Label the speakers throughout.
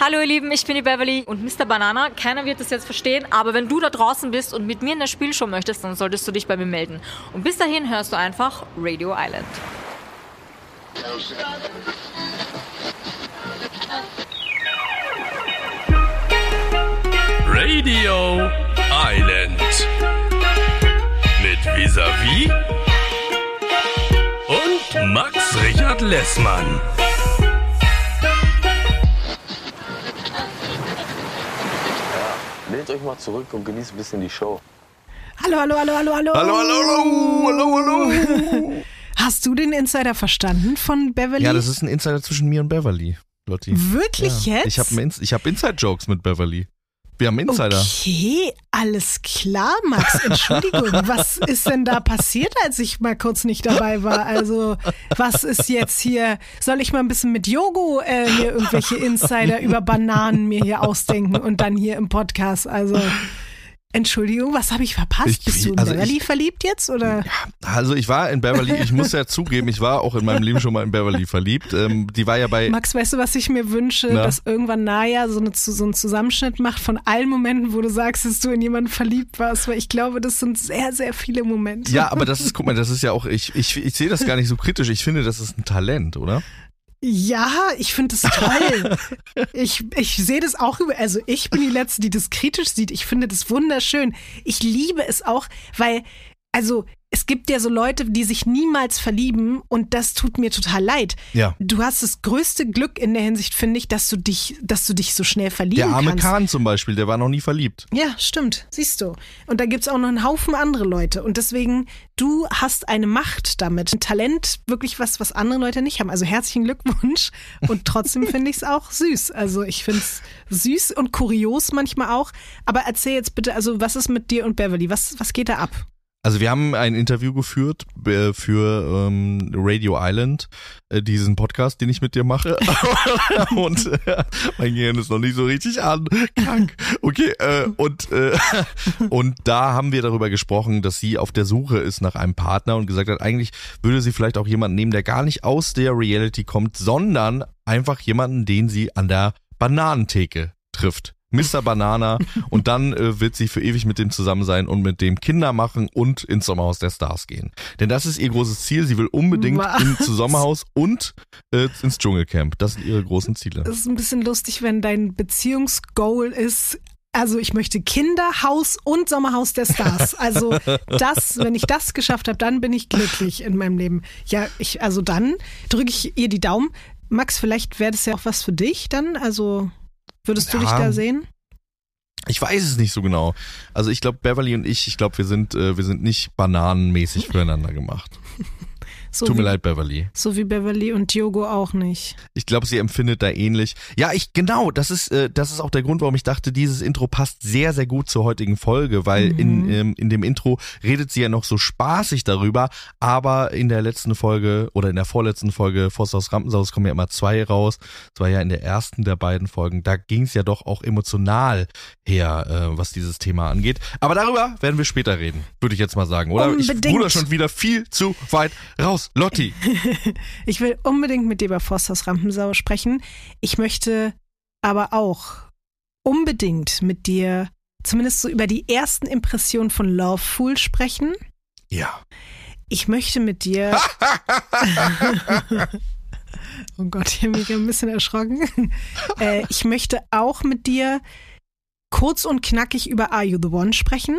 Speaker 1: Hallo ihr Lieben, ich bin die Beverly und Mr. Banana. Keiner wird das jetzt verstehen, aber wenn du da draußen bist und mit mir in der Spielshow möchtest, dann solltest du dich bei mir melden. Und bis dahin hörst du einfach Radio Island.
Speaker 2: Radio Island. Mit Visavi und Max Richard Lessmann.
Speaker 3: Lehnt euch mal zurück und genießt ein bisschen die Show.
Speaker 4: Hallo, hallo, hallo, hallo, hallo.
Speaker 5: Hallo, hallo, hallo, hallo, hallo.
Speaker 4: Hast du den Insider verstanden von Beverly?
Speaker 5: Ja, das ist ein Insider zwischen mir und Beverly, Lotti.
Speaker 4: Wirklich
Speaker 5: ja.
Speaker 4: jetzt?
Speaker 5: Ich habe Ins ich hab Inside-Jokes mit Beverly. Wir haben Insider.
Speaker 4: Okay, alles klar, Max. Entschuldigung, was ist denn da passiert, als ich mal kurz nicht dabei war? Also, was ist jetzt hier? Soll ich mal ein bisschen mit Yogo äh, hier irgendwelche Insider über Bananen mir hier ausdenken und dann hier im Podcast? Also, Entschuldigung, was habe ich verpasst?
Speaker 5: Ich-
Speaker 4: Bist du in
Speaker 5: also
Speaker 4: Beverly
Speaker 5: ich-
Speaker 4: verliebt jetzt oder?
Speaker 5: Also ich war in Beverly, ich muss ja zugeben, ich war auch in meinem Leben schon mal in Beverly verliebt. Ähm, die war ja bei...
Speaker 4: Max, weißt du, was ich mir wünsche?
Speaker 5: Na?
Speaker 4: Dass irgendwann Naya so, eine, so einen Zusammenschnitt macht von allen Momenten, wo du sagst, dass du in jemanden verliebt warst, weil ich glaube, das sind sehr, sehr viele Momente.
Speaker 5: Ja, aber das ist, guck mal, das ist ja auch, ich, ich, ich sehe das gar nicht so kritisch. Ich finde, das ist ein Talent, oder?
Speaker 4: Ja, ich finde das toll. ich ich sehe das auch über, also ich bin die Letzte, die das kritisch sieht. Ich finde das wunderschön. Ich liebe es auch, weil, also es gibt ja so Leute, die sich niemals verlieben und das tut mir total leid.
Speaker 5: Ja.
Speaker 4: Du hast das größte Glück in der Hinsicht, finde ich, dass du dich, dass du dich so schnell verlieben
Speaker 5: Der arme
Speaker 4: kannst.
Speaker 5: Kahn zum Beispiel, der war noch nie verliebt.
Speaker 4: Ja, stimmt. Siehst du. Und da gibt's auch noch einen Haufen andere Leute. Und deswegen, du hast eine Macht damit. Ein Talent, wirklich was, was andere Leute nicht haben. Also herzlichen Glückwunsch. Und trotzdem finde ich's auch süß. Also ich find's süß und kurios manchmal auch. Aber erzähl jetzt bitte, also was ist mit dir und Beverly? Was, was geht da ab?
Speaker 5: Also wir haben ein Interview geführt äh, für ähm, Radio Island, äh, diesen Podcast, den ich mit dir mache. und äh, mein Gehirn ist noch nicht so richtig an. Krank. Okay, äh, und, äh, und da haben wir darüber gesprochen, dass sie auf der Suche ist nach einem Partner und gesagt hat, eigentlich würde sie vielleicht auch jemanden nehmen, der gar nicht aus der Reality kommt, sondern einfach jemanden, den sie an der Bananentheke trifft. Mr. Banana und dann äh, wird sie für ewig mit dem zusammen sein und mit dem Kinder machen und ins Sommerhaus der Stars gehen. Denn das ist ihr großes Ziel. Sie will unbedingt
Speaker 4: Was?
Speaker 5: ins Sommerhaus und äh, ins Dschungelcamp. Das sind ihre großen Ziele.
Speaker 4: Es ist ein bisschen lustig, wenn dein Beziehungsgoal ist, also ich möchte Kinder, Haus und Sommerhaus der Stars. Also das, wenn ich das geschafft habe, dann bin ich glücklich in meinem Leben. Ja, ich, also dann drücke ich ihr die Daumen. Max, vielleicht wäre das ja auch was für dich dann. Also würdest du
Speaker 5: Ja.
Speaker 4: dich da sehen?
Speaker 5: Ich weiß es nicht so genau. Also ich glaube, Beverly und ich, ich glaube, wir sind, äh, wir sind nicht bananenmäßig füreinander gemacht.
Speaker 4: So
Speaker 5: Tut mir
Speaker 4: wie,
Speaker 5: leid, Beverly.
Speaker 4: So wie Beverly und Diogo auch nicht.
Speaker 5: Ich glaube, sie empfindet da ähnlich. Ja, ich genau, das ist äh, das ist auch der Grund, warum ich dachte, dieses Intro passt sehr sehr gut zur heutigen Folge, weil in ähm, in dem Intro redet sie ja noch so spaßig darüber, aber in der letzten Folge oder in der vorletzten Folge Forsthaus Rampensaus kommen ja immer zwei raus. Das war ja in der ersten der beiden Folgen. Da ging es ja doch auch emotional her, äh, was dieses Thema angeht. Aber darüber werden wir später reden, würde ich jetzt mal sagen, oder? Ich
Speaker 4: Unbedingt.
Speaker 5: ruder schon wieder viel zu weit raus. Lotti.
Speaker 4: Ich will unbedingt mit dir über Forsthaus Rampensau sprechen. Ich möchte aber auch unbedingt mit dir zumindest so über die ersten Impressionen von Love Fool sprechen.
Speaker 5: Ja.
Speaker 4: Ich möchte mit dir. oh Gott, ich habe mich ein bisschen erschrocken. Äh, ich möchte auch mit dir kurz und knackig über Are You the One sprechen.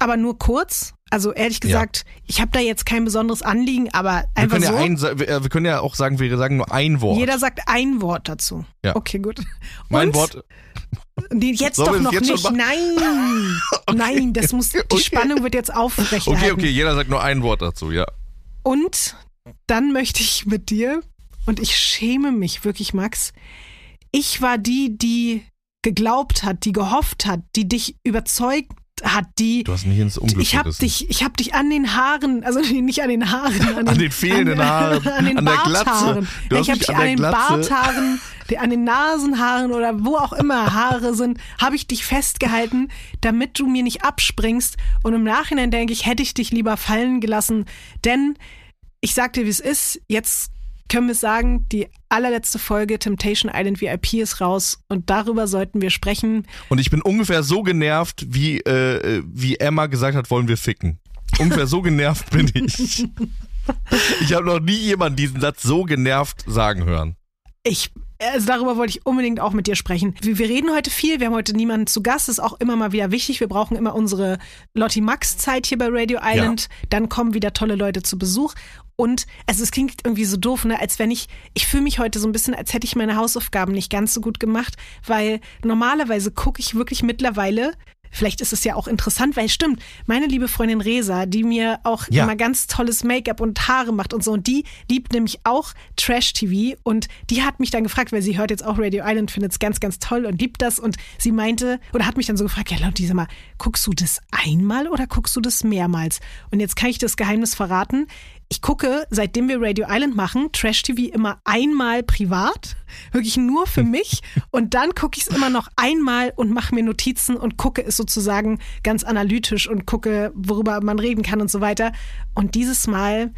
Speaker 4: Aber nur kurz. Also ehrlich gesagt, ich habe da jetzt kein besonderes Anliegen, aber
Speaker 5: Wir
Speaker 4: einfach
Speaker 5: können,
Speaker 4: so.
Speaker 5: ja ein, wir wir können ja auch sagen, wir sagen nur ein Wort.
Speaker 4: Jeder sagt ein Wort dazu.
Speaker 5: Ja.
Speaker 4: Okay, gut.
Speaker 5: mein
Speaker 4: Und-
Speaker 5: Wort.
Speaker 4: Nee, jetzt
Speaker 5: Sollen wir
Speaker 4: doch noch
Speaker 5: jetzt
Speaker 4: nicht. Nein. Nein, das muss, die
Speaker 5: Okay.
Speaker 4: Spannung wird jetzt aufrechterhalten.
Speaker 5: Okay, okay, jeder sagt nur ein Wort dazu, ja.
Speaker 4: Und dann möchte ich mit dir, und ich schäme mich wirklich, Max, ich war die, die geglaubt hat, die gehofft hat, die dich überzeugt hat, die
Speaker 5: Du hast mich ins Unglück
Speaker 4: ich hab
Speaker 5: gerissen.
Speaker 4: dich, ich hab dich an den Haaren, also nicht an den Haaren, an,
Speaker 5: An den fehlenden Haaren,
Speaker 4: an den
Speaker 5: an der Glatze.
Speaker 4: Barthaaren.
Speaker 5: Du hast
Speaker 4: ich habe dich
Speaker 5: an
Speaker 4: an, den. Barthaaren, an den Nasenhaaren oder wo auch immer Haare sind, habe ich dich festgehalten, damit du mir nicht abspringst. Und im Nachhinein denke ich, hätte ich dich lieber fallen gelassen, denn ich sag dir, wie es ist. Jetzt können wir sagen, die allerletzte Folge Temptation Island VIP ist raus und darüber sollten wir sprechen.
Speaker 5: Und ich bin ungefähr so genervt, wie, äh, wie Emma gesagt hat, wollen wir ficken. Ungefähr so genervt bin ich. Ich habe noch nie jemanden diesen Satz so genervt sagen hören.
Speaker 4: Ich, also darüber wollte ich unbedingt auch mit dir sprechen. Wir, wir reden heute viel, wir haben heute niemanden zu Gast, das ist auch immer mal wieder wichtig. Wir brauchen immer unsere Lotti Max Zeit hier bei Radio Island. Dann kommen wieder tolle Leute zu Besuch. Und also es klingt irgendwie so doof, ne? als wenn ich, ich fühle mich heute so ein bisschen, als hätte ich meine Hausaufgaben nicht ganz so gut gemacht, weil normalerweise gucke ich wirklich mittlerweile Vielleicht ist es ja auch interessant, weil stimmt, meine liebe Freundin Resa, die mir auch
Speaker 5: Ja.
Speaker 4: immer ganz tolles Make-up und Haare macht und so, und die liebt nämlich auch Trash-TV und die hat mich dann gefragt, weil sie hört jetzt auch Radio Island, findet es ganz, ganz toll und liebt das und sie meinte, oder hat mich dann so gefragt, ja Lotti, sag mal, guckst du das einmal oder guckst du das mehrmals? Und jetzt kann ich das Geheimnis verraten. Ich gucke, seitdem wir Radio Island machen, Trash TV immer einmal privat, wirklich nur für mich. Und dann gucke ich es immer noch einmal und mache mir Notizen und gucke es sozusagen ganz analytisch und gucke, worüber man reden kann und so weiter. Und dieses Mal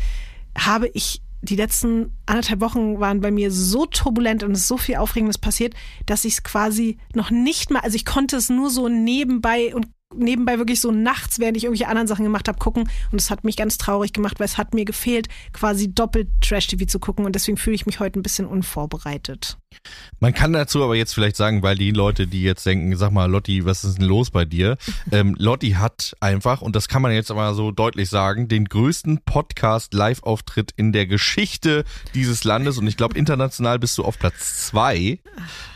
Speaker 4: habe ich die letzten anderthalb Wochen waren bei mir so turbulent und es ist so viel Aufregendes passiert, dass ich es quasi noch nicht mal, also ich konnte es nur so nebenbei und nebenbei wirklich so nachts, während ich irgendwelche anderen Sachen gemacht habe, gucken. Und es hat mich ganz traurig gemacht, weil es hat mir gefehlt, quasi doppelt Trash-TV zu gucken. Und deswegen fühle ich mich heute ein bisschen unvorbereitet.
Speaker 5: Man kann dazu aber jetzt vielleicht sagen, weil die Leute, die jetzt denken, sag mal, Lotti, was ist denn los bei dir? Ähm, Lotti hat einfach, und das kann man jetzt aber so deutlich sagen, den größten Podcast-Live-Auftritt in der Geschichte dieses Landes und ich glaube international bist du auf Platz zwei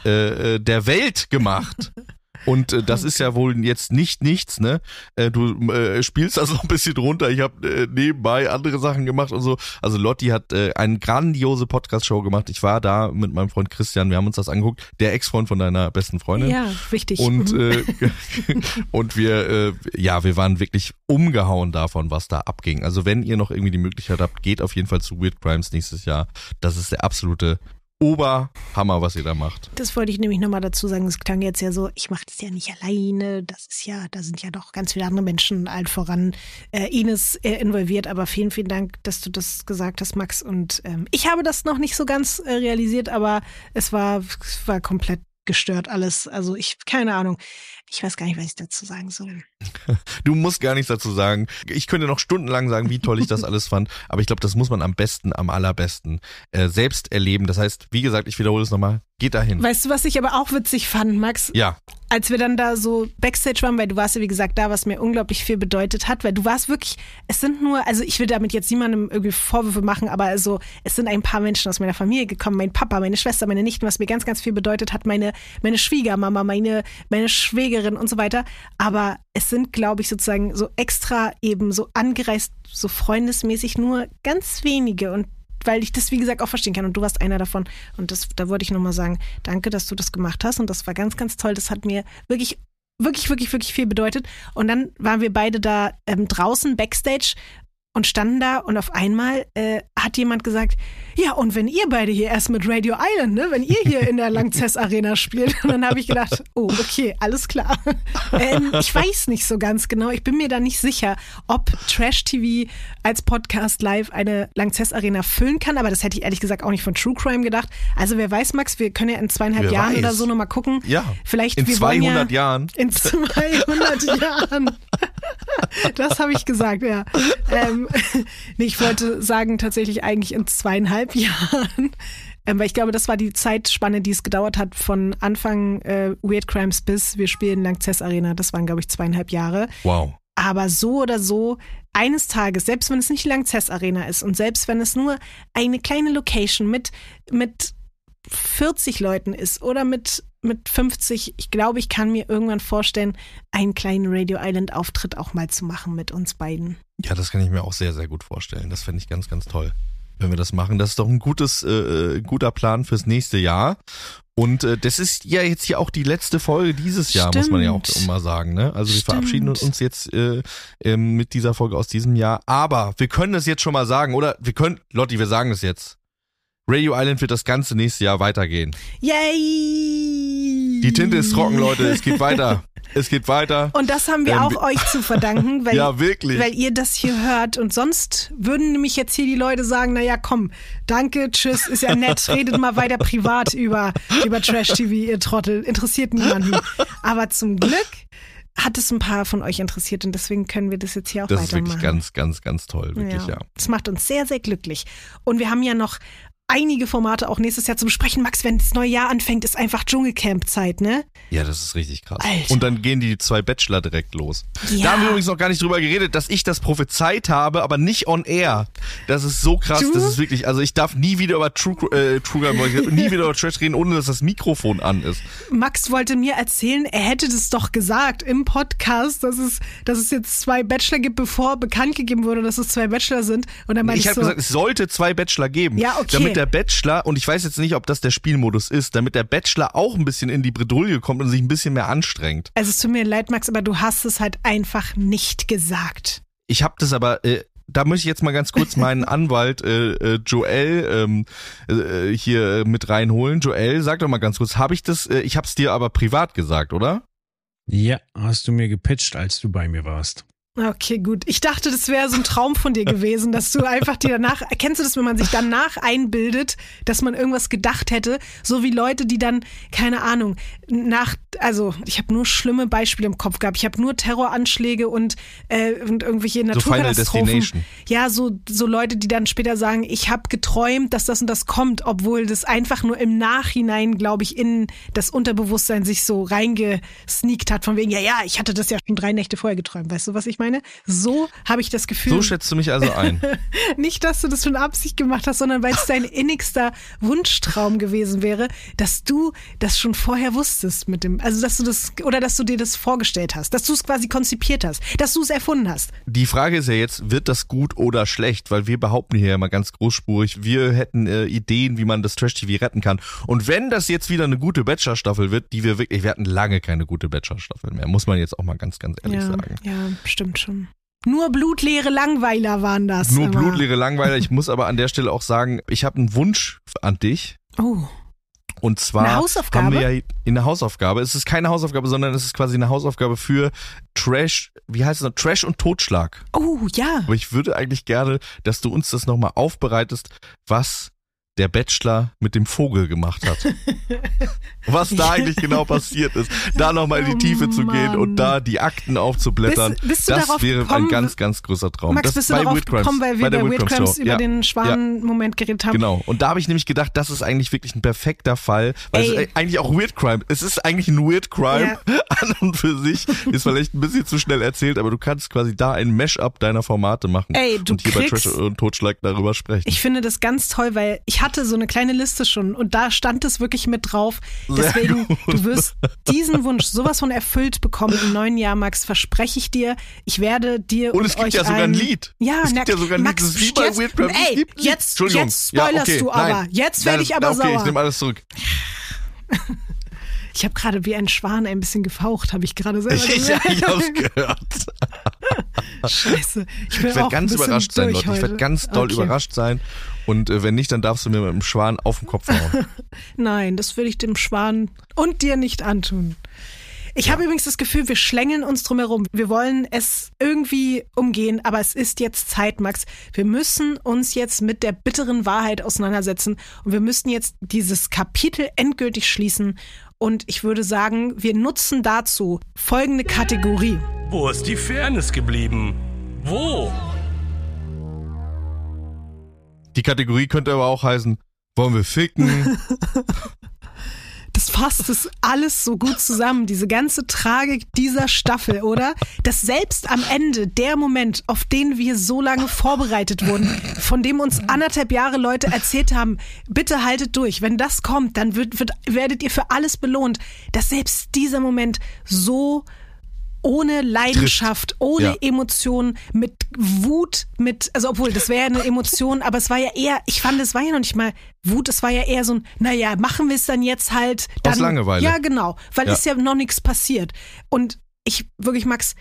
Speaker 5: äh, äh, der Welt gemacht. Und äh, das ist ja wohl jetzt nicht nichts, ne? Äh, du äh, spielst das noch ein bisschen runter. Ich habe äh, nebenbei andere Sachen gemacht und so. Also Lotti hat äh, eine grandiose Podcast-Show gemacht. Ich war da mit meinem Freund Christian, wir haben uns das angeguckt. Der Ex-Freund von deiner besten Freundin.
Speaker 4: Ja, wichtig.
Speaker 5: Und,
Speaker 4: Mhm.
Speaker 5: äh, und wir, äh, ja, wir waren wirklich umgehauen davon, was da abging. Also wenn ihr noch irgendwie die Möglichkeit habt, geht auf jeden Fall zu Weird Crimes nächstes Jahr. Das ist der absolute Oberhammer, was ihr da macht.
Speaker 4: Das wollte ich nämlich nochmal dazu sagen. Es klang jetzt ja so, ich mache das ja nicht alleine. Das ist ja, da sind ja doch ganz viele andere Menschen allen voran äh, Ines äh, involviert. Aber vielen, vielen Dank, dass du das gesagt hast, Max. Und ähm, ich habe das noch nicht so ganz äh, realisiert, aber es war, es war komplett gestört alles. Also ich, keine Ahnung. Ich weiß gar nicht, was ich dazu sagen soll.
Speaker 5: Du musst gar nichts dazu sagen. Ich könnte noch stundenlang sagen, wie toll ich das alles fand, aber ich glaube, das muss man am besten, am allerbesten äh, selbst erleben. Das heißt, wie gesagt, ich wiederhole es nochmal, geht dahin.
Speaker 4: Weißt du, was ich aber auch witzig fand, Max?
Speaker 5: Ja,
Speaker 4: als wir dann da so Backstage waren, weil du warst ja wie gesagt da, was mir unglaublich viel bedeutet hat, weil du warst wirklich, es sind nur, also ich will damit jetzt niemandem irgendwie Vorwürfe machen, aber also es sind ein paar Menschen aus meiner Familie gekommen, mein Papa, meine Schwester, meine Nichten, was mir ganz, ganz viel bedeutet hat, meine, meine Schwiegermama, meine, meine Schwägerin und so weiter. Aber es sind, glaube ich, sozusagen so extra eben so angereist, so freundesmäßig nur ganz wenige und weil ich das, wie gesagt, auch verstehen kann. Und du warst einer davon. Und das, da wollte ich nochmal sagen, danke, dass du das gemacht hast. Und das war ganz, ganz toll. Das hat mir wirklich, wirklich, wirklich, wirklich viel bedeutet. Und dann waren wir beide da ähm, draußen backstage und standen da und auf einmal äh, hat jemand gesagt, ja, und wenn ihr beide hier erst mit Radio Island, ne, wenn ihr hier in der Langzess Arena spielt, und dann habe ich gedacht, oh, okay, alles klar. ähm, ich weiß nicht so ganz genau, ich bin mir da nicht sicher, ob Trash TV als Podcast live eine Langzess Arena füllen kann, aber das hätte ich ehrlich gesagt auch nicht von True Crime gedacht. Also wer weiß, Max, wir können ja in zweieinhalb
Speaker 5: Wer
Speaker 4: Jahren
Speaker 5: weiß.
Speaker 4: oder so nochmal gucken.
Speaker 5: ja.
Speaker 4: Vielleicht
Speaker 5: In
Speaker 4: wir wollen
Speaker 5: 200
Speaker 4: ja,
Speaker 5: Jahren.
Speaker 4: in 200 Jahren. Das habe ich gesagt, ja. Ähm, nee, ich wollte sagen, tatsächlich eigentlich in zweieinhalb Jahren. Ähm, weil ich glaube, das war die Zeitspanne, die es gedauert hat von Anfang äh, Weird Crimes bis wir spielen Langzess Arena. Das waren, glaube ich, zweieinhalb Jahre.
Speaker 5: Wow.
Speaker 4: Aber so oder so, eines Tages, selbst wenn es nicht Langzess Arena ist und selbst wenn es nur eine kleine Location mit, mit 40 Leuten ist oder mit, mit 50, ich glaube, ich kann mir irgendwann vorstellen, einen kleinen Radio Island Auftritt auch mal zu machen mit uns beiden.
Speaker 5: Ja, das kann ich mir auch sehr, sehr gut vorstellen. Das fände ich ganz, ganz toll, wenn wir das machen. Das ist doch ein gutes, äh, guter Plan fürs nächste Jahr. Und äh, das ist ja jetzt hier auch die letzte Folge dieses Jahr, muss man ja auch
Speaker 4: Stimmt.
Speaker 5: immer sagen. Ne? Also wir
Speaker 4: Stimmt.
Speaker 5: verabschieden uns jetzt äh, ähm, mit dieser Folge aus diesem Jahr. Aber wir können es jetzt schon mal sagen, oder? Wir können, Lotti, wir sagen es jetzt. Radio Island wird das ganze nächste Jahr weitergehen.
Speaker 4: Yay!
Speaker 5: Die Tinte ist trocken, Leute. Es geht weiter. Es geht weiter.
Speaker 4: Und das haben wir
Speaker 5: Ähm,
Speaker 4: auch euch zu verdanken, weil,
Speaker 5: Ja,
Speaker 4: weil ihr das hier hört. Und sonst würden nämlich jetzt hier die Leute sagen, naja, komm, danke, tschüss, ist ja nett, redet mal weiter privat über, über Trash-TV, ihr Trottel, interessiert niemanden. Aber zum Glück hat es ein paar von euch interessiert und deswegen können wir das jetzt hier auch
Speaker 5: Das ist
Speaker 4: weitermachen.
Speaker 5: wirklich ganz, ganz, ganz toll, wirklich, ja.
Speaker 4: Das macht uns sehr, sehr glücklich. Und wir haben ja noch einige Formate auch nächstes Jahr zu besprechen. Max, wenn das neue Jahr anfängt, ist einfach Dschungelcamp-Zeit, ne?
Speaker 5: Ja, das ist richtig krass.
Speaker 4: Alter.
Speaker 5: Und dann gehen die zwei Bachelor direkt los.
Speaker 4: Ja.
Speaker 5: Da haben wir übrigens noch gar nicht drüber geredet, dass ich das prophezeit habe, aber nicht on air. Das ist so krass,
Speaker 4: Du?
Speaker 5: das ist wirklich, also ich darf nie wieder über True, äh, True nie wieder über Trash reden, ohne dass das Mikrofon an ist.
Speaker 4: Max wollte mir erzählen, er hätte das doch gesagt im Podcast, dass es, dass es jetzt zwei Bachelor gibt, bevor bekannt gegeben wurde, dass es zwei Bachelor sind. Und dann meinte
Speaker 5: Ich
Speaker 4: ich,
Speaker 5: habe
Speaker 4: so,
Speaker 5: gesagt, es sollte zwei Bachelor geben.
Speaker 4: Ja, okay.
Speaker 5: Damit der Bachelor, und ich weiß jetzt nicht, ob das der Spielmodus ist, damit der Bachelor auch ein bisschen in die Bredouille kommt und sich ein bisschen mehr anstrengt.
Speaker 4: also es tut mir leid, Max, aber du hast es halt einfach nicht gesagt.
Speaker 5: Ich habe das aber, äh, da möchte ich jetzt mal ganz kurz meinen Anwalt äh, äh, Joel ähm, äh, hier mit reinholen. Joel, sag doch mal ganz kurz, habe ich das, äh, ich habe es dir aber privat gesagt, oder?
Speaker 6: Ja, hast du mir gepitcht, als du bei mir warst.
Speaker 4: Okay, gut. Ich dachte, das wäre so ein Traum von dir gewesen, dass du einfach dir danach, kennst du das, wenn man sich danach einbildet, dass man irgendwas gedacht hätte, so wie Leute, die dann, keine Ahnung, nach, also ich habe nur schlimme Beispiele im Kopf gehabt. Ich habe nur Terroranschläge und, äh, und irgendwelche
Speaker 5: So
Speaker 4: Naturkatastrophen. Ja, so, so Leute, die dann später sagen, ich habe geträumt, dass das und das kommt, obwohl das einfach nur im Nachhinein, glaube ich, in das Unterbewusstsein sich so reingesneakt hat, von wegen, ja, ja, ich hatte das ja schon drei Nächte vorher geträumt. Weißt du, was ich meine? So habe ich das Gefühl.
Speaker 5: So schätzt du mich also ein.
Speaker 4: Nicht, dass du das von Absicht gemacht hast, sondern weil es dein innigster Wunschtraum gewesen wäre, dass du das schon vorher wusstest mit dem, also dass du das, oder dass du dir das vorgestellt hast, dass du es quasi konzipiert hast, dass du es erfunden hast.
Speaker 5: Die Frage ist ja jetzt, wird das gut oder schlecht? Weil wir behaupten hier ja mal ganz großspurig, wir hätten äh, Ideen, wie man das Trash-TV retten kann. Und wenn das jetzt wieder eine gute Bachelor-Staffel wird, die wir wirklich, wir hatten lange keine gute Bachelor-Staffel mehr, muss man jetzt auch mal ganz, ganz ehrlich
Speaker 4: ja,
Speaker 5: sagen.
Speaker 4: ja, stimmt schon. Nur blutleere Langweiler waren das.
Speaker 5: Nur
Speaker 4: immer.
Speaker 5: blutleere Langweiler. Ich muss aber an der Stelle auch sagen, ich habe einen Wunsch an dich.
Speaker 4: Oh,
Speaker 5: Und zwar
Speaker 4: Eine Hausaufgabe?
Speaker 5: haben wir ja in der Hausaufgabe. Es ist keine Hausaufgabe, sondern es ist quasi eine Hausaufgabe für Trash, wie heißt es noch? Trash und Totschlag.
Speaker 4: oh ja.
Speaker 5: Aber ich würde eigentlich gerne, dass du uns das nochmal aufbereitest, was der Bachelor mit dem Vogel gemacht hat. was da eigentlich genau passiert ist. Da nochmal in die
Speaker 4: Oh
Speaker 5: Tiefe zu gehen und da die Akten aufzublättern.
Speaker 4: Bist- bist
Speaker 5: das wäre
Speaker 4: gekommen,
Speaker 5: ein ganz, ganz großer Traum.
Speaker 4: Max,
Speaker 5: das
Speaker 4: bist du
Speaker 5: bei
Speaker 4: darauf
Speaker 5: Weird Crimes,
Speaker 4: gekommen, weil wir
Speaker 5: bei
Speaker 4: bei,
Speaker 5: der
Speaker 4: Weird Crimes über
Speaker 5: Ja,
Speaker 4: den
Speaker 5: ja.
Speaker 4: Schwan-Moment geredet haben?
Speaker 5: Genau. Und da habe ich nämlich gedacht, das ist eigentlich wirklich ein perfekter Fall, weil es
Speaker 4: Ey.
Speaker 5: ist eigentlich auch Weird Crime. Es ist eigentlich ein Weird Crime an und für sich. Ist vielleicht ein bisschen zu schnell erzählt, aber du kannst quasi da ein Mash-up deiner Formate machen
Speaker 4: Ey, du
Speaker 5: und hier bei
Speaker 4: kriegst-
Speaker 5: Trash und Totschlag darüber sprechen.
Speaker 4: Ich finde das ganz toll, weil ich hatte so eine kleine Liste schon und da stand es wirklich mit drauf. Deswegen, du wirst diesen Wunsch sowas von erfüllt bekommen im neuen Jahr, Max, verspreche ich dir. Ich werde dir
Speaker 5: und
Speaker 4: und
Speaker 5: es gibt
Speaker 4: euch
Speaker 5: ja sogar ein Lied.
Speaker 4: Ja,
Speaker 5: es gibt ja sogar ein
Speaker 4: Max,
Speaker 5: Lied. Das ist wie bei
Speaker 4: jetzt,
Speaker 5: Weird. Es
Speaker 4: Ey, jetzt, jetzt
Speaker 5: Ja,
Speaker 4: spoilerst
Speaker 5: okay,
Speaker 4: du aber.
Speaker 5: nein.
Speaker 4: Jetzt werde ich aber
Speaker 5: okay,
Speaker 4: sauer.
Speaker 5: ich nehme alles zurück.
Speaker 4: Ich habe gerade wie ein Schwan ein bisschen gefaucht, habe ich gerade selber
Speaker 5: Ich, ich,
Speaker 4: gesagt.
Speaker 5: ich hab's gehört.
Speaker 4: Scheiße. Ich,
Speaker 5: Ich werde ganz überrascht sein, Leute. Ich werde ganz doll
Speaker 4: Okay.
Speaker 5: überrascht sein. Und äh, wenn nicht, dann darfst du mir mit dem Schwan auf den Kopf hauen.
Speaker 4: Nein, das würde ich dem Schwan und dir nicht antun. Ich habe übrigens das Gefühl, wir schlängeln uns drumherum. Wir wollen es irgendwie umgehen, aber es ist jetzt Zeit, Max. Wir müssen uns jetzt mit der bitteren Wahrheit auseinandersetzen und wir müssen jetzt dieses Kapitel endgültig schließen. Und ich würde sagen, wir nutzen dazu folgende Kategorie.
Speaker 2: Wo ist die Fairness geblieben? Wo?
Speaker 5: Die Kategorie könnte aber auch heißen, wollen wir ficken?
Speaker 4: Das fasst es alles so gut zusammen, diese ganze Tragik dieser Staffel, oder? Dass selbst am Ende der Moment, auf den wir so lange vorbereitet wurden, von dem uns anderthalb Jahre Leute erzählt haben, bitte haltet durch, wenn das kommt, dann wird, wird, werdet ihr für alles belohnt, dass selbst dieser Moment so ohne Leidenschaft, ohne
Speaker 5: Ja.
Speaker 4: Emotion, mit Wut, mit, also obwohl, das wäre ja eine Emotion, aber es war ja eher, ich fand, es war ja noch nicht mal Wut, es war ja eher so ein, naja, machen wir es dann jetzt halt. Dann,
Speaker 5: Aus Langeweile.
Speaker 4: Ja, genau, weil
Speaker 5: Ja.
Speaker 4: ist ja noch nichts passiert. Und ich, wirklich, Max,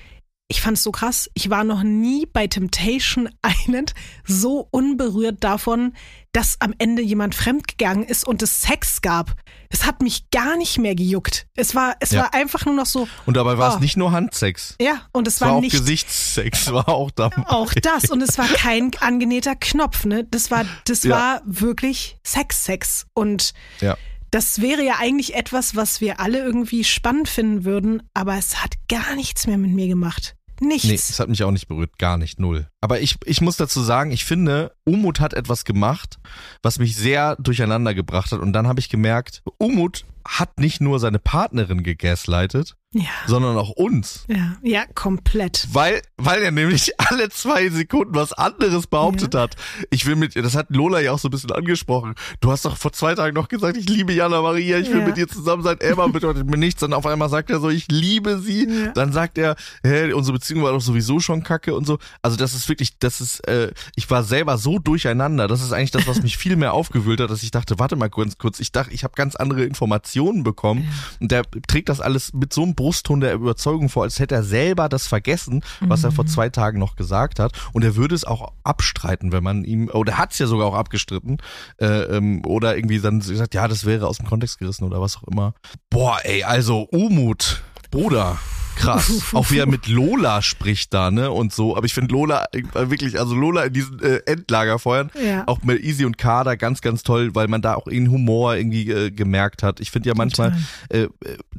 Speaker 4: ich fand es so krass. Ich war noch nie bei Temptation Island so unberührt davon, dass am Ende jemand fremdgegangen ist und es Sex gab. Es hat mich gar nicht mehr gejuckt. Es war, es
Speaker 5: Ja.
Speaker 4: war einfach nur noch so.
Speaker 5: Und dabei war
Speaker 4: Oh.
Speaker 5: es nicht nur Handsex.
Speaker 4: Ja, und es
Speaker 5: Es war
Speaker 4: war
Speaker 5: auch
Speaker 4: nicht
Speaker 5: Gesichtssex, war auch da.
Speaker 4: auch das und es war kein angenähter Knopf, ne? Das war das
Speaker 5: Ja.
Speaker 4: war wirklich Sex Sex und
Speaker 5: Ja.
Speaker 4: das wäre ja eigentlich etwas, was wir alle irgendwie spannend finden würden, aber es hat gar nichts mehr mit mir gemacht. Nichts.
Speaker 5: Nee, es hat mich auch nicht berührt, gar nicht, null. Aber ich, ich muss dazu sagen, ich finde, Umut hat etwas gemacht, was mich sehr durcheinander gebracht hat. Und dann habe ich gemerkt, Umut hat nicht nur seine Partnerin gegaslightet,
Speaker 4: Ja.
Speaker 5: sondern auch uns.
Speaker 4: Ja, ja, komplett.
Speaker 5: Weil, weil er nämlich alle zwei Sekunden was anderes behauptet hat. Ich will mit ihr, das hat Lola ja auch so ein bisschen angesprochen. Du hast doch vor zwei Tagen noch gesagt, ich liebe Jana Maria, ich will
Speaker 4: Ja.
Speaker 5: mit ihr zusammen sein. Emma bedeutet mir nichts. Und auf einmal sagt er so, ich liebe sie.
Speaker 4: Ja.
Speaker 5: Dann sagt er, hä, unsere Beziehung war doch sowieso schon kacke und so. Also das ist wirklich, das ist, äh, ich war selber so durcheinander. Das ist eigentlich das, was mich viel mehr aufgewühlt hat, dass ich dachte, warte mal kurz, kurz. Ich dachte, ich habe ganz andere Informationen bekommen. Und der trägt das alles mit so einem Brustton der Überzeugung vor, als hätte er selber das vergessen, was er vor zwei Tagen noch gesagt hat. Und er würde es auch abstreiten, wenn man ihm, oder hat es ja sogar auch abgestritten, äh, ähm, oder irgendwie dann gesagt, ja, das wäre aus dem Kontext gerissen oder was auch immer. Boah, ey, also Umut, Bruder. Krass. Auch wie er mit Lola spricht da, ne? Und so. Aber ich finde Lola äh, wirklich, also Lola in diesen äh, Endlagerfeuern,
Speaker 4: Ja.
Speaker 5: auch mit Easy und Kader ganz, ganz toll, weil man da auch ihren Humor irgendwie äh, gemerkt hat. Ich finde ja manchmal äh, äh,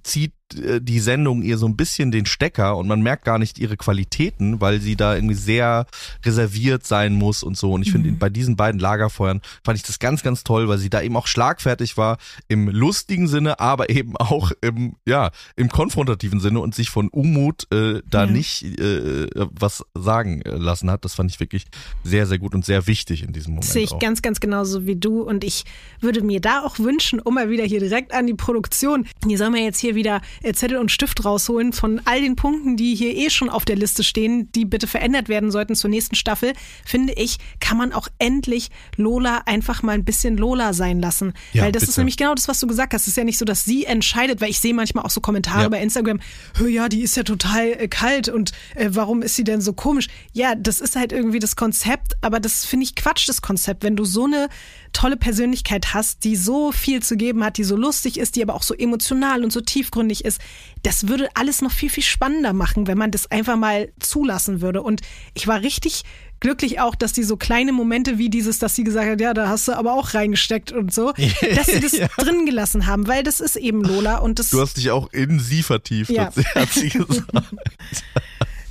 Speaker 5: zieht die Sendung ihr so ein bisschen den Stecker und man merkt gar nicht ihre Qualitäten, weil sie da irgendwie sehr reserviert sein muss und so. Und ich finde, bei diesen beiden Lagerfeuern fand ich das ganz, ganz toll, weil sie da eben auch schlagfertig war im lustigen Sinne, aber eben auch im, ja, im konfrontativen Sinne und sich von Umut äh, da
Speaker 4: Ja.
Speaker 5: nicht äh, was sagen äh, lassen hat. Das fand ich wirklich sehr, sehr gut und sehr wichtig in diesem Moment.
Speaker 4: Das sehe ich
Speaker 5: auch.
Speaker 4: ganz, ganz genauso wie du. Und ich würde mir da auch wünschen, um mal wieder hier direkt an die Produktion. Hier soll man jetzt hier wieder äh, Zettel und Stift rausholen von all den Punkten, die hier eh schon auf der Liste stehen, die bitte verändert werden sollten zur nächsten Staffel. Finde ich, kann man auch endlich Lola einfach mal ein bisschen Lola sein lassen.
Speaker 5: Ja,
Speaker 4: weil das
Speaker 5: bitte.
Speaker 4: ist nämlich genau das, was du gesagt hast. Es ist ja nicht so, dass sie entscheidet, weil ich sehe manchmal auch so Kommentare
Speaker 5: Ja.
Speaker 4: bei Instagram, "Hö, ja, die ist ja total äh, kalt und äh, warum ist sie denn so komisch? Ja, das ist halt irgendwie das Konzept, aber das finde ich Quatsch, das Konzept. Wenn du so eine tolle Persönlichkeit hast, die so viel zu geben hat, die so lustig ist, die aber auch so emotional und so tiefgründig ist, das würde alles noch viel, viel spannender machen, wenn man das einfach mal zulassen würde. Und ich war richtig glücklich auch, dass die so kleine Momente wie dieses, dass sie gesagt hat, ja, da hast du aber auch reingesteckt und so, dass sie das drin gelassen haben, weil das ist eben Lola und das
Speaker 5: Du hast dich auch in sie vertieft,
Speaker 4: Ja.
Speaker 5: hat sie, hat sie gesagt.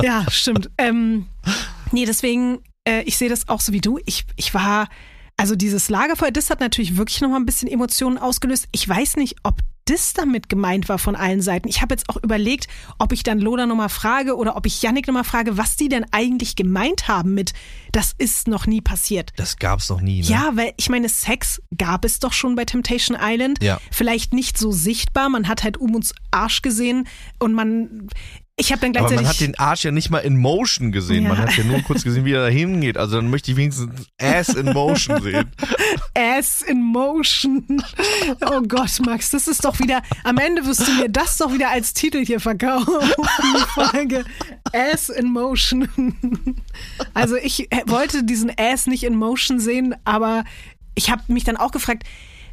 Speaker 4: Ja, stimmt. Ähm, nee, deswegen, äh, ich sehe das auch so wie du. Ich, ich war, also dieses Lagerfeuer, das hat natürlich wirklich nochmal ein bisschen Emotionen ausgelöst. Ich weiß nicht, ob das damit gemeint war von allen Seiten. Ich habe jetzt auch überlegt, ob ich dann Lola nochmal frage oder ob ich Yannick nochmal frage, was die denn eigentlich gemeint haben mit, das ist noch nie passiert.
Speaker 5: Das gab's noch nie, ne?
Speaker 4: Ja, weil ich meine, Sex gab es doch schon bei Temptation Island.
Speaker 5: Ja.
Speaker 4: Vielleicht nicht so sichtbar. Man hat halt Umuts Arsch gesehen und man. Ich habe dann
Speaker 5: Aber
Speaker 4: gleichzeitig.
Speaker 5: man hat den Arsch ja nicht mal in Motion gesehen. Man
Speaker 4: Ja.
Speaker 5: hat ja nur kurz gesehen, wie er da hingeht. Also dann möchte ich wenigstens Ass in Motion sehen.
Speaker 4: Ass in Motion. Oh Gott, Max, das ist doch wieder. Am Ende wirst du mir das doch wieder als Titel hier verkaufen. Die Folge Ass in Motion. Also ich wollte diesen Ass nicht in Motion sehen, aber ich habe mich dann auch gefragt.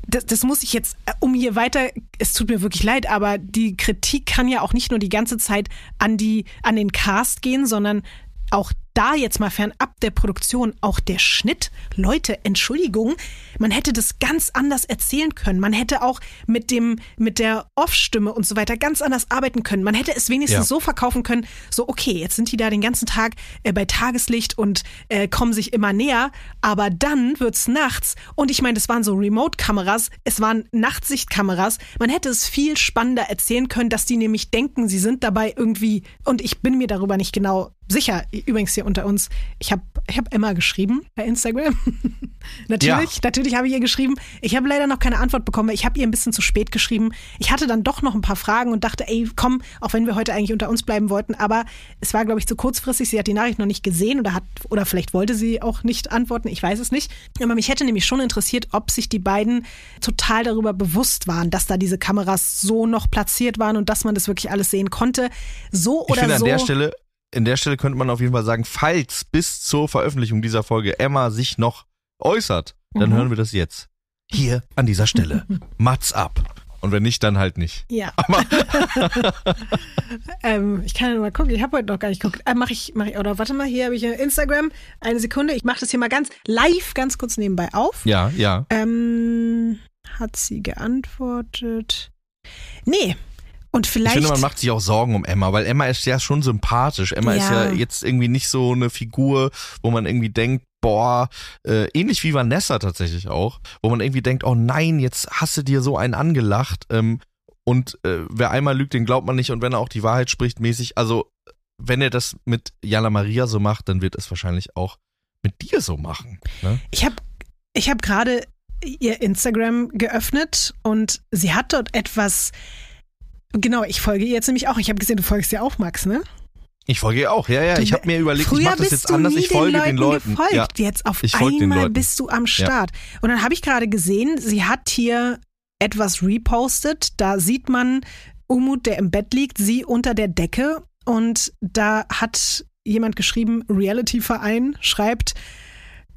Speaker 4: Das, das muss ich jetzt, äh, um hier weiter, es tut mir wirklich leid, aber die Kritik kann ja auch nicht nur die ganze Zeit an die, an den Cast gehen, sondern auch da jetzt mal fernab der Produktion, auch der Schnitt. Leute, Entschuldigung, man hätte das ganz anders erzählen können. Man hätte auch mit dem, mit der Off-Stimme und so weiter ganz anders arbeiten können. Man hätte es wenigstens
Speaker 5: Ja.
Speaker 4: so verkaufen können, so, okay, jetzt sind die da den ganzen Tag äh, bei Tageslicht und äh, kommen sich immer näher, aber dann wird's nachts und ich meine, das waren so Remote-Kameras, es waren Nachtsichtkameras. Man hätte es viel spannender erzählen können, dass die nämlich denken, sie sind dabei irgendwie und ich bin mir darüber nicht genau sicher. Übrigens hier unter uns, ich habe ich hab Emma geschrieben bei Instagram. natürlich, natürlich habe ich ihr geschrieben. Ich habe leider noch keine Antwort bekommen, ich habe ihr ein bisschen zu spät geschrieben. Ich hatte dann doch noch ein paar Fragen und dachte, ey, komm, auch wenn wir heute eigentlich unter uns bleiben wollten, aber es war, glaube ich, zu kurzfristig. Sie hat die Nachricht noch nicht gesehen oder hat, oder vielleicht wollte sie auch nicht antworten, ich weiß es nicht. Aber mich hätte nämlich schon interessiert, ob sich die beiden total darüber bewusst waren, dass da diese Kameras so noch platziert waren und dass man das wirklich alles sehen konnte. So
Speaker 5: Ich
Speaker 4: oder
Speaker 5: finde an
Speaker 4: so.
Speaker 5: der Stelle, in der Stelle könnte man auf jeden Fall sagen, falls bis zur Veröffentlichung dieser Folge Emma sich noch äußert, dann
Speaker 4: Mhm.
Speaker 5: hören wir das jetzt. Hier an dieser Stelle. Mats ab. Und wenn nicht, dann halt nicht.
Speaker 4: Ja. ähm, ich kann ja mal gucken. Ich habe heute noch gar nicht geguckt. Äh, mach ich, mach ich, oder warte mal, hier habe ich Instagram. Eine Sekunde. Ich mache das hier mal ganz live, ganz kurz nebenbei auf.
Speaker 5: Ja, ja.
Speaker 4: Ähm, hat sie geantwortet? Nee. Und
Speaker 5: Ich
Speaker 4: vielleicht.
Speaker 5: finde, man macht sich auch Sorgen um Emma, weil Emma ist ja schon sympathisch. Emma ist
Speaker 4: Ja.
Speaker 5: ja jetzt irgendwie nicht so eine Figur, wo man irgendwie denkt, boah, äh, ähnlich wie Vanessa tatsächlich auch, wo man irgendwie denkt, oh nein, jetzt hast du dir so einen angelacht. Ähm, und äh, wer einmal lügt, den glaubt man nicht. Und wenn er auch die Wahrheit spricht, mäßig, also wenn er das mit Jana Maria so macht, dann wird es wahrscheinlich auch mit dir so machen. Ne?
Speaker 4: Ich habe ich hab gerade ihr Instagram geöffnet und sie hat dort etwas. Genau, ich folge ihr jetzt nämlich auch. Ich habe gesehen, du folgst ja auch, Max, ne?
Speaker 5: Ich folge ihr auch, ja, ja.
Speaker 4: Du-
Speaker 5: Ich habe mir überlegt,
Speaker 4: Früher
Speaker 5: ich mache das jetzt
Speaker 4: du
Speaker 5: anders, ich folge den Leuten.
Speaker 4: Gefolgt.
Speaker 5: Ja.
Speaker 4: Jetzt auf
Speaker 5: Ich folge den
Speaker 4: einmal
Speaker 5: Leuten.
Speaker 4: bist du am Start. Und dann habe ich gerade gesehen, sie hat hier etwas repostet. Da sieht man Umut, der im Bett liegt, sie unter der Decke. Und da hat jemand geschrieben, Reality-Verein schreibt,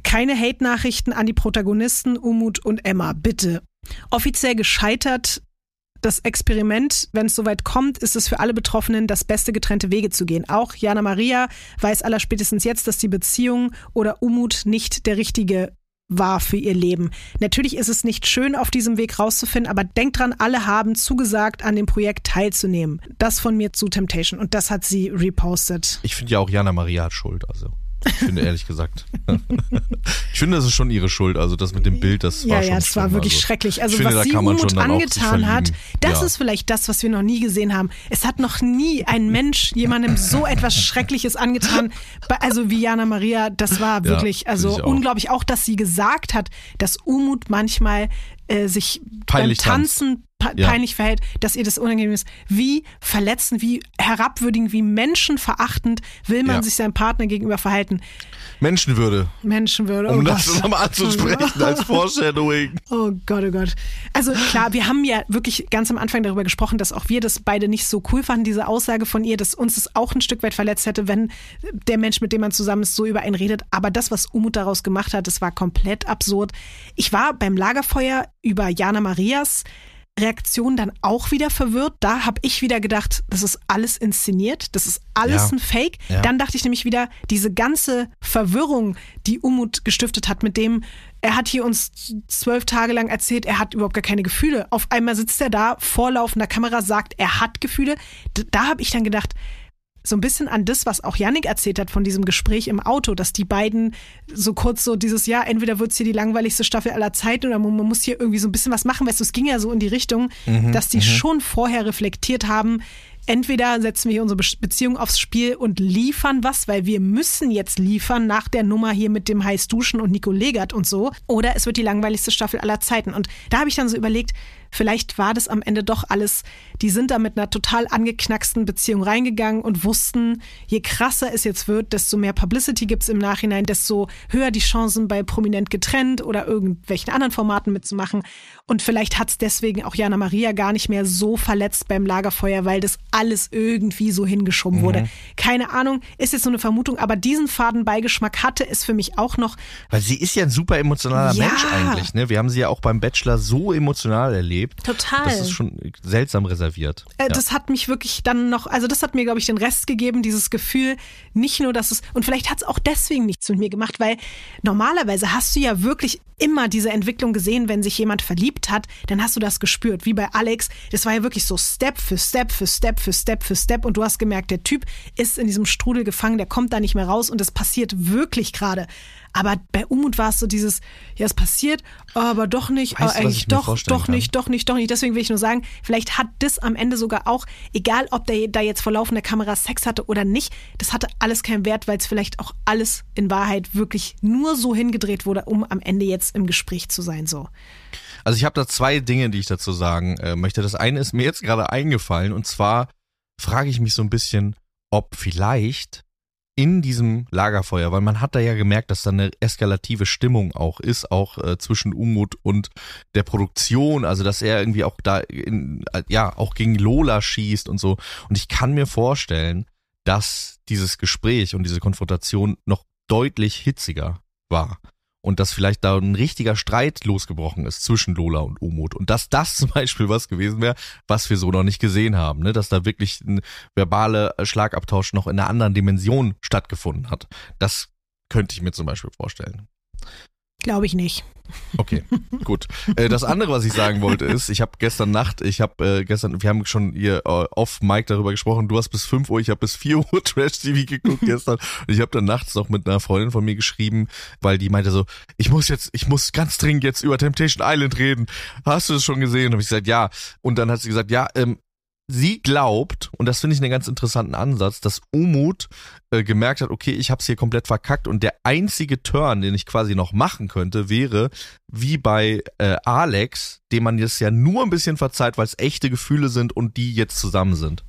Speaker 4: keine Hate-Nachrichten an die Protagonisten Umut und Emma, bitte. Offiziell gescheitert das Experiment, wenn es soweit kommt, ist es für alle Betroffenen das beste, getrennte Wege zu gehen. Auch Jana Maria weiß allerspätestens jetzt, dass die Beziehung oder Umut nicht der richtige war für ihr Leben. Natürlich ist es nicht schön, auf diesem Weg rauszufinden, aber denkt dran, alle haben zugesagt, an dem Projekt teilzunehmen. Das von mir zu Temptation und das hat sie repostet.
Speaker 5: Ich finde ja auch Jana Maria hat Schuld, also. Ich finde ehrlich gesagt. ich finde, das ist schon ihre Schuld. Also das mit dem Bild, das war
Speaker 4: ja,
Speaker 5: schon
Speaker 4: ja, das war wirklich
Speaker 5: also.
Speaker 4: schrecklich. Also
Speaker 5: finde,
Speaker 4: was sie Umut angetan hat, das
Speaker 5: ja.
Speaker 4: ist vielleicht das, was wir noch nie gesehen haben. Es hat noch nie ein Mensch jemandem so etwas Schreckliches angetan. Also wie Jana Maria, das war
Speaker 5: Ja,
Speaker 4: wirklich,
Speaker 5: finde
Speaker 4: also
Speaker 5: auch.
Speaker 4: unglaublich. Auch, dass sie gesagt hat, dass Umut manchmal äh, sich
Speaker 5: Peinlich
Speaker 4: beim Tanzen pa
Speaker 5: Ja.
Speaker 4: peinlich verhält, dass ihr das unangenehm ist. Wie verletzend, wie herabwürdigend, wie menschenverachtend will man
Speaker 5: Ja.
Speaker 4: sich seinem Partner gegenüber verhalten.
Speaker 5: Menschenwürde,
Speaker 4: Menschenwürde.
Speaker 5: um
Speaker 4: oh
Speaker 5: das nochmal anzusprechen als Foreshadowing.
Speaker 4: Oh Gott, oh Gott. Also klar, wir haben ja wirklich ganz am Anfang darüber gesprochen, dass auch wir das beide nicht so cool fanden, diese Aussage von ihr, dass uns das auch ein Stück weit verletzt hätte, wenn der Mensch, mit dem man zusammen ist, so über einen redet. Aber das, was Umut daraus gemacht hat, das war komplett absurd. Ich war beim Lagerfeuer über Jana Marias Reaktion dann auch wieder verwirrt. Da habe ich wieder gedacht, das ist alles inszeniert, das ist alles
Speaker 5: Ja.
Speaker 4: ein Fake.
Speaker 5: Ja.
Speaker 4: Dann dachte ich nämlich wieder, diese ganze Verwirrung, die Umut gestiftet hat, mit dem, er hat hier uns zwölf Tage lang erzählt, er hat überhaupt gar keine Gefühle. Auf einmal sitzt er da vor laufender Kamera, sagt, er hat Gefühle. D da habe ich dann gedacht, so ein bisschen an das, was auch Yannick erzählt hat von diesem Gespräch im Auto, dass die beiden so kurz so dieses Jahr, entweder wird's hier die langweiligste Staffel aller Zeiten oder man, man muss hier irgendwie so ein bisschen was machen. Weißt du, es ging ja so in die Richtung, dass die schon vorher reflektiert haben, entweder setzen wir hier unsere Be- Beziehung aufs Spiel und liefern was, weil wir müssen jetzt liefern nach der Nummer hier mit dem Heißduschen und Nico Legert und so, oder es wird die langweiligste Staffel aller Zeiten. Und da habe ich dann so überlegt, vielleicht war das am Ende doch alles, die sind da mit einer total angeknacksten Beziehung reingegangen und wussten, je krasser es jetzt wird, desto mehr Publicity gibt's im Nachhinein, desto höher die Chancen bei Prominent getrennt oder irgendwelchen anderen Formaten mitzumachen. Und vielleicht hat's deswegen auch Jana Maria gar nicht mehr so verletzt beim Lagerfeuer, weil das alles irgendwie so hingeschoben wurde. Keine Ahnung, ist jetzt so eine Vermutung, aber diesen Fadenbeigeschmack hatte es für mich auch noch.
Speaker 5: Weil sie ist ja ein super emotionaler
Speaker 4: Ja.
Speaker 5: Mensch eigentlich, ne? Wir haben sie ja auch beim Bachelor so emotional erlebt.
Speaker 1: Total.
Speaker 5: Das ist schon seltsam reserviert.
Speaker 4: Äh,
Speaker 5: ja.
Speaker 4: Das hat mich wirklich dann noch, also das hat mir, glaube ich, den Rest gegeben, dieses Gefühl, nicht nur, dass es, und vielleicht hat es auch deswegen nichts mit mir gemacht, weil normalerweise hast du ja wirklich immer diese Entwicklung gesehen, wenn sich jemand verliebt hat, dann hast du das gespürt, wie bei Alex. Das war ja wirklich so Step für Step für Step für Step für Step und du hast gemerkt, der Typ ist in diesem Strudel gefangen, der kommt da nicht mehr raus und das passiert wirklich gerade. Aber bei Umut war es so dieses, ja, es passiert, aber doch nicht,
Speaker 5: Weißt
Speaker 4: aber
Speaker 5: du, was
Speaker 4: eigentlich
Speaker 5: ich mir
Speaker 4: doch, doch
Speaker 5: kann?
Speaker 4: nicht, doch nicht, doch nicht. Deswegen will ich nur sagen, vielleicht hat das am Ende sogar auch, egal ob der da jetzt vor laufender Kamera Sex hatte oder nicht, das hatte alles keinen Wert, weil es vielleicht auch alles in Wahrheit wirklich nur so hingedreht wurde, um am Ende jetzt im Gespräch zu sein, so.
Speaker 5: Also ich habe da zwei Dinge, die ich dazu sagen äh, möchte. Das eine ist mir jetzt gerade eingefallen und zwar frage ich mich so ein bisschen, ob vielleicht in diesem Lagerfeuer, weil man hat da ja gemerkt, dass da eine eskalative Stimmung auch ist, auch äh, zwischen Umut und der Produktion, also dass er irgendwie auch da in, äh, ja auch gegen Lola schießt und so. Und ich kann mir vorstellen, dass dieses Gespräch und diese Konfrontation noch deutlich hitziger war. Und dass vielleicht da ein richtiger Streit losgebrochen ist zwischen Lola und Umut. Und dass das zum Beispiel was gewesen wäre, was wir so noch nicht gesehen haben. Ne? Dass da wirklich ein verbaler Schlagabtausch noch in einer anderen Dimension stattgefunden hat. Das könnte ich mir zum Beispiel vorstellen.
Speaker 4: Glaube ich nicht.
Speaker 5: Okay, gut. Äh, das andere, was ich sagen wollte, ist, ich habe gestern Nacht, ich habe äh, gestern, wir haben schon hier äh, off Mike darüber gesprochen, du hast bis 5 Uhr, ich habe bis 4 Uhr Trash TV geguckt gestern und ich habe dann nachts noch mit einer Freundin von mir geschrieben, weil die meinte so, ich muss jetzt, ich muss ganz dringend jetzt über Temptation Island reden. Hast du es schon gesehen? Habe ich gesagt, ja. Und dann hat sie gesagt, ja, ähm, sie glaubt, und das finde ich einen ganz interessanten Ansatz, dass Umut äh, gemerkt hat, okay, ich habe es hier komplett verkackt und der einzige Turn, den ich quasi noch machen könnte, wäre wie bei äh, Alex, dem man jetzt ja nur ein bisschen verzeiht, weil es echte Gefühle sind und die jetzt zusammen sind.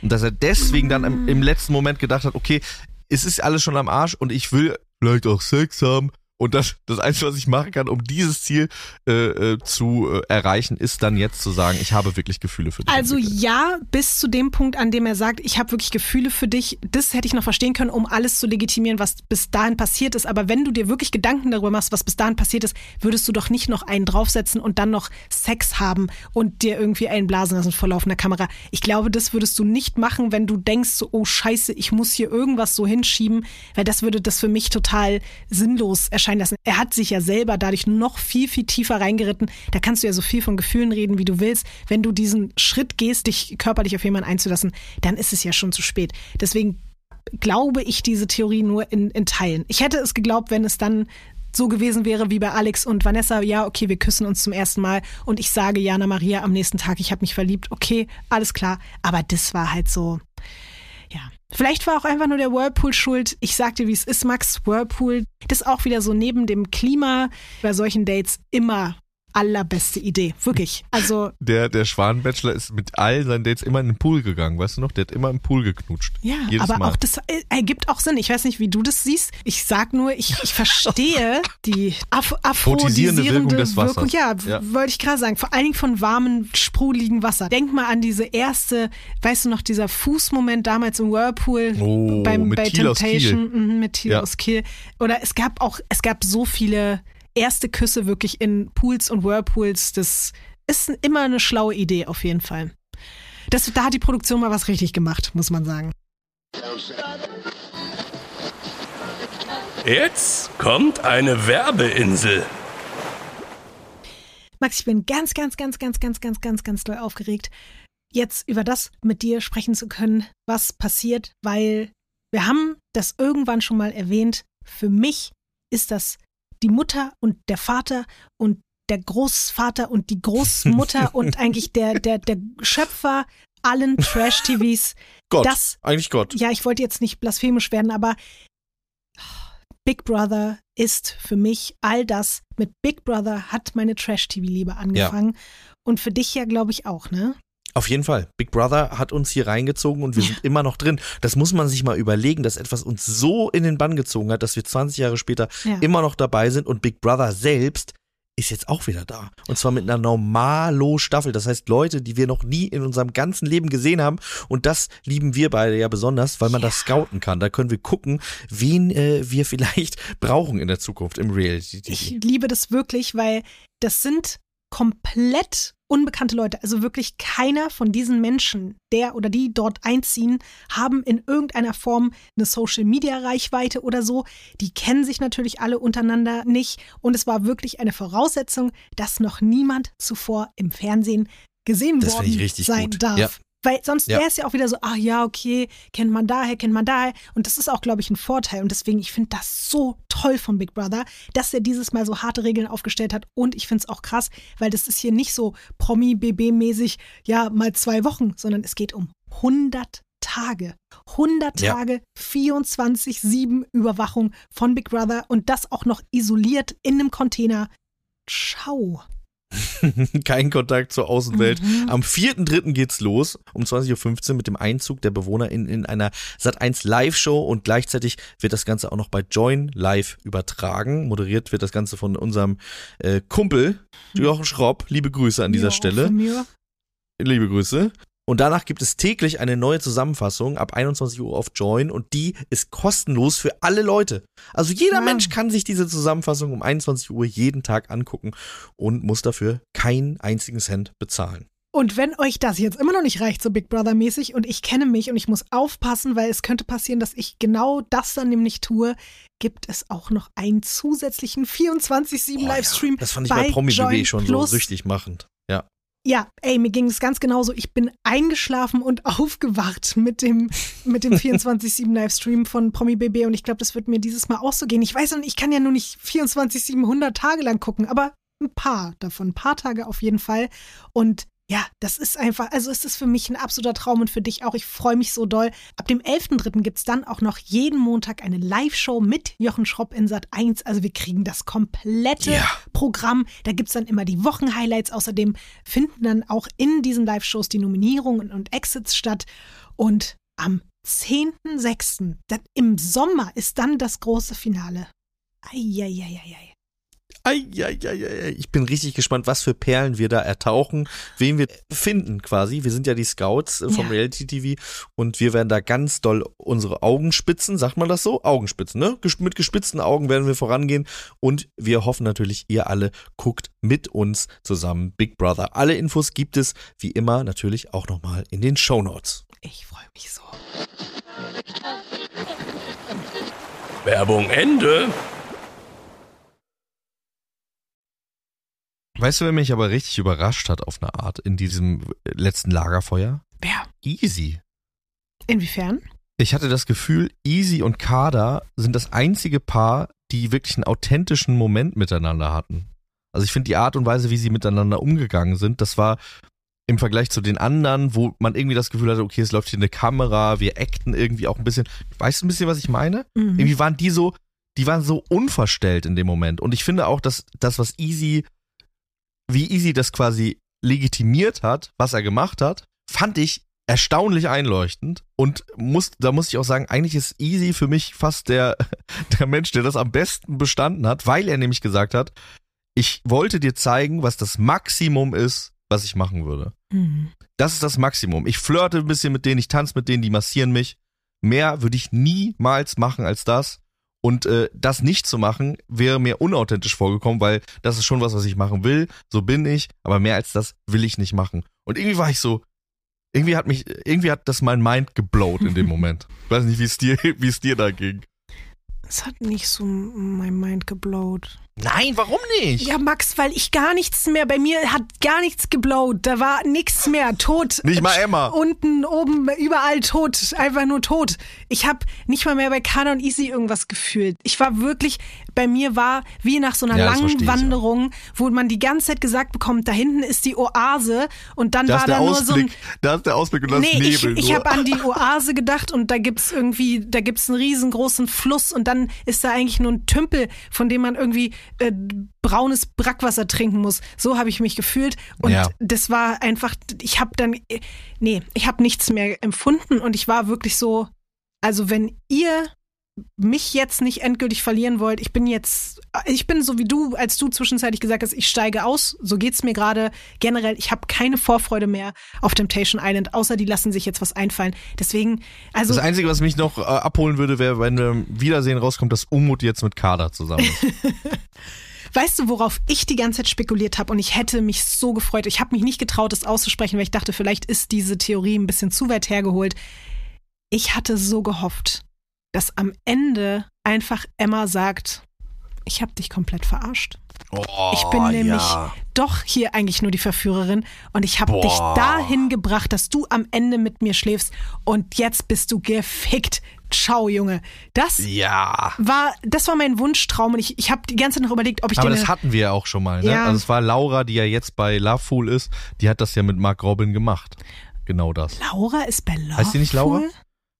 Speaker 5: Und dass er deswegen dann im, im letzten Moment gedacht hat, okay, es ist alles schon am Arsch und ich will vielleicht auch Sex haben und das, das Einzige, was ich machen kann, um dieses Ziel äh, äh, zu äh, erreichen, ist dann jetzt zu sagen, ich habe wirklich Gefühle für dich.
Speaker 4: Also
Speaker 5: entwickelt.
Speaker 4: ja, bis zu dem Punkt, an dem er sagt, ich habe wirklich Gefühle für dich, das hätte ich noch verstehen können, um alles zu legitimieren, was bis dahin passiert ist. Aber wenn du dir wirklich Gedanken darüber machst, was bis dahin passiert ist, würdest du doch nicht noch einen draufsetzen und dann noch Sex haben und dir irgendwie einen blasen lassen vor laufender Kamera. Ich glaube, das würdest du nicht machen, wenn du denkst, so, oh scheiße, ich muss hier irgendwas so hinschieben, weil das würde das für mich total sinnlos erscheinen lassen. Er hat sich ja selber dadurch noch viel, viel tiefer reingeritten. Da kannst du ja so viel von Gefühlen reden, wie du willst. Wenn du diesen Schritt gehst, dich körperlich auf jemanden einzulassen, dann ist es ja schon zu spät. Deswegen glaube ich diese Theorie nur in, in Teilen. Ich hätte es geglaubt, wenn es dann so gewesen wäre wie bei Alex und Vanessa, ja, okay, wir küssen uns zum ersten Mal und ich sage Jana Maria am nächsten Tag, ich habe mich verliebt, okay, alles klar. Aber das war halt so. Vielleicht war auch einfach nur der Whirlpool schuld. Ich sagte, wie es ist, Max. Whirlpool, das ist auch wieder so neben dem Klima bei solchen Dates immer allerbeste Idee. Wirklich. Also,
Speaker 5: Der, der Schwan-Bachelor ist mit all seinen Dates immer in den Pool gegangen, weißt du noch? Der hat immer im Pool geknutscht.
Speaker 4: ja,
Speaker 5: Jedes
Speaker 4: aber
Speaker 5: Mal.
Speaker 4: auch das äh, ergibt auch Sinn. Ich weiß nicht, wie du das siehst. Ich sag nur, ich, ich verstehe die Af
Speaker 5: Aphrodisierende Wirkung des Wassers.
Speaker 4: Wirkung. Ja,
Speaker 5: Ja.
Speaker 4: wollte ich gerade sagen. Vor allen Dingen von warmem, sprudeligen Wasser. Denk mal an diese erste, weißt du noch, dieser Fußmoment damals im Whirlpool
Speaker 5: Oh,
Speaker 4: beim,
Speaker 5: mit
Speaker 4: bei
Speaker 5: Thiel
Speaker 4: Temptation mhm, mit Thiel
Speaker 5: Ja.
Speaker 4: aus Kiel. Oder es gab auch, es gab so viele erste Küsse wirklich in Pools und Whirlpools. Das ist immer eine schlaue Idee auf jeden Fall. Das, da hat die Produktion mal was richtig gemacht, muss man sagen.
Speaker 2: Jetzt kommt eine Werbeinsel.
Speaker 4: Max, ich bin ganz, ganz, ganz, ganz, ganz, ganz, ganz, ganz doll aufgeregt, jetzt über das mit dir sprechen zu können, was passiert, weil wir haben das irgendwann schon mal erwähnt. Für mich ist das die Mutter und der Vater und der Großvater und die Großmutter und eigentlich der, der, der Schöpfer allen Trash-TVs.
Speaker 5: Gott.
Speaker 4: Das,
Speaker 5: Eigentlich Gott.
Speaker 4: ja, ich wollte jetzt nicht blasphemisch werden, aber Big Brother ist für mich all das. Mit Big Brother hat meine Trash-TV-Liebe angefangen. Und für dich ja, glaube ich, auch, ne?
Speaker 7: Auf jeden Fall. Big Brother hat uns hier reingezogen und wir sind immer noch drin. Das muss man sich mal überlegen, dass etwas uns so in den Bann gezogen hat, dass wir 20 Jahre später
Speaker 4: Ja.
Speaker 7: immer noch dabei sind und Big Brother selbst ist jetzt auch wieder da. Und zwar mit einer Normalo-Staffel. Das heißt, Leute, die wir noch nie in unserem ganzen Leben gesehen haben. Und das lieben wir beide ja besonders, weil man das scouten kann. Da können wir gucken, wen äh, wir vielleicht brauchen in der Zukunft im Reality.
Speaker 4: Ich liebe das wirklich, weil das sind komplett unbekannte Leute. Also wirklich keiner von diesen Menschen, der oder die dort einziehen, haben in irgendeiner Form eine Social-Media-Reichweite oder so. Die kennen sich natürlich alle untereinander nicht. Und es war wirklich eine Voraussetzung, dass noch niemand zuvor im Fernsehen gesehen
Speaker 7: Das finde ich
Speaker 4: worden
Speaker 7: richtig
Speaker 4: sein
Speaker 7: gut.
Speaker 4: darf.
Speaker 7: Ja.
Speaker 4: Weil sonst
Speaker 7: Ja.
Speaker 4: wäre es ja auch wieder so, ach ja, okay, kennt man daher, kennt man daher. Und das ist auch, glaube ich, ein Vorteil. Und deswegen, ich finde das so toll von Big Brother, dass er dieses Mal so harte Regeln aufgestellt hat. Und ich finde es auch krass, weil das ist hier nicht so Promi-BB-mäßig, ja, mal zwei Wochen, sondern es geht um 100 Tage. 100
Speaker 7: Ja.
Speaker 4: Tage, 24-7 Überwachung von Big Brother und das auch noch isoliert in einem Container. Ciao.
Speaker 7: Kein Kontakt zur Außenwelt.
Speaker 4: Mhm.
Speaker 7: Am 4.3. geht's los, um 20.15 Uhr mit dem Einzug der Bewohner in, in einer Sat1 Live-Show und gleichzeitig wird das Ganze auch noch bei Join Live übertragen. Moderiert wird das Ganze von unserem äh, Kumpel Jochen Schropp. Liebe Grüße an dieser
Speaker 4: Ja,
Speaker 7: Stelle. Liebe Grüße. Und danach gibt es täglich eine neue Zusammenfassung ab 21 Uhr auf Join und die ist kostenlos für alle Leute. Also jeder
Speaker 4: Wow.
Speaker 7: Mensch kann sich diese Zusammenfassung um 21 Uhr jeden Tag angucken und muss dafür keinen einzigen Cent bezahlen.
Speaker 4: Und wenn euch das jetzt immer noch nicht reicht, so Big Brother mäßig, und ich kenne mich und ich muss aufpassen, weil es könnte passieren, dass ich genau das dann nämlich tue, gibt es auch noch einen zusätzlichen 24-7
Speaker 7: Oh ja,
Speaker 4: Livestream.
Speaker 7: Das fand ich
Speaker 4: bei
Speaker 7: bei Promi BB schon
Speaker 4: Plus.
Speaker 7: so süchtig machend. Ja.
Speaker 4: Ey, mir ging es ganz genauso. Ich bin eingeschlafen und aufgewacht mit dem, mit dem 24-7 Livestream von Promi BB und ich glaube, das wird mir dieses Mal auch so gehen. Ich weiß nicht, ich kann ja nur nicht 24-7 100 Tage lang gucken, aber ein paar davon, ein paar Tage auf jeden Fall. Und ja, das ist einfach, also es ist für mich ein absoluter Traum und für dich auch. Ich freue mich so doll. Ab dem 11.3. gibt es dann auch noch jeden Montag eine Live-Show mit Jochen Schropp in Sat 1. Also wir kriegen das komplette
Speaker 7: Ja.
Speaker 4: Programm. Da gibt es dann immer die Wochenhighlights. Außerdem finden dann auch in diesen Live-Shows die Nominierungen und Exits statt. Und am 10.6. das- im Sommer ist dann das große Finale. Eieieiei.
Speaker 7: Eieieiei. Ich bin richtig gespannt, was für Perlen wir da ertauchen, wen wir finden quasi. Wir sind ja die Scouts äh, vom
Speaker 4: Ja.
Speaker 7: Reality TV und wir werden da ganz doll unsere Augen spitzen, sagt man das so? Augenspitzen, ne? Mit gespitzten Augen werden wir vorangehen und wir hoffen natürlich, ihr alle guckt mit uns zusammen Big Brother. Alle Infos gibt es wie immer natürlich auch nochmal in den Show Notes.
Speaker 4: Ich freue mich so.
Speaker 2: Werbung Ende.
Speaker 5: Weißt du, wer mich aber richtig überrascht hat auf eine Art in diesem letzten Lagerfeuer?
Speaker 4: Wer?
Speaker 5: Easy.
Speaker 4: Inwiefern?
Speaker 5: Ich hatte das Gefühl, Easy und Kader sind das einzige Paar, die wirklich einen authentischen Moment miteinander hatten. Also ich finde die Art und Weise, wie sie miteinander umgegangen sind, das war im Vergleich zu den anderen, wo man irgendwie das Gefühl hatte, okay, es läuft hier eine Kamera, wir acten irgendwie auch ein bisschen. Weißt du ein bisschen, was ich meine?
Speaker 4: Mhm.
Speaker 5: Irgendwie waren die so, die waren so unverstellt in dem Moment. Und ich finde auch, dass das, was Easy, wie Easy das quasi legitimiert hat, was er gemacht hat, fand ich erstaunlich einleuchtend. Und muss, da muss ich auch sagen, eigentlich ist Easy für mich fast der, der Mensch, der das am besten bestanden hat, weil er nämlich gesagt hat, ich wollte dir zeigen, was das Maximum ist, was ich machen würde.
Speaker 4: Mhm.
Speaker 5: Das ist das Maximum. Ich flirte ein bisschen mit denen, ich tanze mit denen, die massieren mich. Mehr würde ich niemals machen als das. Und äh, das nicht zu machen, wäre mir unauthentisch vorgekommen, weil das ist schon was, was ich machen will. So bin ich, aber mehr als das will ich nicht machen. Und irgendwie war ich so, irgendwie hat mich, irgendwie hat das mein Mind geblowt in dem Moment. Ich weiß nicht, wie es dir, wie es dir da ging.
Speaker 4: Es hat nicht so mein Mind geblowt.
Speaker 5: Nein, warum nicht?
Speaker 4: Ja, Max, weil ich gar nichts mehr, bei mir hat gar nichts geblowt. Da war nichts mehr. Tot.
Speaker 5: Nicht mal Emma.
Speaker 4: Unten, oben, überall tot. Einfach nur tot. Ich habe nicht mal mehr bei Kana und Easy irgendwas gefühlt. Ich war wirklich, bei mir war wie nach so einer
Speaker 5: Ja, das
Speaker 4: langen
Speaker 5: verstehe ich, ja.
Speaker 4: Wanderung, wo man die ganze Zeit gesagt bekommt, da hinten ist die Oase und dann
Speaker 5: Da
Speaker 4: war da nur so ein,
Speaker 5: Ausblick, da ist der Ausblick und das
Speaker 4: Nee, ich,
Speaker 5: Nebel.
Speaker 4: ich
Speaker 5: nur.
Speaker 4: habe an die Oase gedacht und da gibt's irgendwie, da gibt's einen riesengroßen Fluss und dann ist da eigentlich nur ein Tümpel, von dem man irgendwie äh, braunes Brackwasser trinken muss. So habe ich mich gefühlt und
Speaker 5: Ja.
Speaker 4: das war einfach, ich habe dann, äh, nee, ich habe nichts mehr empfunden und ich war wirklich so, also wenn ihr mich jetzt nicht endgültig verlieren wollt, ich bin jetzt, ich bin so wie du, als du zwischenzeitlich gesagt hast, ich steige aus, so geht's mir gerade generell, ich habe keine Vorfreude mehr auf Temptation Island, außer die lassen sich jetzt was einfallen. Deswegen, also
Speaker 5: Das Einzige, was mich noch äh, abholen würde, wäre, wenn wir im Wiedersehen rauskommt, dass Umut jetzt mit Kader zusammen ist.
Speaker 4: Weißt du, worauf ich die ganze Zeit spekuliert habe und ich hätte mich so gefreut. Ich habe mich nicht getraut, es auszusprechen, weil ich dachte, vielleicht ist diese Theorie ein bisschen zu weit hergeholt. Ich hatte so gehofft, dass am Ende einfach Emma sagt, ich habe dich komplett verarscht.
Speaker 5: Oh,
Speaker 4: Ich bin nämlich
Speaker 5: ja.
Speaker 4: doch hier eigentlich nur die Verführerin und ich habe dich dahin gebracht, dass du am Ende mit mir schläfst und jetzt bist du gefickt. Ciao, Junge. Das
Speaker 5: Ja.
Speaker 4: war, das war mein Wunschtraum und ich, ich habe die ganze Zeit noch überlegt, ob ich
Speaker 5: Aber das hatten wir ja auch schon mal, ne?
Speaker 4: Ja.
Speaker 5: Also es war Laura, die ja jetzt bei Lovefool ist, die hat das ja mit Mark Robin gemacht. Genau das.
Speaker 4: Laura ist bei Loveful?
Speaker 5: Heißt die nicht Laura?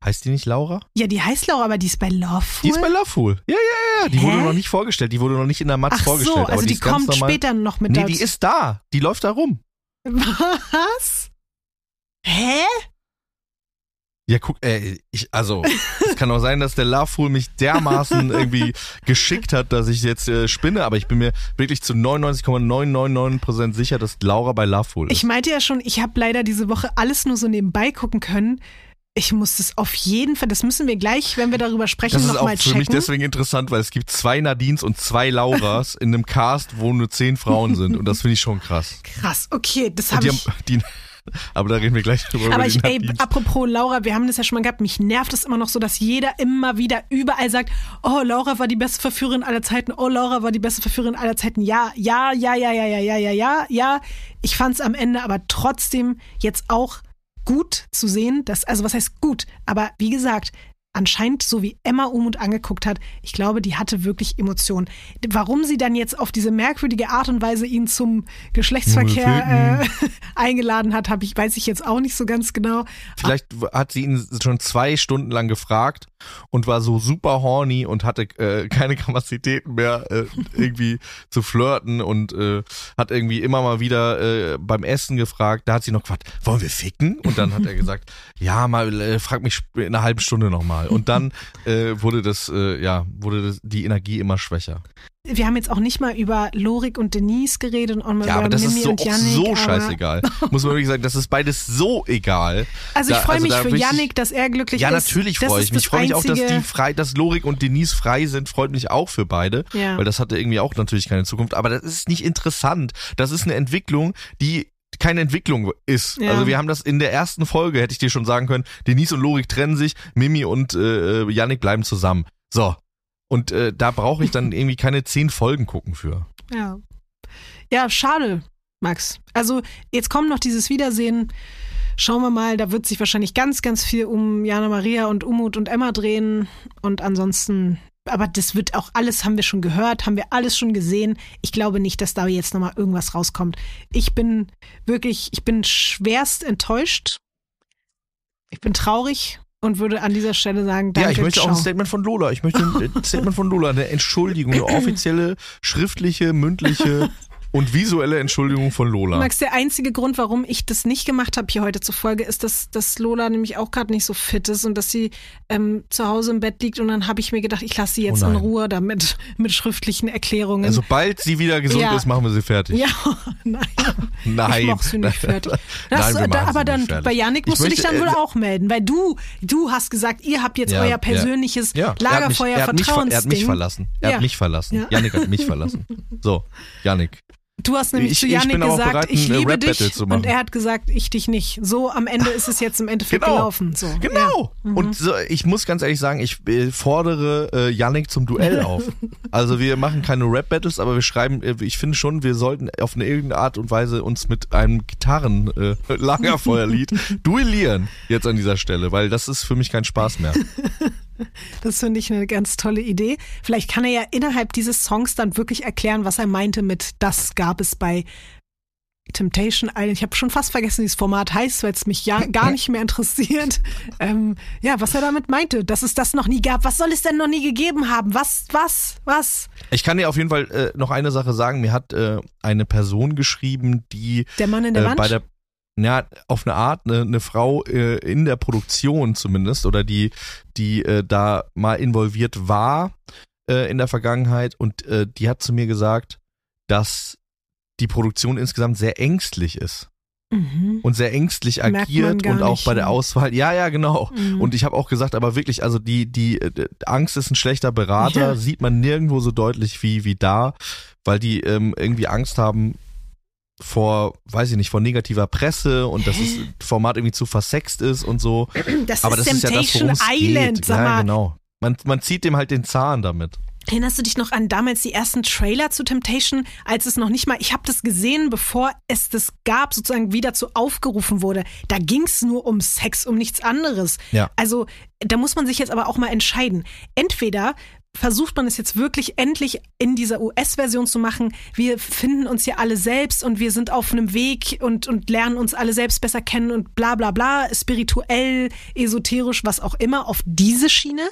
Speaker 5: Heißt die nicht Laura?
Speaker 4: Ja, die heißt Laura, aber die ist bei Loveful.
Speaker 5: Die ist bei Lovefool. Ja, ja, ja. Die
Speaker 4: Hä?
Speaker 5: wurde noch nicht vorgestellt. Die wurde noch nicht in der Matz
Speaker 4: Ach
Speaker 5: vorgestellt.
Speaker 4: so, also
Speaker 5: die,
Speaker 4: die, kommt später noch mit
Speaker 5: Nee,
Speaker 4: dazu.
Speaker 5: die ist da. Die läuft da rum.
Speaker 4: Was? Hä?
Speaker 5: Ja, guck, ey, ich, also, es kann auch sein, dass der Lovefool mich dermaßen irgendwie geschickt hat, dass ich jetzt äh, spinne, aber ich bin mir wirklich zu 99,999% sicher, dass Laura bei Lovefool ist.
Speaker 4: Ich meinte ja schon, ich habe leider diese Woche alles nur so nebenbei gucken können. Ich muss das auf jeden Fall, das müssen wir gleich, wenn wir darüber sprechen,
Speaker 5: das ist auch
Speaker 4: nochmal
Speaker 5: für mich
Speaker 4: checken.
Speaker 5: deswegen interessant, weil es gibt zwei Nadines und zwei Lauras in einem Cast, wo nur zehn Frauen sind und das finde ich schon krass.
Speaker 4: Krass, okay, das habe ich.
Speaker 5: haben, die, aber da reden wir gleich drüber.
Speaker 4: Aber ich, ey, apropos Laura, wir haben das ja schon mal gehabt. Mich nervt es immer noch so, dass jeder immer wieder überall sagt, oh, Laura war die beste Verführerin aller Zeiten, oh, Laura war die beste Verführerin aller Zeiten. Ja, ja, ja, ja, ja, ja, ja, ja, ja, ja. Ich fand es am Ende aber trotzdem jetzt auch gut zu sehen, dass, also was heißt gut, aber wie gesagt, anscheinend, so wie Emma Umut angeguckt hat, ich glaube, die hatte wirklich Emotionen. Warum sie dann jetzt auf diese merkwürdige Art und Weise ihn zum Geschlechtsverkehr äh, eingeladen hat, habe ich, weiß ich jetzt auch nicht so ganz genau.
Speaker 5: Vielleicht hat sie ihn schon zwei Stunden lang gefragt und war so super horny und hatte äh, keine Kapazitäten mehr, äh, irgendwie zu flirten und äh, hat irgendwie immer mal wieder äh, beim Essen gefragt. Da hat sie noch gefragt, wollen wir ficken? Und dann hat er gesagt, ja, mal äh, frag mich in einer halben Stunde nochmal. Und dann äh, wurde das, äh, ja, wurde das, die Energie immer schwächer.
Speaker 4: Wir haben jetzt auch nicht mal über Lorik und Denise geredet und
Speaker 5: Ja, aber das
Speaker 4: Mimi
Speaker 5: ist so,
Speaker 4: und Yannick.
Speaker 5: so scheißegal. Muss man wirklich sagen, das ist beides so egal.
Speaker 4: Also ich freue
Speaker 5: also
Speaker 4: mich für Yannick, dass er glücklich
Speaker 5: Ja,
Speaker 4: ist.
Speaker 5: natürlich
Speaker 4: Das
Speaker 5: freue ich mich. Ich freue mich auch, dass die frei, dass Lorik und Denise frei sind, freut mich auch für beide.
Speaker 4: Ja.
Speaker 5: Weil das hatte irgendwie auch natürlich keine Zukunft. Aber das ist nicht interessant. Das ist eine Entwicklung, die keine Entwicklung ist.
Speaker 4: Ja.
Speaker 5: Also wir haben das in der ersten Folge, hätte ich dir schon sagen können, Denise und Lorik trennen sich, Mimi und äh, Yannick bleiben zusammen. So. Und äh, da brauche ich dann irgendwie keine zehn Folgen gucken für.
Speaker 4: Ja. Ja, schade, Max. Also jetzt kommt noch dieses Wiedersehen. Schauen wir mal, da wird sich wahrscheinlich ganz, ganz viel um Jana Maria und Umut und Emma drehen. Und ansonsten, aber das wird auch alles, haben wir schon gehört, haben wir alles schon gesehen. Ich glaube nicht, dass da jetzt nochmal irgendwas rauskommt. Ich bin wirklich, ich bin schwerst enttäuscht. Ich bin traurig und würde an dieser Stelle sagen, danke,
Speaker 5: ja, ich möchte auch ein
Speaker 4: ciao.
Speaker 5: Statement von Lola. Ich möchte ein Statement von Lola, eine Entschuldigung, eine offizielle, schriftliche, mündliche und visuelle Entschuldigung von Lola.
Speaker 4: Max, der einzige Grund, warum ich das nicht gemacht habe hier heute zur Folge, ist, dass, dass Lola nämlich auch gerade nicht so fit ist und dass sie ähm, zu Hause im Bett liegt und dann habe ich mir gedacht, ich lasse sie jetzt
Speaker 5: Oh
Speaker 4: in
Speaker 5: nein.
Speaker 4: Ruhe damit mit schriftlichen Erklärungen.
Speaker 5: Sobald sie wieder gesund
Speaker 4: Ja.
Speaker 5: ist, machen wir sie fertig.
Speaker 4: ja, nein.
Speaker 5: Nein.
Speaker 4: Ich mach sie nicht fertig.
Speaker 5: Nein,
Speaker 4: Das,
Speaker 5: wir
Speaker 4: da, aber dann
Speaker 5: fertig.
Speaker 4: bei
Speaker 5: Ich
Speaker 4: musst du dich
Speaker 5: möchte,
Speaker 4: dann wohl
Speaker 5: äh,
Speaker 4: auch melden, weil du, du hast gesagt, ihr habt jetzt
Speaker 5: Ja,
Speaker 4: euer persönliches
Speaker 5: Ja, er hat mich,
Speaker 4: Lagerfeuer
Speaker 5: er hat mich, ver- er hat mich verlassen. Er hat mich verlassen.
Speaker 4: Ja.
Speaker 5: Yannick hat mich verlassen. So, Yannick.
Speaker 4: Du hast nämlich
Speaker 5: Ich-
Speaker 4: zu Yannick
Speaker 5: auch
Speaker 4: gesagt, ich
Speaker 5: äh,
Speaker 4: liebe dich und er hat gesagt, ich dich nicht. So am Ende ist es jetzt im Endeffekt
Speaker 5: Genau.
Speaker 4: gelaufen. So.
Speaker 5: Genau.
Speaker 4: Ja. Mhm.
Speaker 5: Und so, ich muss ganz ehrlich sagen, ich äh, fordere äh, Yannick zum Duell auf. Also wir machen keine Rap-Battles, aber wir schreiben, äh, ich finde schon, wir sollten auf eine irgendeine Art und Weise uns mit einem Gitarren-Lagerfeuerlied duellieren jetzt an dieser Stelle, weil das ist für mich kein Spaß mehr.
Speaker 4: Das finde ich eine ganz tolle Idee. Vielleicht kann er ja innerhalb dieses Songs dann wirklich erklären, was er meinte mit das gab es bei Temptation Island. Ich habe schon fast vergessen, wie das Format heißt, weil es mich ja gar nicht mehr interessiert. Ähm, ja, was er damit meinte, dass es das noch nie gab. Was soll es denn noch nie gegeben haben? Was, was, was?
Speaker 5: Ich kann dir auf jeden Fall äh, noch eine Sache sagen. Mir hat äh, eine Person geschrieben, die
Speaker 4: Der Mann in der
Speaker 5: äh,
Speaker 4: Wand?
Speaker 5: bei der ja, auf eine Art, eine, eine Frau äh, in der Produktion zumindest oder die, die äh, da mal involviert war äh, in der Vergangenheit und äh, die hat zu mir gesagt, dass die Produktion insgesamt sehr ängstlich ist
Speaker 4: mhm.
Speaker 5: und sehr ängstlich agiert und auch bei der
Speaker 4: ne?
Speaker 5: Auswahl. Ja, ja, genau.
Speaker 4: Mhm.
Speaker 5: Und ich habe auch gesagt, aber wirklich, also die, die äh, Angst ist ein schlechter Berater,
Speaker 4: Ja.
Speaker 5: sieht man nirgendwo so deutlich wie, wie da, weil die ähm, irgendwie Angst haben vor, weiß ich nicht, vor negativer Presse und dass das Format irgendwie zu versext ist und so.
Speaker 4: Das
Speaker 5: aber
Speaker 4: ist
Speaker 5: das ist ja das,
Speaker 4: Temptation Island,
Speaker 5: geht.
Speaker 4: sag
Speaker 5: ja,
Speaker 4: mal.
Speaker 5: genau. Man, man zieht dem halt den Zahn damit.
Speaker 4: Erinnerst du dich noch an damals die ersten Trailer zu Temptation, als es noch nicht mal, ich habe das gesehen, bevor es das gab, sozusagen wie dazu aufgerufen wurde. Da ging es nur um Sex, um nichts anderes.
Speaker 5: Ja.
Speaker 4: Also da muss man sich jetzt aber auch mal entscheiden. Entweder versucht man es jetzt wirklich endlich in dieser US-Version zu machen. Wir finden uns ja alle selbst und wir sind auf einem Weg und, und lernen uns alle selbst besser kennen und bla bla bla, spirituell, esoterisch, was auch immer, auf diese Schiene.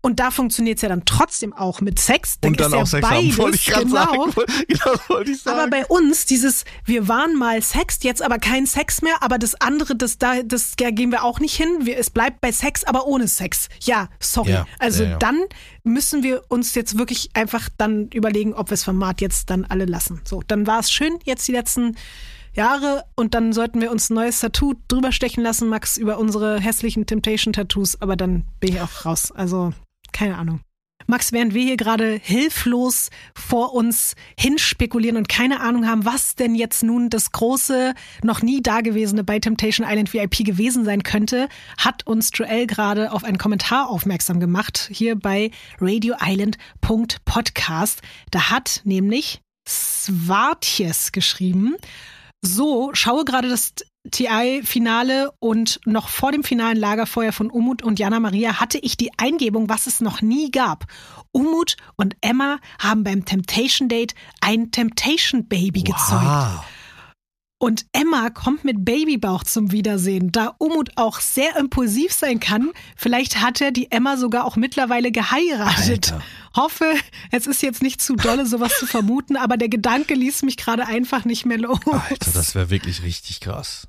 Speaker 4: Und da funktioniert es ja dann trotzdem auch mit Sex.
Speaker 5: Und dann
Speaker 4: ist ja
Speaker 5: auch Sex
Speaker 4: beides,
Speaker 5: haben, wollte ich gerade
Speaker 4: genau.
Speaker 5: sagen. Genau, das wollte ich sagen.
Speaker 4: Aber bei uns, dieses, wir waren mal Sex, jetzt aber kein Sex mehr, aber das andere, das da, das da gehen wir auch nicht hin. Wir, es bleibt bei Sex, aber ohne Sex. Ja, sorry.
Speaker 5: Ja,
Speaker 4: also
Speaker 5: ja.
Speaker 4: dann müssen wir uns jetzt wirklich einfach dann überlegen, ob wir das Format jetzt dann alle lassen. So, dann war es schön, jetzt die letzten Jahre und dann sollten wir uns ein neues Tattoo drüber stechen lassen, Max, über unsere hässlichen Temptation-Tattoos, aber dann bin ich auch raus. Also, keine Ahnung. Max, während wir hier gerade hilflos vor uns hinspekulieren und keine Ahnung haben, was denn jetzt nun das große, noch nie dagewesene bei Temptation Island VIP gewesen sein könnte, hat uns Joel gerade auf einen Kommentar aufmerksam gemacht, hier bei radioisland.podcast. Da hat nämlich Swartjes geschrieben, so, schaue gerade das TI-Finale und noch vor dem finalen Lagerfeuer von Umut und Jana Maria hatte ich die Eingebung, was es noch nie gab. Umut und Emma haben beim Temptation Date ein Temptation Baby gezeugt. Und Emma kommt mit Babybauch zum Wiedersehen. Da Umut auch sehr impulsiv sein kann, vielleicht hat er die Emma sogar auch mittlerweile geheiratet.
Speaker 5: Alter.
Speaker 4: Hoffe, es ist jetzt nicht zu dolle, sowas zu vermuten, aber der Gedanke ließ mich gerade einfach nicht mehr los.
Speaker 5: Alter, das wäre wirklich richtig krass.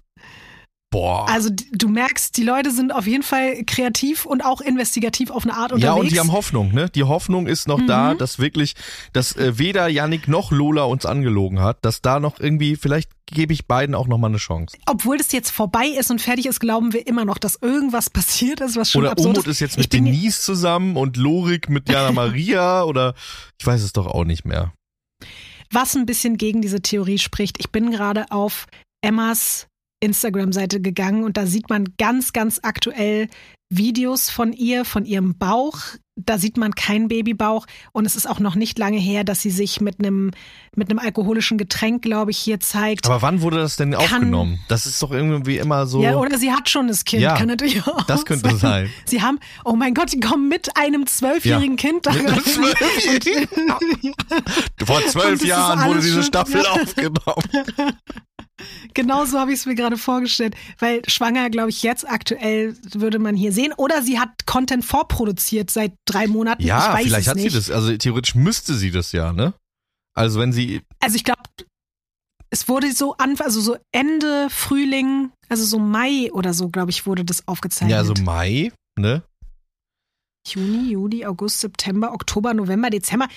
Speaker 5: Boah.
Speaker 4: Also du merkst, die Leute sind auf jeden Fall kreativ und auch investigativ auf eine Art unterwegs.
Speaker 5: ja, und die haben Hoffnung, ne? Die Hoffnung ist noch
Speaker 4: Mhm.
Speaker 5: da, dass wirklich, dass äh, weder Yannick noch Lola uns angelogen hat, dass da noch irgendwie, vielleicht gebe ich beiden auch noch mal eine Chance.
Speaker 4: Obwohl das jetzt vorbei ist und fertig ist, glauben wir immer noch, dass irgendwas passiert ist, was schon
Speaker 5: Oder
Speaker 4: absurd
Speaker 5: Umut ist jetzt
Speaker 4: Ich
Speaker 5: mit
Speaker 4: bin-
Speaker 5: Denise zusammen und Lorik mit Jana Maria oder ich weiß es doch auch nicht mehr.
Speaker 4: was ein bisschen gegen diese Theorie spricht. Ich bin gerade auf Emmas Instagram-Seite gegangen und da sieht man ganz, ganz aktuell Videos von ihr, von ihrem Bauch. Da sieht man keinen Babybauch und es ist auch noch nicht lange her, dass sie sich mit einem mit einem alkoholischen Getränk, glaube ich, hier zeigt.
Speaker 5: Aber wann wurde das denn aufgenommen? Das ist doch irgendwie immer so.
Speaker 4: ja, oder sie hat schon das Kind,
Speaker 5: Ja,
Speaker 4: kann natürlich auch
Speaker 5: das könnte sein.
Speaker 4: Sie haben, oh mein Gott, die kommen mit einem zwölfjährigen Kind da?
Speaker 5: Vor zwölf Jahren wurde diese Staffel
Speaker 4: Ja.
Speaker 5: aufgenommen.
Speaker 4: Genau so habe ich es mir gerade vorgestellt, weil schwanger, glaube ich, jetzt aktuell würde man hier sehen. Oder sie hat Content vorproduziert seit drei Monaten.
Speaker 5: Ja, vielleicht hat
Speaker 4: nicht.
Speaker 5: sie das. Also theoretisch müsste sie das ja, ne? Also wenn sie,
Speaker 4: Also ich glaube, es wurde so an, also so Ende Frühling, also so Mai oder so, glaube ich, wurde das aufgezeichnet.
Speaker 5: ja, also Mai, ne?
Speaker 4: Juni, Juli, August, September, Oktober, November, Dezember.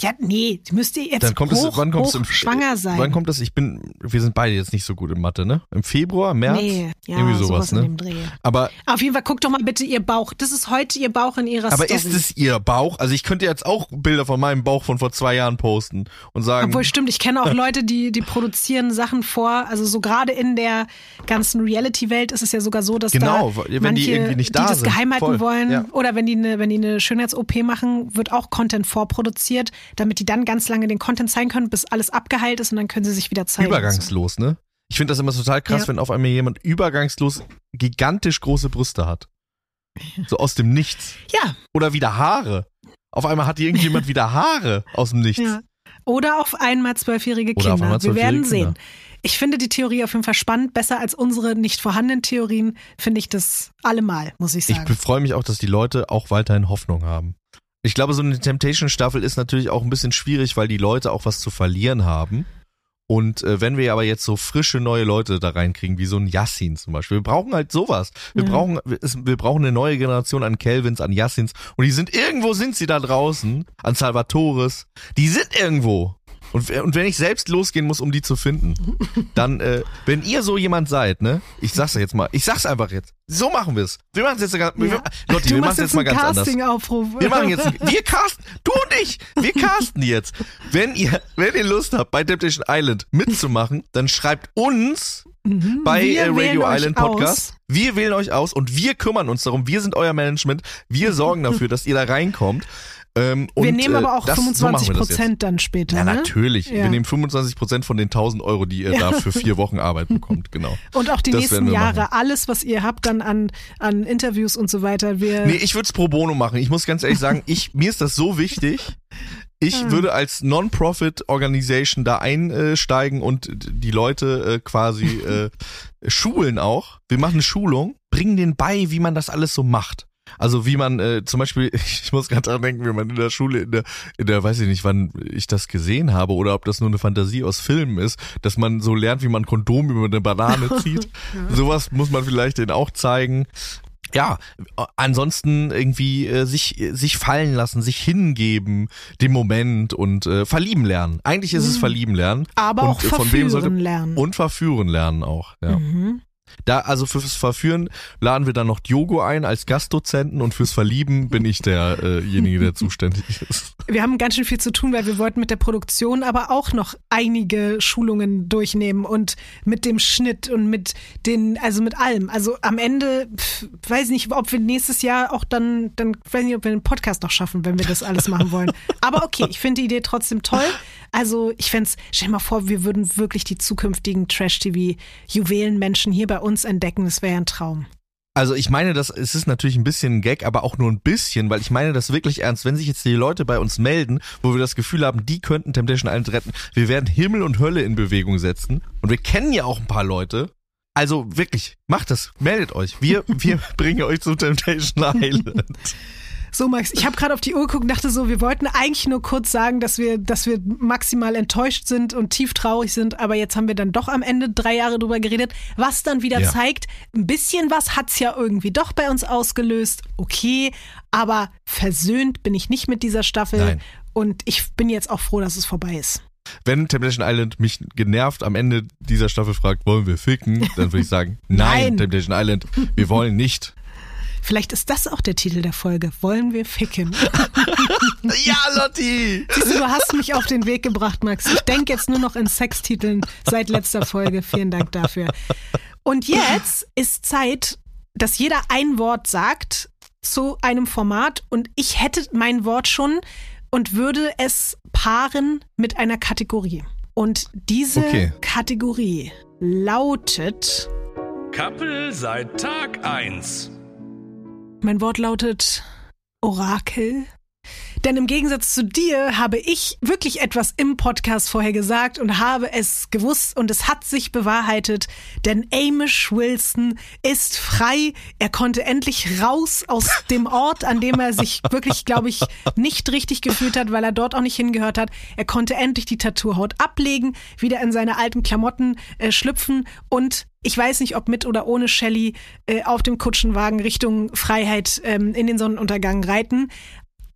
Speaker 4: Ja, nee, die müsste jetzt
Speaker 5: Dann kommt
Speaker 4: hoch,
Speaker 5: es, wann kommt
Speaker 4: hoch
Speaker 5: es im
Speaker 4: schwanger sein.
Speaker 5: Wann kommt das? Ich bin, wir sind beide jetzt nicht so gut in Mathe, ne? Im Februar, März?
Speaker 4: Nee, ja,
Speaker 5: Irgendwie sowas,
Speaker 4: in
Speaker 5: ne? Aber,
Speaker 4: Auf jeden Fall, guck doch mal bitte ihr Bauch. Das ist heute ihr Bauch in ihrer
Speaker 5: aber
Speaker 4: Story.
Speaker 5: ist es ihr Bauch? Also ich könnte jetzt auch Bilder von meinem Bauch von vor zwei Jahren posten und sagen,
Speaker 4: Obwohl, stimmt, ich kenne auch Leute, die, die produzieren Sachen vor. Also so gerade in der ganzen Reality-Welt ist es ja sogar so, dass
Speaker 5: Genau,
Speaker 4: da
Speaker 5: wenn die
Speaker 4: manche,
Speaker 5: irgendwie nicht da
Speaker 4: die das
Speaker 5: sind.
Speaker 4: geheim halten
Speaker 5: Voll,
Speaker 4: wollen
Speaker 5: ja.
Speaker 4: oder wenn die eine, wenn die eine Schönheits-OP machen, wird auch Content vorproduziert, damit die dann ganz lange den Content zeigen können, bis alles abgeheilt ist und dann können sie sich wieder zeigen.
Speaker 5: übergangslos, ne? Ich finde das immer total krass,
Speaker 4: Ja.
Speaker 5: wenn auf einmal jemand übergangslos gigantisch große Brüste hat. So aus dem Nichts.
Speaker 4: Ja,
Speaker 5: Oder wieder Haare. Auf einmal hat irgendjemand wieder Haare aus dem Nichts.
Speaker 4: ja. Oder auf einmal zwölfjährige Kinder.
Speaker 5: einmal
Speaker 4: Wir werden
Speaker 5: zwölfjährige
Speaker 4: sehen.
Speaker 5: Kinder.
Speaker 4: Ich finde die Theorie auf jeden Fall spannend. Besser als unsere nicht vorhandenen Theorien finde ich das allemal, muss ich
Speaker 5: Ich
Speaker 4: sagen.
Speaker 5: freue mich auch, dass die Leute auch weiterhin Hoffnung haben. Ich glaube, so eine Temptation-Staffel ist natürlich auch ein bisschen schwierig, weil die Leute auch was zu verlieren haben. Und äh, wenn wir aber jetzt so frische neue Leute da reinkriegen, wie so ein Yassin zum Beispiel, wir brauchen halt sowas. Wir
Speaker 4: Ja.
Speaker 5: brauchen, es- wir brauchen eine neue Generation an Kelvins, an Yassins. Und die sind irgendwo sind sie da draußen, an Salvatores. Die sind irgendwo. Und, und wenn ich selbst losgehen muss, um die zu finden, dann, äh, wenn ihr so jemand seid, ne, ich sag's jetzt mal, ich sag's einfach jetzt. So machen wir's. Wir machen's jetzt, ganz- wir,
Speaker 4: Ja.
Speaker 5: Lotti, wir machen's jetzt mal
Speaker 4: einen
Speaker 5: ganz anders. Wir machen jetzt, wir casten, du und ich, wir casten jetzt. Wenn ihr, wenn ihr Lust habt, bei Temptation Island mitzumachen, dann schreibt uns bei
Speaker 4: Wir
Speaker 5: äh, Radio Island
Speaker 4: aus.
Speaker 5: Podcast. Wir wählen euch aus und wir kümmern uns darum. Wir sind euer Management. Wir sorgen dafür, dass ihr da reinkommt. Ähm,
Speaker 4: Wir nehmen
Speaker 5: äh,
Speaker 4: aber auch
Speaker 5: das, so machen
Speaker 4: 25
Speaker 5: wir das jetzt.
Speaker 4: Prozent dann später.
Speaker 5: Ja,
Speaker 4: ne?
Speaker 5: natürlich.
Speaker 4: Ja.
Speaker 5: Wir nehmen 25 Prozent von den 1000 Euro, die ihr da für vier Wochen Arbeit bekommt. Genau.
Speaker 4: Und auch die
Speaker 5: Das
Speaker 4: nächsten Jahre,
Speaker 5: machen.
Speaker 4: alles, was ihr habt dann an, an Interviews und so weiter. Wir,
Speaker 5: Nee, ich würde es pro bono machen. Ich muss ganz ehrlich sagen, ich, mir ist das so wichtig. Ich würde als Non-Profit-Organisation da einsteigen und die Leute äh, quasi äh, schulen auch. Wir machen eine Schulung, bringen denen bei, wie man das alles so macht. Also wie man äh, zum Beispiel, ich muss gerade dran denken, wie man in der Schule, in der, in der, weiß ich nicht, wann ich das gesehen habe oder ob das nur eine Fantasie aus Filmen ist, dass man so lernt, wie man Kondom über eine Banane zieht. Sowas muss man vielleicht denen auch zeigen. Ja, ansonsten irgendwie äh, sich sich fallen lassen, sich hingeben, dem Moment und äh, verlieben lernen. Eigentlich ist es verlieben lernen.
Speaker 4: Aber
Speaker 5: und
Speaker 4: auch
Speaker 5: von wem
Speaker 4: verführen
Speaker 5: sollte
Speaker 4: lernen.
Speaker 5: und verführen lernen auch. Ja.
Speaker 4: Mhm.
Speaker 5: Da, also fürs Verführen laden wir dann noch Diogo ein als Gastdozenten und fürs Verlieben bin ich derjenige, der zuständig ist.
Speaker 4: Wir haben ganz schön viel zu tun, weil wir wollten mit der Produktion aber auch noch einige Schulungen durchnehmen und mit dem Schnitt und mit den, also mit allem. Also am Ende, pf, weiß nicht, ob wir nächstes Jahr auch dann, dann weiß nicht, ob wir den Podcast noch schaffen, wenn wir das alles machen wollen. Aber okay, ich finde die Idee trotzdem toll. Also ich fände stell dir mal vor, wir würden wirklich die zukünftigen Trash-TV-Juwelenmenschen hier bei uns entdecken. Das wäre ein Traum.
Speaker 5: Also ich meine, das es ist natürlich ein bisschen ein Gag, aber auch nur ein bisschen, weil ich meine das wirklich ernst. Wenn sich jetzt die Leute bei uns melden, wo wir das Gefühl haben, die könnten Temptation Island retten, wir werden Himmel und Hölle in Bewegung setzen. Und wir kennen ja auch ein paar Leute. Also wirklich, macht das, meldet euch. Wir, wir bringen euch zu Temptation Island.
Speaker 4: So, Max, ich habe gerade auf die Uhr geguckt und dachte so, wir wollten eigentlich nur kurz sagen, dass wir, dass wir maximal enttäuscht sind und tief traurig sind, aber jetzt haben wir dann doch am Ende drei Jahre drüber geredet, was dann wieder
Speaker 5: Ja.
Speaker 4: zeigt, ein bisschen was hat's ja irgendwie doch bei uns ausgelöst, okay, aber versöhnt bin ich nicht mit dieser Staffel
Speaker 5: Nein.
Speaker 4: und ich bin jetzt auch froh, dass es vorbei ist.
Speaker 5: Wenn Temptation Island mich genervt am Ende dieser Staffel fragt, wollen wir ficken, dann würde ich sagen, nein,
Speaker 4: Nein.
Speaker 5: Temptation Island, wir wollen nicht.
Speaker 4: Vielleicht ist das auch der Titel der Folge. Wollen wir ficken?
Speaker 5: Ja, Lotti!
Speaker 4: Siehst du, du hast mich auf den Weg gebracht, Max. Ich denke jetzt nur noch in Sextiteln seit letzter Folge. Vielen Dank dafür. Und jetzt ist Zeit, dass jeder ein Wort sagt zu einem Format und ich hätte mein Wort schon und würde es paaren mit einer Kategorie. Und diese
Speaker 5: Okay.
Speaker 4: Kategorie lautet,
Speaker 2: Kappel seit Tag 1.
Speaker 4: mein Wort lautet Orakel. Denn im Gegensatz zu dir habe ich wirklich etwas im Podcast vorher gesagt und habe es gewusst und es hat sich bewahrheitet. Denn Amish Wilson ist frei. Er konnte endlich raus aus dem Ort, an dem er sich wirklich, glaube ich, nicht richtig gefühlt hat, weil er dort auch nicht hingehört hat. Er konnte endlich die Tattoohaut ablegen, wieder in seine alten Klamotten äh, schlüpfen und ich weiß nicht, ob mit oder ohne Shelley äh, auf dem Kutschenwagen Richtung Freiheit ähm, in den Sonnenuntergang reiten.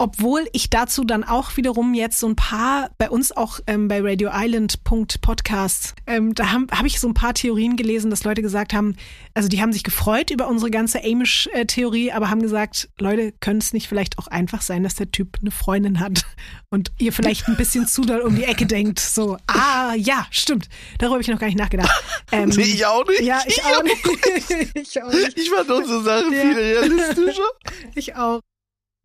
Speaker 4: Obwohl ich dazu dann auch wiederum jetzt so ein paar, bei uns auch ähm, bei Radio Island Podcast, ähm, da habe hab ich so ein paar Theorien gelesen, dass Leute gesagt haben, also die haben sich gefreut über unsere ganze Amish-Theorie, aber haben gesagt, Leute, könnte es nicht vielleicht auch einfach sein, dass der Typ eine Freundin hat und ihr vielleicht ein bisschen zu doll um die Ecke denkt. So, ah, ja, stimmt. Darüber habe ich noch gar nicht nachgedacht. Ähm,
Speaker 5: Nee, ich auch nicht.
Speaker 4: Ja, ich, auch nicht. ich auch nicht.
Speaker 5: Ich fand unsere Sache
Speaker 4: Ja.
Speaker 5: viel realistischer.
Speaker 4: Ich auch.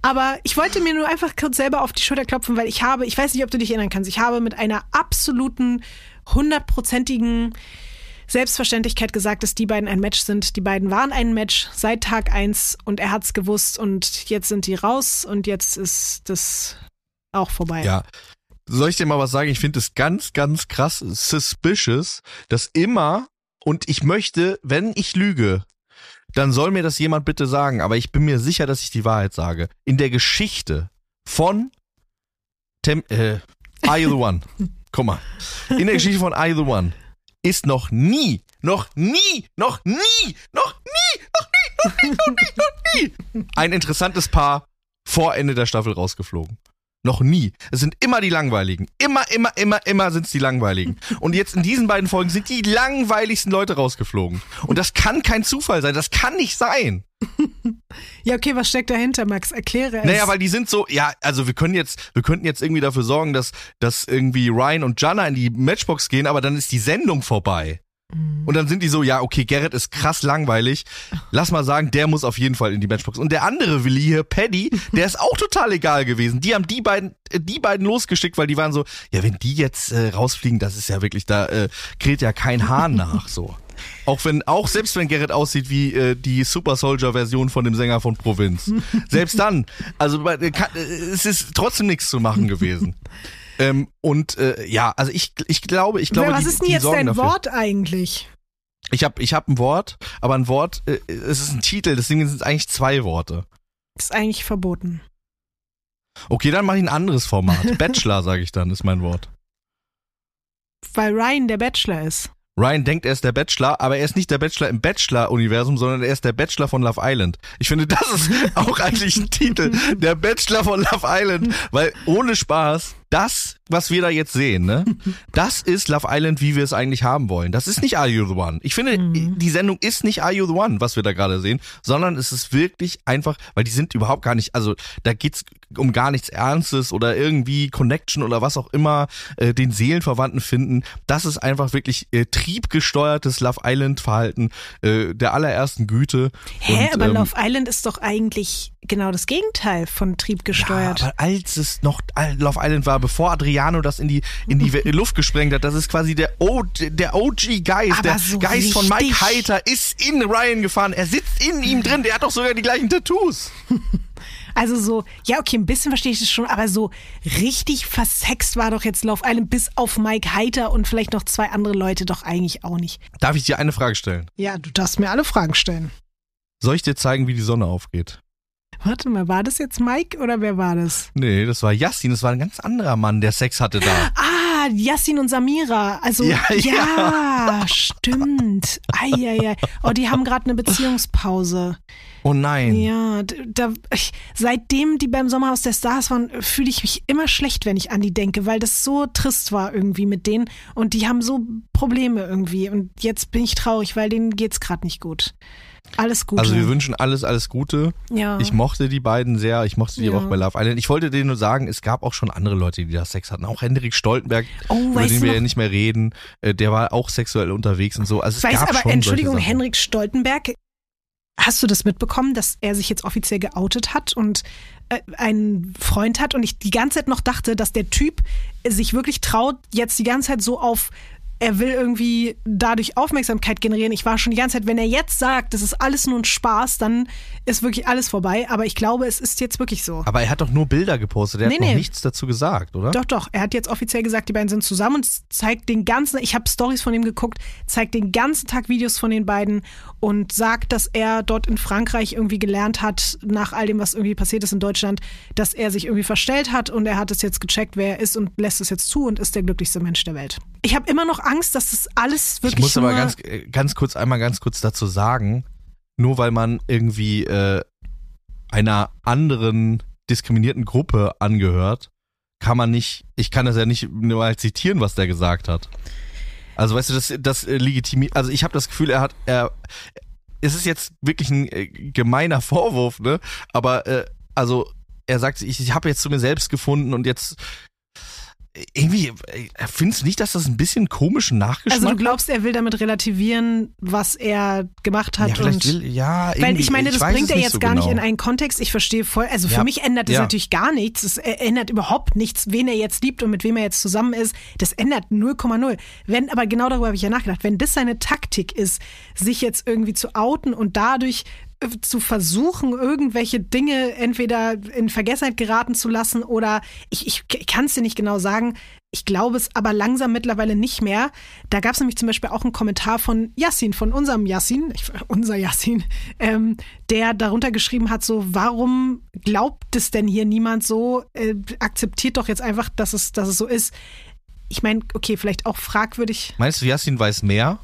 Speaker 4: Aber ich wollte mir nur einfach kurz selber auf die Schulter klopfen, weil ich habe, ich weiß nicht, ob du dich erinnern kannst, ich habe mit einer absoluten, hundertprozentigen Selbstverständlichkeit gesagt, dass die beiden ein Match sind. Die beiden waren ein Match seit Tag eins und er hat's gewusst und jetzt sind die raus und jetzt ist das auch vorbei.
Speaker 5: Ja. Soll ich dir mal was sagen? Ich finde es ganz, ganz krass suspicious, dass immer, und ich möchte, wenn ich lüge, dann soll mir das jemand bitte sagen, aber ich bin mir sicher, dass ich die Wahrheit sage. In der Geschichte von Tem äh, You the One? Guck mal. In der Geschichte von You the One ist noch nie, noch nie, noch nie, noch nie, noch nie, noch nie, noch nie, noch nie ein interessantes Paar vor Ende der Staffel rausgeflogen. Noch nie. Es sind immer die langweiligen. Immer, immer, immer, immer sind es die langweiligen. Und jetzt in diesen beiden Folgen sind die langweiligsten Leute rausgeflogen. Und das kann kein Zufall sein. Das kann nicht sein.
Speaker 4: Ja, okay, was steckt dahinter, Max? Erkläre es.
Speaker 5: Naja, weil die sind so, ja, also wir können jetzt, wir könnten jetzt irgendwie dafür sorgen, dass, dass irgendwie Ryan und Jana in die Matchbox gehen, aber dann ist die Sendung vorbei. Und dann sind die so, ja, okay, Garrett ist krass langweilig. Lass mal sagen, der muss auf jeden Fall in die Matchbox. Und der andere Willi hier, Paddy, der ist auch total egal gewesen. Die haben die beiden, äh, die beiden losgeschickt, weil die waren so, ja, wenn die jetzt äh, rausfliegen, das ist ja wirklich, da äh, kräht ja kein Hahn nach, so. Auch wenn, auch selbst wenn Garrett aussieht wie äh, die Super Soldier Version von dem Sänger von Provinz. selbst dann, also äh, kann, äh, es ist trotzdem nichts zu machen gewesen. Ähm, und äh, ja, also ich, ich glaube, ich glaube,
Speaker 4: was
Speaker 5: die,
Speaker 4: ist denn jetzt dein
Speaker 5: dafür.
Speaker 4: Wort eigentlich?
Speaker 5: Ich habe ich hab ein Wort, aber ein Wort, äh, es ist ein Titel, deswegen sind es eigentlich zwei Worte.
Speaker 4: Ist eigentlich verboten.
Speaker 5: Okay, dann mache ich ein anderes Format. Bachelor, sage ich dann, ist mein Wort.
Speaker 4: Weil Ryan der Bachelor ist.
Speaker 5: Ryan denkt, er ist der Bachelor, aber er ist nicht der Bachelor im Bachelor-Universum, sondern er ist der Bachelor von Love Island. Ich finde, das ist auch eigentlich ein Titel. Der Bachelor von Love Island. Weil ohne Spaß, das, was wir da jetzt sehen, ne, das ist Love Island, wie wir es eigentlich haben wollen. Das ist nicht Are You the One. Ich finde, die Sendung ist nicht Are You the One, was wir da gerade sehen, sondern es ist wirklich einfach, weil die sind überhaupt gar nicht, also da geht's um gar nichts Ernstes oder irgendwie Connection oder was auch immer, äh, den Seelenverwandten finden. Das ist einfach wirklich äh, triebgesteuertes Love Island Verhalten äh, der allerersten Güte.
Speaker 4: Hä,
Speaker 5: Und,
Speaker 4: aber
Speaker 5: ähm,
Speaker 4: Love Island ist doch eigentlich genau das Gegenteil von Trieb gesteuert.
Speaker 5: Ja, aber als es noch Love Island war, bevor Adriano das in die in die Luft gesprengt hat, das ist quasi der o, der OG Geist,
Speaker 4: Aber
Speaker 5: der
Speaker 4: so
Speaker 5: Geist von Mike
Speaker 4: richtig.
Speaker 5: Heiter ist in Ryan gefahren. Er sitzt in ihm drin, der hat doch sogar die gleichen Tattoos.
Speaker 4: Also so, ja, okay, ein bisschen verstehe ich das schon, aber so richtig versext war doch jetzt Love Island bis auf Mike Heiter und vielleicht noch zwei andere Leute doch eigentlich auch nicht.
Speaker 5: Darf ich dir eine Frage stellen?
Speaker 4: Ja, du darfst mir alle Fragen stellen.
Speaker 5: Soll ich dir zeigen, wie die Sonne aufgeht?
Speaker 4: Warte mal, war das jetzt Mike oder wer war das?
Speaker 5: Nee, das war Yassin, das war ein ganz anderer Mann, der Sex hatte da.
Speaker 4: Ah, Yassin und Samira. Also,
Speaker 5: Ja,
Speaker 4: ja,
Speaker 5: ja.
Speaker 4: stimmt. Eieiei. Oh, die haben gerade eine Beziehungspause.
Speaker 5: Oh nein.
Speaker 4: Ja, da, ich, seitdem die beim Sommerhaus der Stars waren, fühle ich mich immer schlecht, wenn ich an die denke, weil das so trist war irgendwie mit denen und die haben so Probleme irgendwie und jetzt bin ich traurig, weil denen geht's gerade nicht gut. Alles Gute.
Speaker 5: Also wir wünschen alles, alles Gute.
Speaker 4: ja.
Speaker 5: Ich mochte die beiden sehr, ich mochte die
Speaker 4: Ja.
Speaker 5: auch bei Love Island. Ich wollte denen nur sagen, es gab auch schon andere Leute, die da Sex hatten. Auch Hendrik Stoltenberg,
Speaker 4: Oh,
Speaker 5: über
Speaker 4: weißt
Speaker 5: den wir ja nicht mehr reden, äh, der war auch sexuell unterwegs und so. Also es
Speaker 4: Weiß
Speaker 5: gab
Speaker 4: aber,
Speaker 5: schon
Speaker 4: Entschuldigung. Henrik Stoltenberg, hast du das mitbekommen, dass er sich jetzt offiziell geoutet hat und äh, einen Freund hat und ich die ganze Zeit noch dachte, dass der Typ sich wirklich traut, jetzt die ganze Zeit so auf er will irgendwie dadurch Aufmerksamkeit generieren. Ich war schon die ganze Zeit, wenn er jetzt sagt, das ist alles nur ein Spaß, dann ist wirklich alles vorbei. Aber ich glaube, es ist jetzt wirklich so.
Speaker 5: Aber er hat doch nur Bilder gepostet, er
Speaker 4: Nee,
Speaker 5: hat noch
Speaker 4: nee.
Speaker 5: nichts dazu gesagt, oder?
Speaker 4: Doch, doch. Er hat jetzt offiziell gesagt, die beiden sind zusammen und zeigt den ganzen, ich habe Stories von ihm geguckt, zeigt den ganzen Tag Videos von den beiden und sagt, dass er dort in Frankreich irgendwie gelernt hat, nach all dem, was irgendwie passiert ist in Deutschland, dass er sich irgendwie verstellt hat und er hat es jetzt gecheckt, wer er ist und lässt es jetzt zu und ist der glücklichste Mensch der Welt. Ich habe immer noch Angst, dass das alles wirklich
Speaker 5: Ich muss aber ganz, äh, ganz kurz einmal ganz kurz dazu sagen, nur weil man irgendwie äh, einer anderen diskriminierten Gruppe angehört, kann man nicht, ich kann das ja nicht nur mal zitieren, was der gesagt hat. Also weißt du, das, das äh, legitimiert, also ich habe das Gefühl, er hat, er, es ist jetzt wirklich ein äh, gemeiner Vorwurf, ne? Aber äh, also er sagt, ich, ich habe jetzt zu mir selbst gefunden und jetzt irgendwie, äh, findest du nicht, dass das ein bisschen komischen Nachgeschmack
Speaker 4: Also du glaubst, er will damit relativieren, was er gemacht hat
Speaker 5: ja,
Speaker 4: und
Speaker 5: will, ja,
Speaker 4: Weil ich meine, das
Speaker 5: weiß
Speaker 4: bringt er jetzt
Speaker 5: so
Speaker 4: gar nicht
Speaker 5: genau.
Speaker 4: in einen Kontext. Ich verstehe voll. Also für
Speaker 5: Ja.
Speaker 4: mich ändert das
Speaker 5: Ja.
Speaker 4: natürlich gar nichts. Es ändert überhaupt nichts, wen er jetzt liebt und mit wem er jetzt zusammen ist. Das ändert 0,0. Wenn, aber genau darüber habe ich ja nachgedacht. Wenn das seine Taktik ist, sich jetzt irgendwie zu outen und dadurch zu versuchen, irgendwelche Dinge entweder in Vergessenheit geraten zu lassen oder ich, ich, ich kann es dir nicht genau sagen. Ich glaube es aber langsam mittlerweile nicht mehr. Da gab es nämlich zum Beispiel auch einen Kommentar von Yassin, von unserem Yassin, unser Yassin, ähm, der darunter geschrieben hat, so, warum glaubt es denn hier niemand so? Äh, akzeptiert doch jetzt einfach, dass es, dass es so ist. Ich meine, okay, vielleicht auch fragwürdig.
Speaker 5: Meinst du, Yassin weiß mehr?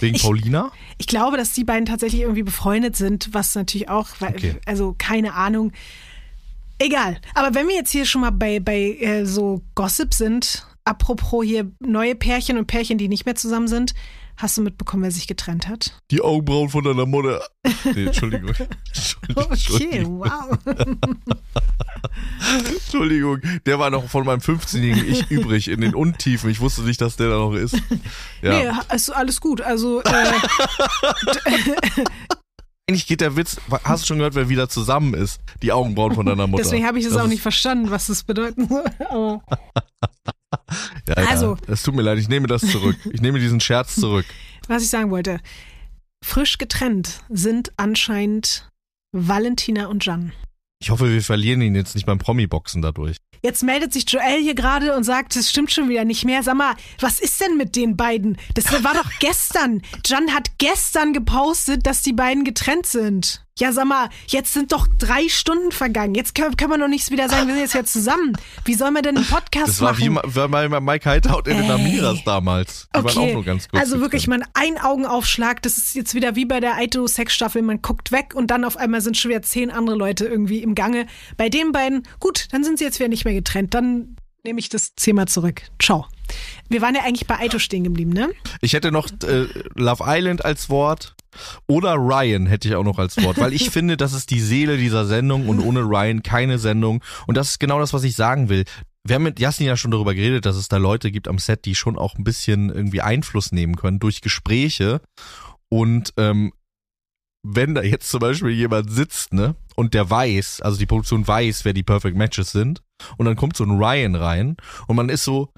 Speaker 5: Wegen
Speaker 4: Ich-
Speaker 5: Paulina?
Speaker 4: Ich glaube, dass die beiden tatsächlich irgendwie befreundet sind, was natürlich auch, weil,
Speaker 5: Okay.
Speaker 4: also keine Ahnung. Egal. Aber wenn wir jetzt hier schon mal bei, bei äh, so Gossip sind, apropos hier neue Pärchen und Pärchen, die nicht mehr zusammen sind, hast du mitbekommen, wer sich getrennt hat?
Speaker 5: Die Augenbrauen von deiner Mutter. Nee, Entschuldigung.
Speaker 4: Okay, wow.
Speaker 5: Entschuldigung. Der war noch von meinem 15-jährigen Ich übrig in den Untiefen. Ich wusste nicht, dass der da noch ist. Ja.
Speaker 4: Nee, ist alles gut. Also, äh,
Speaker 5: Eigentlich geht der Witz, hast du schon gehört, wer wieder zusammen ist? Die Augenbrauen von deiner Mutter.
Speaker 4: deswegen habe ich es auch nicht verstanden, was das bedeuten soll. Aber
Speaker 5: Ja, ja,
Speaker 4: Also.
Speaker 5: Es tut mir leid, ich nehme das zurück. Ich nehme diesen Scherz zurück.
Speaker 4: was ich sagen wollte. Frisch getrennt sind anscheinend Valentina und Jan.
Speaker 5: Ich hoffe, wir verlieren ihn jetzt nicht beim Promi-Boxen dadurch.
Speaker 4: Jetzt meldet sich Joel hier gerade und sagt, es stimmt schon wieder nicht mehr. Sag mal, was ist denn mit den beiden? Das war doch gestern. Jan hat gestern gepostet, dass die beiden getrennt sind. Ja, sag mal, jetzt sind doch drei Stunden vergangen. Jetzt können, können wir doch nicht wieder sagen, wir sind jetzt ja zusammen. Wie sollen wir denn einen Podcast
Speaker 5: Das war
Speaker 4: machen?
Speaker 5: wie Ma- war mal mal Mike Heithaut in den
Speaker 4: Ey.
Speaker 5: Amiras damals. Die waren auch nur ganz kurz.
Speaker 4: also wirklich
Speaker 5: getrennt.
Speaker 4: mal ein Augenaufschlag. Das ist jetzt wieder wie bei der Aito-Sex-Staffel. Man guckt weg und dann auf einmal sind schon wieder zehn andere Leute irgendwie im Gange. Bei den beiden, gut, dann sind sie jetzt wieder nicht mehr getrennt. Dann nehme ich das Thema zurück. Ciao. Wir waren ja eigentlich bei Aito stehen geblieben, ne?
Speaker 5: Ich hätte noch äh, Love Island als Wort. Oder Ryan hätte ich auch noch als Wort, weil ich finde, das ist die Seele dieser Sendung und ohne Ryan keine Sendung. Und das ist genau das, was ich sagen will. Wir haben mit Jasmin ja schon darüber geredet, dass es da Leute gibt am Set, die schon auch ein bisschen irgendwie Einfluss nehmen können durch Gespräche. Und ähm, wenn da jetzt zum Beispiel jemand sitzt, ne, und der weiß, also die Produktion weiß, wer die Perfect Matches sind, und dann kommt so ein Ryan rein und man ist so,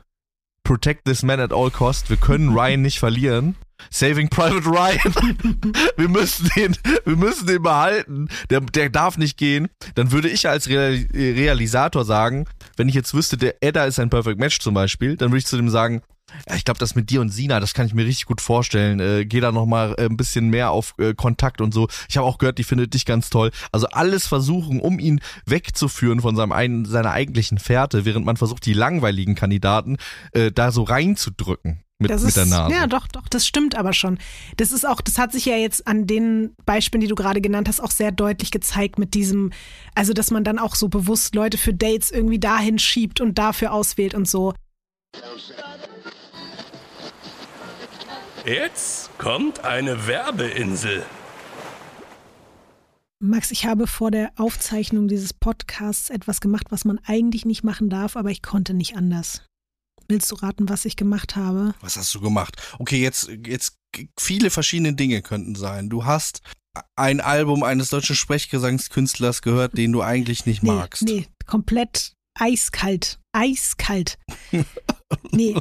Speaker 5: protect this man at all cost, wir können Ryan nicht verlieren. Saving Private Ryan. wir müssen den, wir müssen den behalten. Der, der darf nicht gehen. Dann würde ich als Real, Realisator sagen, wenn ich jetzt wüsste, der Edda ist ein Perfect Match zum Beispiel, dann würde ich zu dem sagen, ja, ich glaube, das mit dir und Sina, das kann ich mir richtig gut vorstellen. Äh, geh da noch mal äh, ein bisschen mehr auf äh, Kontakt und so. Ich habe auch gehört, die findet dich ganz toll. Also alles versuchen, um ihn wegzuführen von seinem einen, seiner eigentlichen Fährte, während man versucht, die langweiligen Kandidaten äh, da so reinzudrücken mit,
Speaker 4: Das
Speaker 5: mit
Speaker 4: ist,
Speaker 5: der Nase.
Speaker 4: Ja, doch, doch, das stimmt aber schon. Das ist auch, das hat sich ja jetzt an den Beispielen, die du gerade genannt hast, auch sehr deutlich gezeigt mit diesem, also dass man dann auch so bewusst Leute für Dates irgendwie dahin schiebt und dafür auswählt und so.
Speaker 2: Jetzt kommt eine Werbeinsel.
Speaker 4: Max, ich habe vor der Aufzeichnung dieses Podcasts etwas gemacht, was man eigentlich nicht machen darf, aber ich konnte nicht anders. Willst du raten, was ich gemacht habe?
Speaker 8: Was hast du gemacht? Okay, jetzt, jetzt viele verschiedene Dinge könnten sein. Du hast ein Album eines deutschen Sprechgesangskünstlers gehört, den du eigentlich nicht magst.
Speaker 4: Nee, nee, komplett eiskalt. Eiskalt. Nee,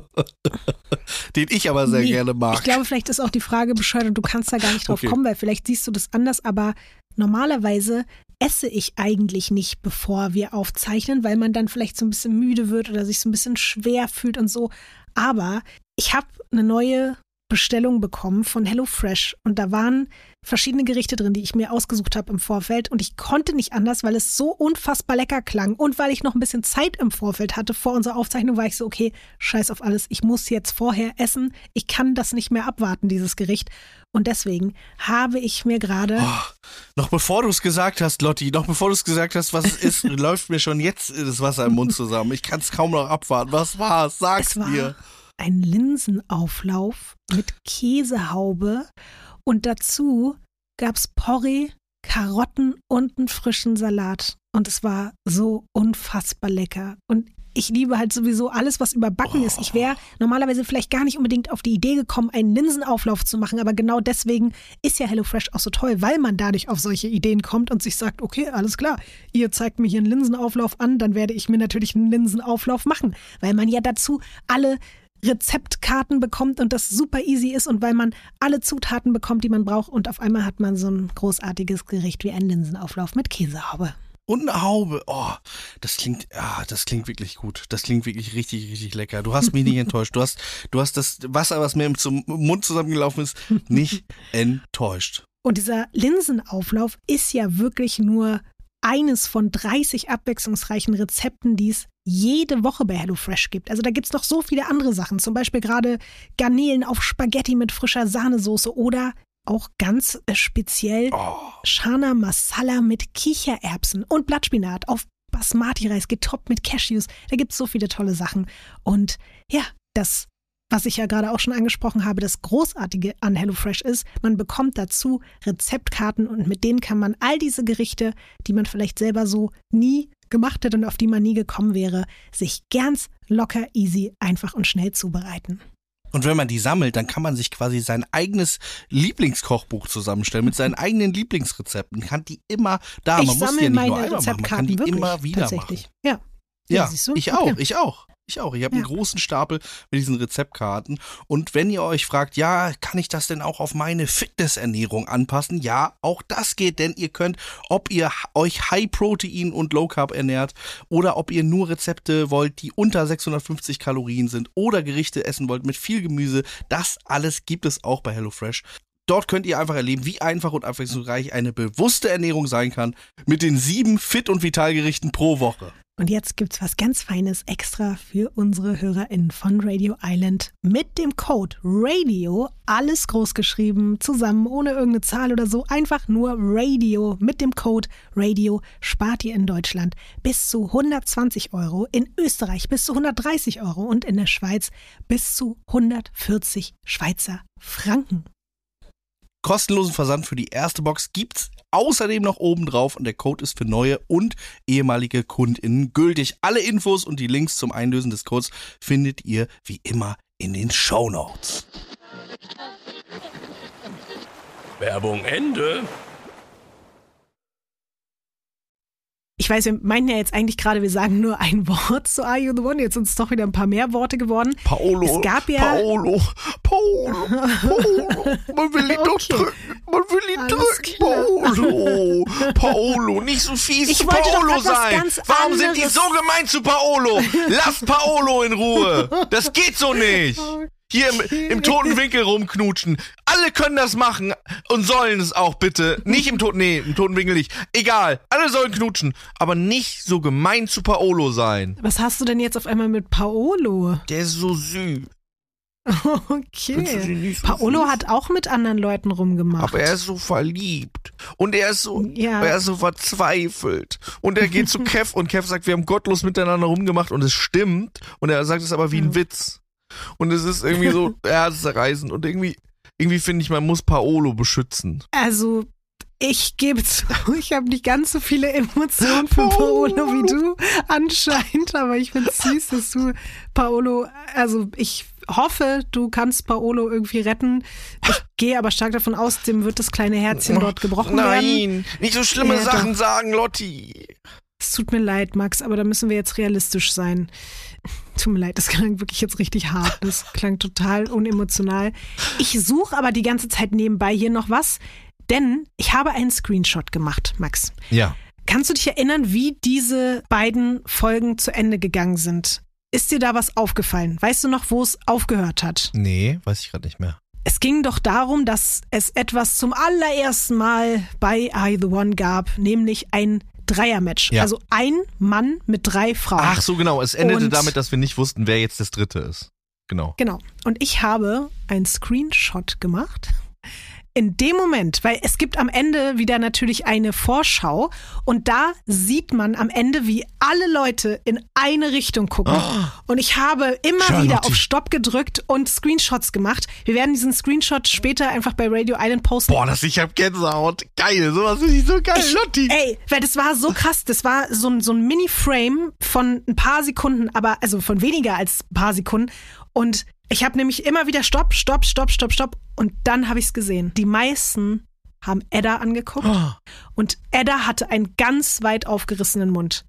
Speaker 8: Den ich aber sehr
Speaker 4: nee.
Speaker 8: gerne mag.
Speaker 4: Ich glaube, vielleicht ist auch die Frage bescheuert und du kannst da gar nicht drauf
Speaker 8: Okay.
Speaker 4: kommen, weil vielleicht siehst du das anders, aber normalerweise esse ich eigentlich nicht, bevor wir aufzeichnen, weil man dann vielleicht so ein bisschen müde wird oder sich so ein bisschen schwer fühlt und so. Aber ich habe eine neue Bestellung bekommen von HelloFresh und da waren verschiedene Gerichte drin, die ich mir ausgesucht habe im Vorfeld und ich konnte nicht anders, weil es so unfassbar lecker klang und weil ich noch ein bisschen Zeit im Vorfeld hatte vor unserer Aufzeichnung, war ich so, okay, scheiß auf alles, ich muss jetzt vorher essen, ich kann das nicht mehr abwarten, dieses Gericht und deswegen habe ich mir gerade
Speaker 8: Oh, noch bevor du es gesagt hast, Lotti, noch bevor du es gesagt hast, was es ist, läuft mir schon jetzt das Wasser im Mund zusammen. Ich kann es kaum noch abwarten. Was war's? Sag's
Speaker 4: Es war
Speaker 8: mir.
Speaker 4: Ein Linsenauflauf mit Käsehaube und dazu gab's Porree, Karotten und einen frischen Salat. Und es war so unfassbar lecker. Und ich liebe halt sowieso alles, was überbacken ist. Ich wäre normalerweise vielleicht gar nicht unbedingt auf die Idee gekommen, einen Linsenauflauf zu machen, aber genau deswegen ist ja HelloFresh auch so toll, weil man dadurch auf solche Ideen kommt und sich sagt, okay, alles klar, ihr zeigt mir hier einen Linsenauflauf an, dann werde ich mir natürlich einen Linsenauflauf machen, weil man ja dazu alle Rezeptkarten bekommt und das super easy ist und weil man alle Zutaten bekommt, die man braucht und auf einmal hat man so ein großartiges Gericht wie ein Linsenauflauf mit Käsehaube.
Speaker 8: Und eine Haube. Oh, das klingt, ah, das klingt wirklich gut. Das klingt wirklich richtig, richtig lecker. Du hast mich nicht enttäuscht. Du hast, du hast das Wasser, was mir zum Mund zusammengelaufen ist, nicht enttäuscht.
Speaker 4: Und dieser Linsenauflauf ist ja wirklich nur eines von 30 abwechslungsreichen Rezepten, die es jede Woche bei HelloFresh gibt. Also da gibt es noch so viele andere Sachen. Zum Beispiel gerade Garnelen auf Spaghetti mit frischer Sahnesoße oder auch ganz äh, speziell
Speaker 8: Oh,
Speaker 4: Chana Masala mit Kichererbsen und Blattspinat auf Basmati-Reis getoppt mit Cashews. Da gibt es so viele tolle Sachen. Und ja, das, was ich ja gerade auch schon angesprochen habe, das Großartige an HelloFresh ist, man bekommt dazu Rezeptkarten und mit denen kann man all diese Gerichte, die man vielleicht selber so nie gemacht hätte und auf die man nie gekommen wäre, sich ganz locker, easy, einfach und schnell zubereiten.
Speaker 8: Und wenn man die sammelt, dann kann man sich quasi sein eigenes Lieblingskochbuch zusammenstellen mit seinen eigenen Lieblingsrezepten. Kann die immer da.
Speaker 4: ich
Speaker 8: man muss die
Speaker 4: sammle
Speaker 8: ja nicht
Speaker 4: meine
Speaker 8: nur einmal machen, man kann
Speaker 4: Rezeptkarten
Speaker 8: die
Speaker 4: wirklich
Speaker 8: immer wieder machen.
Speaker 4: Ja.
Speaker 8: Ja,
Speaker 4: siehst du?
Speaker 8: ich
Speaker 4: Okay.
Speaker 8: auch, ich auch. Ich auch. Ich habe einen
Speaker 4: Ja.
Speaker 8: großen Stapel mit diesen Rezeptkarten. Und wenn ihr euch fragt, ja, kann ich das denn auch auf meine Fitnessernährung anpassen? Ja, auch das geht, denn ihr könnt, ob ihr euch High Protein und Low Carb ernährt oder ob ihr nur Rezepte wollt, die unter 650 Kalorien sind oder Gerichte essen wollt mit viel Gemüse, das alles gibt es auch bei HelloFresh. Dort könnt ihr einfach erleben, wie einfach und abwechslungsreich eine bewusste Ernährung sein kann mit den sieben Fit- und Vitalgerichten pro Woche.
Speaker 4: Und jetzt gibt's was ganz Feines extra für unsere HörerInnen von Radio Island. Mit dem Code Radio, alles groß geschrieben, zusammen, ohne irgendeine Zahl oder so, einfach nur Radio. Mit dem Code Radio spart ihr in Deutschland bis zu 120 Euro, in Österreich bis zu 130 Euro und in der Schweiz bis zu 140 Schweizer Franken.
Speaker 8: Kostenlosen Versand für die erste Box gibt's außerdem noch oben drauf und der Code ist für neue und ehemalige KundInnen gültig. Alle Infos und die Links zum Einlösen des Codes findet ihr wie immer in den Show Notes.
Speaker 2: Werbung Ende.
Speaker 4: Ich weiß, wir meinten ja jetzt eigentlich gerade, wir sagen nur ein Wort zu Are You the One. Jetzt sind es doch wieder ein paar mehr Worte geworden.
Speaker 5: Paolo,
Speaker 4: Es gab ja-
Speaker 5: Paolo, Paolo, Paolo. Man will ihn doch
Speaker 4: Okay.
Speaker 5: drücken. Man will ihn
Speaker 4: Alles
Speaker 5: drücken. Paolo, Paolo, nicht so fies
Speaker 4: Ich
Speaker 5: zu
Speaker 4: doch
Speaker 5: Paolo sein. Warum sind die
Speaker 4: anderes.
Speaker 5: so gemein zu Paolo? Lass Paolo in Ruhe. Das geht so nicht. Hier im, im toten Winkel rumknutschen. Alle können das machen und sollen es auch bitte. Nicht im toten, nee, im toten Winkel nicht. Egal. Alle sollen knutschen. Aber nicht so gemein zu Paolo sein.
Speaker 4: Was hast du denn jetzt auf einmal mit Paolo?
Speaker 5: Der ist so süß.
Speaker 4: Okay.
Speaker 5: so
Speaker 4: Paolo
Speaker 5: süß?
Speaker 4: hat auch mit anderen Leuten rumgemacht.
Speaker 5: Aber er ist so verliebt. Und er ist so,
Speaker 4: Ja.
Speaker 5: er ist so verzweifelt. Und er geht zu Kev und Kev sagt, wir haben gottlos miteinander rumgemacht und es stimmt. Und er sagt es aber wie ein Witz. Und es ist irgendwie so herzzerreißend und irgendwie, irgendwie finde ich, man muss Paolo beschützen.
Speaker 4: Also, ich gebe zu, ich habe nicht ganz so viele Emotionen für Paolo wie du anscheinend, aber ich finde es süß, dass du Paolo, also ich hoffe, du kannst Paolo irgendwie retten. Ich gehe aber stark davon aus, dem wird das kleine Herzchen dort gebrochen werden.
Speaker 5: Nein, nicht so schlimme
Speaker 4: Ja,
Speaker 5: Sachen sagen, Lotti.
Speaker 4: Es tut mir leid, Max, aber da müssen wir jetzt realistisch sein. Tut mir leid, das klang wirklich jetzt richtig hart. Das klang total unemotional. Ich suche aber die ganze Zeit nebenbei hier noch was, denn ich habe einen Screenshot gemacht, Max.
Speaker 5: Ja.
Speaker 4: Kannst du dich erinnern, wie diese beiden Folgen zu Ende gegangen sind? Ist dir da was aufgefallen? Weißt du noch, wo es aufgehört hat?
Speaker 5: Nee, weiß ich gerade nicht mehr.
Speaker 4: Es ging doch darum, dass es etwas zum allerersten Mal bei I The One gab, nämlich ein Dreiermatch.
Speaker 5: Ja.
Speaker 4: Also ein Mann mit drei Frauen.
Speaker 5: Ach so, genau. Es endete
Speaker 4: Und-
Speaker 5: damit, dass wir nicht wussten, wer jetzt das dritte ist. Genau.
Speaker 4: Genau. Und ich habe einen Screenshot gemacht. In dem Moment, weil es gibt am Ende wieder natürlich eine Vorschau und da sieht man am Ende, wie alle Leute in eine Richtung gucken. Und ich habe immer
Speaker 5: Charlotte.
Speaker 4: wieder auf Stopp gedrückt und Screenshots gemacht. Wir werden diesen Screenshot später einfach bei Radio Island posten.
Speaker 5: Boah, das ich hab Gänsehaut. Geil, sowas finde ich so geil,
Speaker 4: Ich-
Speaker 5: Lotti.
Speaker 4: Ey, weil das war so krass. Das war so ein, so ein Mini-Frame von ein paar Sekunden, aber also von weniger als ein paar Sekunden. Und ich habe nämlich immer wieder Stopp, Stopp, Stopp, Stopp, Stopp. Und dann habe ich es gesehen. Die meisten haben Edda angeguckt und Edda hatte einen ganz weit aufgerissenen Mund.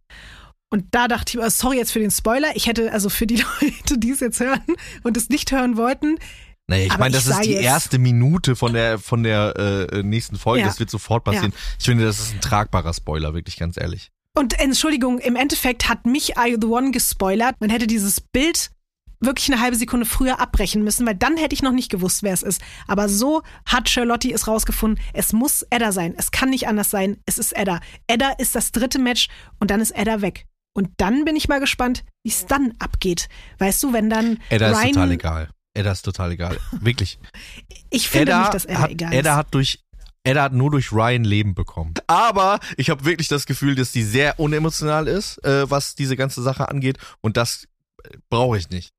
Speaker 4: Und da dachte ich mir, oh, sorry jetzt für den Spoiler. Ich hätte also für die Leute, die es jetzt hören und es nicht hören wollten,
Speaker 5: Naja, ich meine, das
Speaker 4: ich
Speaker 5: ist die
Speaker 4: jetzt-
Speaker 5: erste Minute von der von der äh, nächsten Folge.
Speaker 4: Ja.
Speaker 5: Das wird sofort passieren. Ich finde, das ist ein tragbarer Spoiler, wirklich ganz ehrlich.
Speaker 4: Und Entschuldigung, im Endeffekt hat mich Are You the One gespoilert. Man hätte dieses Bild wirklich eine halbe Sekunde früher abbrechen müssen, weil dann hätte ich noch nicht gewusst, wer es ist. Aber so hat Charlotte es rausgefunden. Es muss Edda sein. Es kann nicht anders sein. Es ist Edda. Edda ist das dritte Match und dann ist Edda weg. Und dann bin ich mal gespannt, wie es dann abgeht. Weißt du, wenn dann
Speaker 5: Edda ist
Speaker 4: Ryan,
Speaker 5: total egal. Edda ist total egal. Wirklich.
Speaker 4: ich finde
Speaker 5: Edda,
Speaker 4: nicht, dass Edda
Speaker 5: hat,
Speaker 4: egal
Speaker 5: Edda
Speaker 4: ist.
Speaker 5: hat durch Edda hat nur durch Ryan Leben bekommen. Aber ich habe wirklich das Gefühl, dass die sehr unemotional ist, äh, was diese ganze Sache angeht. Und das äh, brauche ich nicht.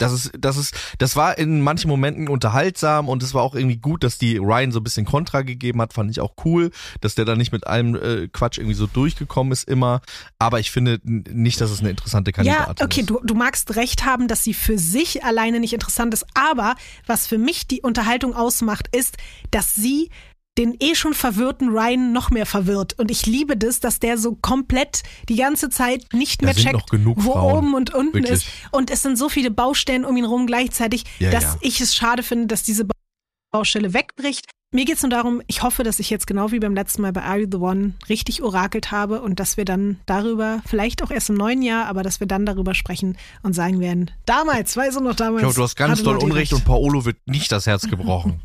Speaker 5: Das ist, das ist, das war in manchen Momenten unterhaltsam und es war auch irgendwie gut, dass die Ryan so ein bisschen Kontra gegeben hat, fand ich auch cool, dass der da nicht mit allem äh, Quatsch irgendwie so durchgekommen ist immer. Aber ich finde nicht, dass es eine interessante Kandidatin
Speaker 4: Ja, okay,
Speaker 5: ist.
Speaker 4: du, du magst recht haben, dass sie für sich alleine nicht interessant ist, aber was für mich die Unterhaltung ausmacht, ist, dass sie den eh schon verwirrten Ryan noch mehr verwirrt. Und ich liebe das, dass der so komplett die ganze Zeit nicht
Speaker 5: Da
Speaker 4: mehr checkt, wo
Speaker 5: Frauen.
Speaker 4: oben und unten
Speaker 5: Wirklich.
Speaker 4: ist. Und es sind so viele Baustellen um ihn rum gleichzeitig,
Speaker 5: Ja,
Speaker 4: dass
Speaker 5: ja.
Speaker 4: ich es schade finde, dass diese Baustelle wegbricht. Mir geht's nur darum, ich hoffe, dass ich jetzt genau wie beim letzten Mal bei Are You the One richtig orakelt habe und dass wir dann darüber, vielleicht auch erst im neuen Jahr, aber dass wir dann darüber sprechen und sagen werden, damals, weißt du noch damals.
Speaker 5: Ich glaube, du hast ganz doll Unrecht
Speaker 4: recht.
Speaker 5: und Paolo wird nicht das Herz gebrochen.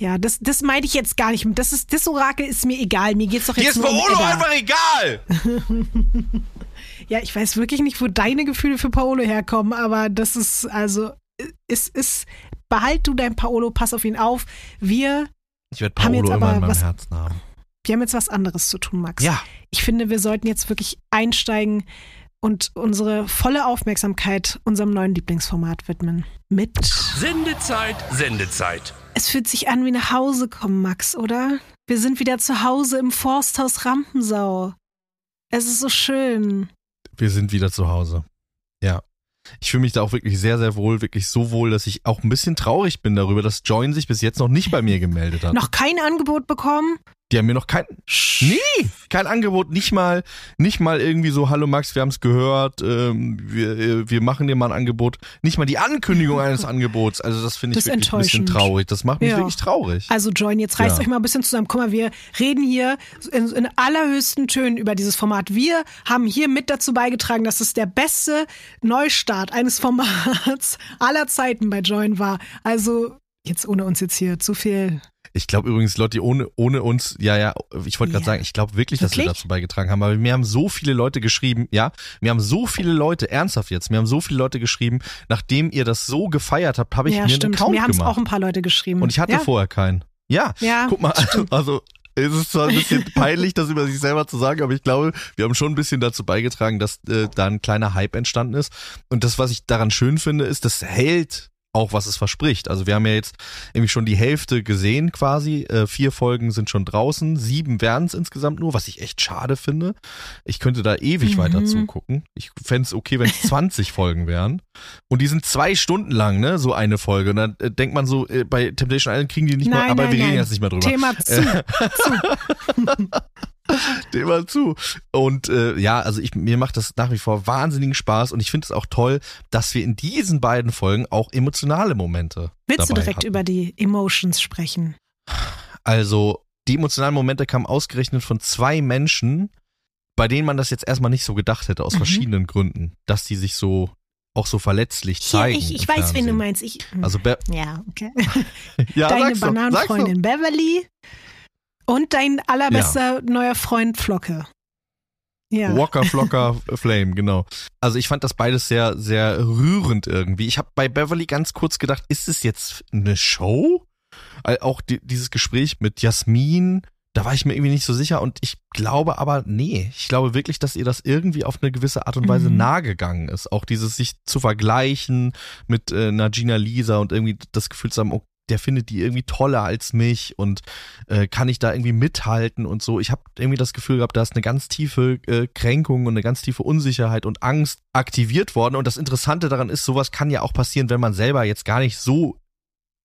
Speaker 4: Ja, das, das meinte ich jetzt gar nicht. Das, ist, das Orakel ist mir egal. Mir geht's doch jetzt
Speaker 5: Dir ist
Speaker 4: nur um
Speaker 5: Paolo
Speaker 4: Edda.
Speaker 5: einfach egal!
Speaker 4: Ja, ich weiß wirklich nicht, wo deine Gefühle für Paolo herkommen, aber das ist, also, es ist, behalt du dein Paolo, pass auf ihn auf. Wir,
Speaker 5: Ich werde
Speaker 4: Haben
Speaker 5: Paolo
Speaker 4: jetzt
Speaker 5: immer
Speaker 4: aber
Speaker 5: in meinem
Speaker 4: was-
Speaker 5: Herzen haben.
Speaker 4: wir haben jetzt was anderes zu tun, Max.
Speaker 5: Ja.
Speaker 4: Ich finde, wir sollten jetzt wirklich einsteigen und unsere volle Aufmerksamkeit unserem neuen Lieblingsformat widmen. Mit.
Speaker 2: Sendezeit, Sendezeit.
Speaker 4: Es fühlt sich an wie nach Hause kommen, Max, oder? Wir sind wieder zu Hause im Forsthaus Rampensau. Es ist so schön.
Speaker 5: Wir sind wieder zu Hause. Ja. Ich fühle mich da auch wirklich sehr, sehr wohl, wirklich so wohl, dass ich auch ein bisschen traurig bin darüber, dass Join sich bis jetzt noch nicht bei mir gemeldet hat.
Speaker 4: Noch kein Angebot bekommen?
Speaker 5: Die haben mir noch kein, nie, kein Angebot, nicht mal, nicht mal irgendwie so, hallo Max, wir haben es gehört, ähm, wir, äh, wir machen dir mal ein Angebot. Nicht mal die Ankündigung eines Angebots. Also das finde ich
Speaker 4: Das
Speaker 5: wirklich ein bisschen traurig. Das macht mich
Speaker 4: Ja.
Speaker 5: wirklich traurig.
Speaker 4: Also Join, jetzt reißt
Speaker 5: Ja.
Speaker 4: euch mal ein bisschen zusammen. Guck mal, wir reden hier in, in allerhöchsten Tönen über dieses Format. Wir haben hier mit dazu beigetragen, dass es der beste Neustart eines Formats aller Zeiten bei Join war. Also jetzt ohne uns jetzt hier zu viel.
Speaker 5: Ich glaube übrigens, Lotti, ohne, ohne uns, ja, ja, ich wollte gerade
Speaker 4: Ja.
Speaker 5: sagen, ich glaube wirklich, dass wir dazu beigetragen haben, aber mir haben so viele Leute geschrieben, ja, mir haben so viele Leute, ernsthaft jetzt, mir haben so viele Leute geschrieben, nachdem ihr das so gefeiert habt, habe ich
Speaker 4: ja,
Speaker 5: mir einen
Speaker 4: stimmt.
Speaker 5: Account
Speaker 4: Mir haben es
Speaker 5: gemacht.
Speaker 4: auch ein paar Leute geschrieben.
Speaker 5: Und ich hatte
Speaker 4: ja?
Speaker 5: vorher keinen. Ja,
Speaker 4: Ja,
Speaker 5: guck mal, also es ist zwar ein bisschen peinlich, das über sich selber zu sagen, aber ich glaube, wir haben schon ein bisschen dazu beigetragen, dass äh, da ein kleiner Hype entstanden ist. Und das, was ich daran schön finde, ist, das hält auch, was es verspricht. Also wir haben ja jetzt irgendwie schon die Hälfte gesehen quasi. Äh, vier Folgen sind schon draußen, sieben werden es insgesamt nur, was ich echt schade finde. Ich könnte da ewig
Speaker 4: Mhm.
Speaker 5: weiter zugucken. Ich fände es okay, wenn es 20 Folgen wären. Und die sind zwei Stunden lang, ne, so eine Folge. Und dann äh, denkt man so, äh, bei Temptation Island kriegen die nicht
Speaker 4: Nein,
Speaker 5: mal, aber
Speaker 4: nein,
Speaker 5: wir reden
Speaker 4: nein.
Speaker 5: jetzt nicht mehr drüber.
Speaker 4: Thema zu.
Speaker 5: Dem mal zu. Und äh, ja, also ich, mir macht das nach wie vor wahnsinnigen Spaß und ich finde es auch toll, dass wir in diesen beiden Folgen auch emotionale Momente
Speaker 4: Willst du direkt
Speaker 5: hatten.
Speaker 4: über die Emotions sprechen?
Speaker 5: Also die emotionalen Momente kamen ausgerechnet von zwei Menschen, bei denen man das jetzt erstmal nicht so gedacht hätte, aus
Speaker 4: Mhm.
Speaker 5: verschiedenen Gründen, dass die sich so auch so verletzlich
Speaker 4: Hier,
Speaker 5: zeigen.
Speaker 4: ich, ich
Speaker 5: im
Speaker 4: weiß, wen du meinst. Ich,
Speaker 5: Also Be
Speaker 4: ja, okay.
Speaker 5: ja,
Speaker 4: Deine. Bananenfreundin Beverly und dein allerbester neuer Freund Flocke. Ja.
Speaker 5: Walker Flocker Flame, genau. Also ich fand das beides sehr, sehr rührend irgendwie. Ich habe bei Beverly ganz kurz gedacht, ist es jetzt eine Show? Auch die, dieses Gespräch mit Jasmin, da war ich mir irgendwie nicht so sicher und ich glaube aber, nee, ich glaube wirklich, dass ihr das irgendwie auf eine gewisse Art und Weise
Speaker 4: Mhm.
Speaker 5: nahegegangen ist. Auch dieses sich zu vergleichen mit äh, einer Gina Lisa und irgendwie das Gefühl zu haben, oh, der findet die irgendwie toller als mich und äh, kann ich da irgendwie mithalten und so. Ich habe irgendwie das Gefühl gehabt, da ist eine ganz tiefe äh, Kränkung und eine ganz tiefe Unsicherheit und Angst aktiviert worden. Und das Interessante daran ist, sowas kann ja auch passieren, wenn man selber jetzt gar nicht so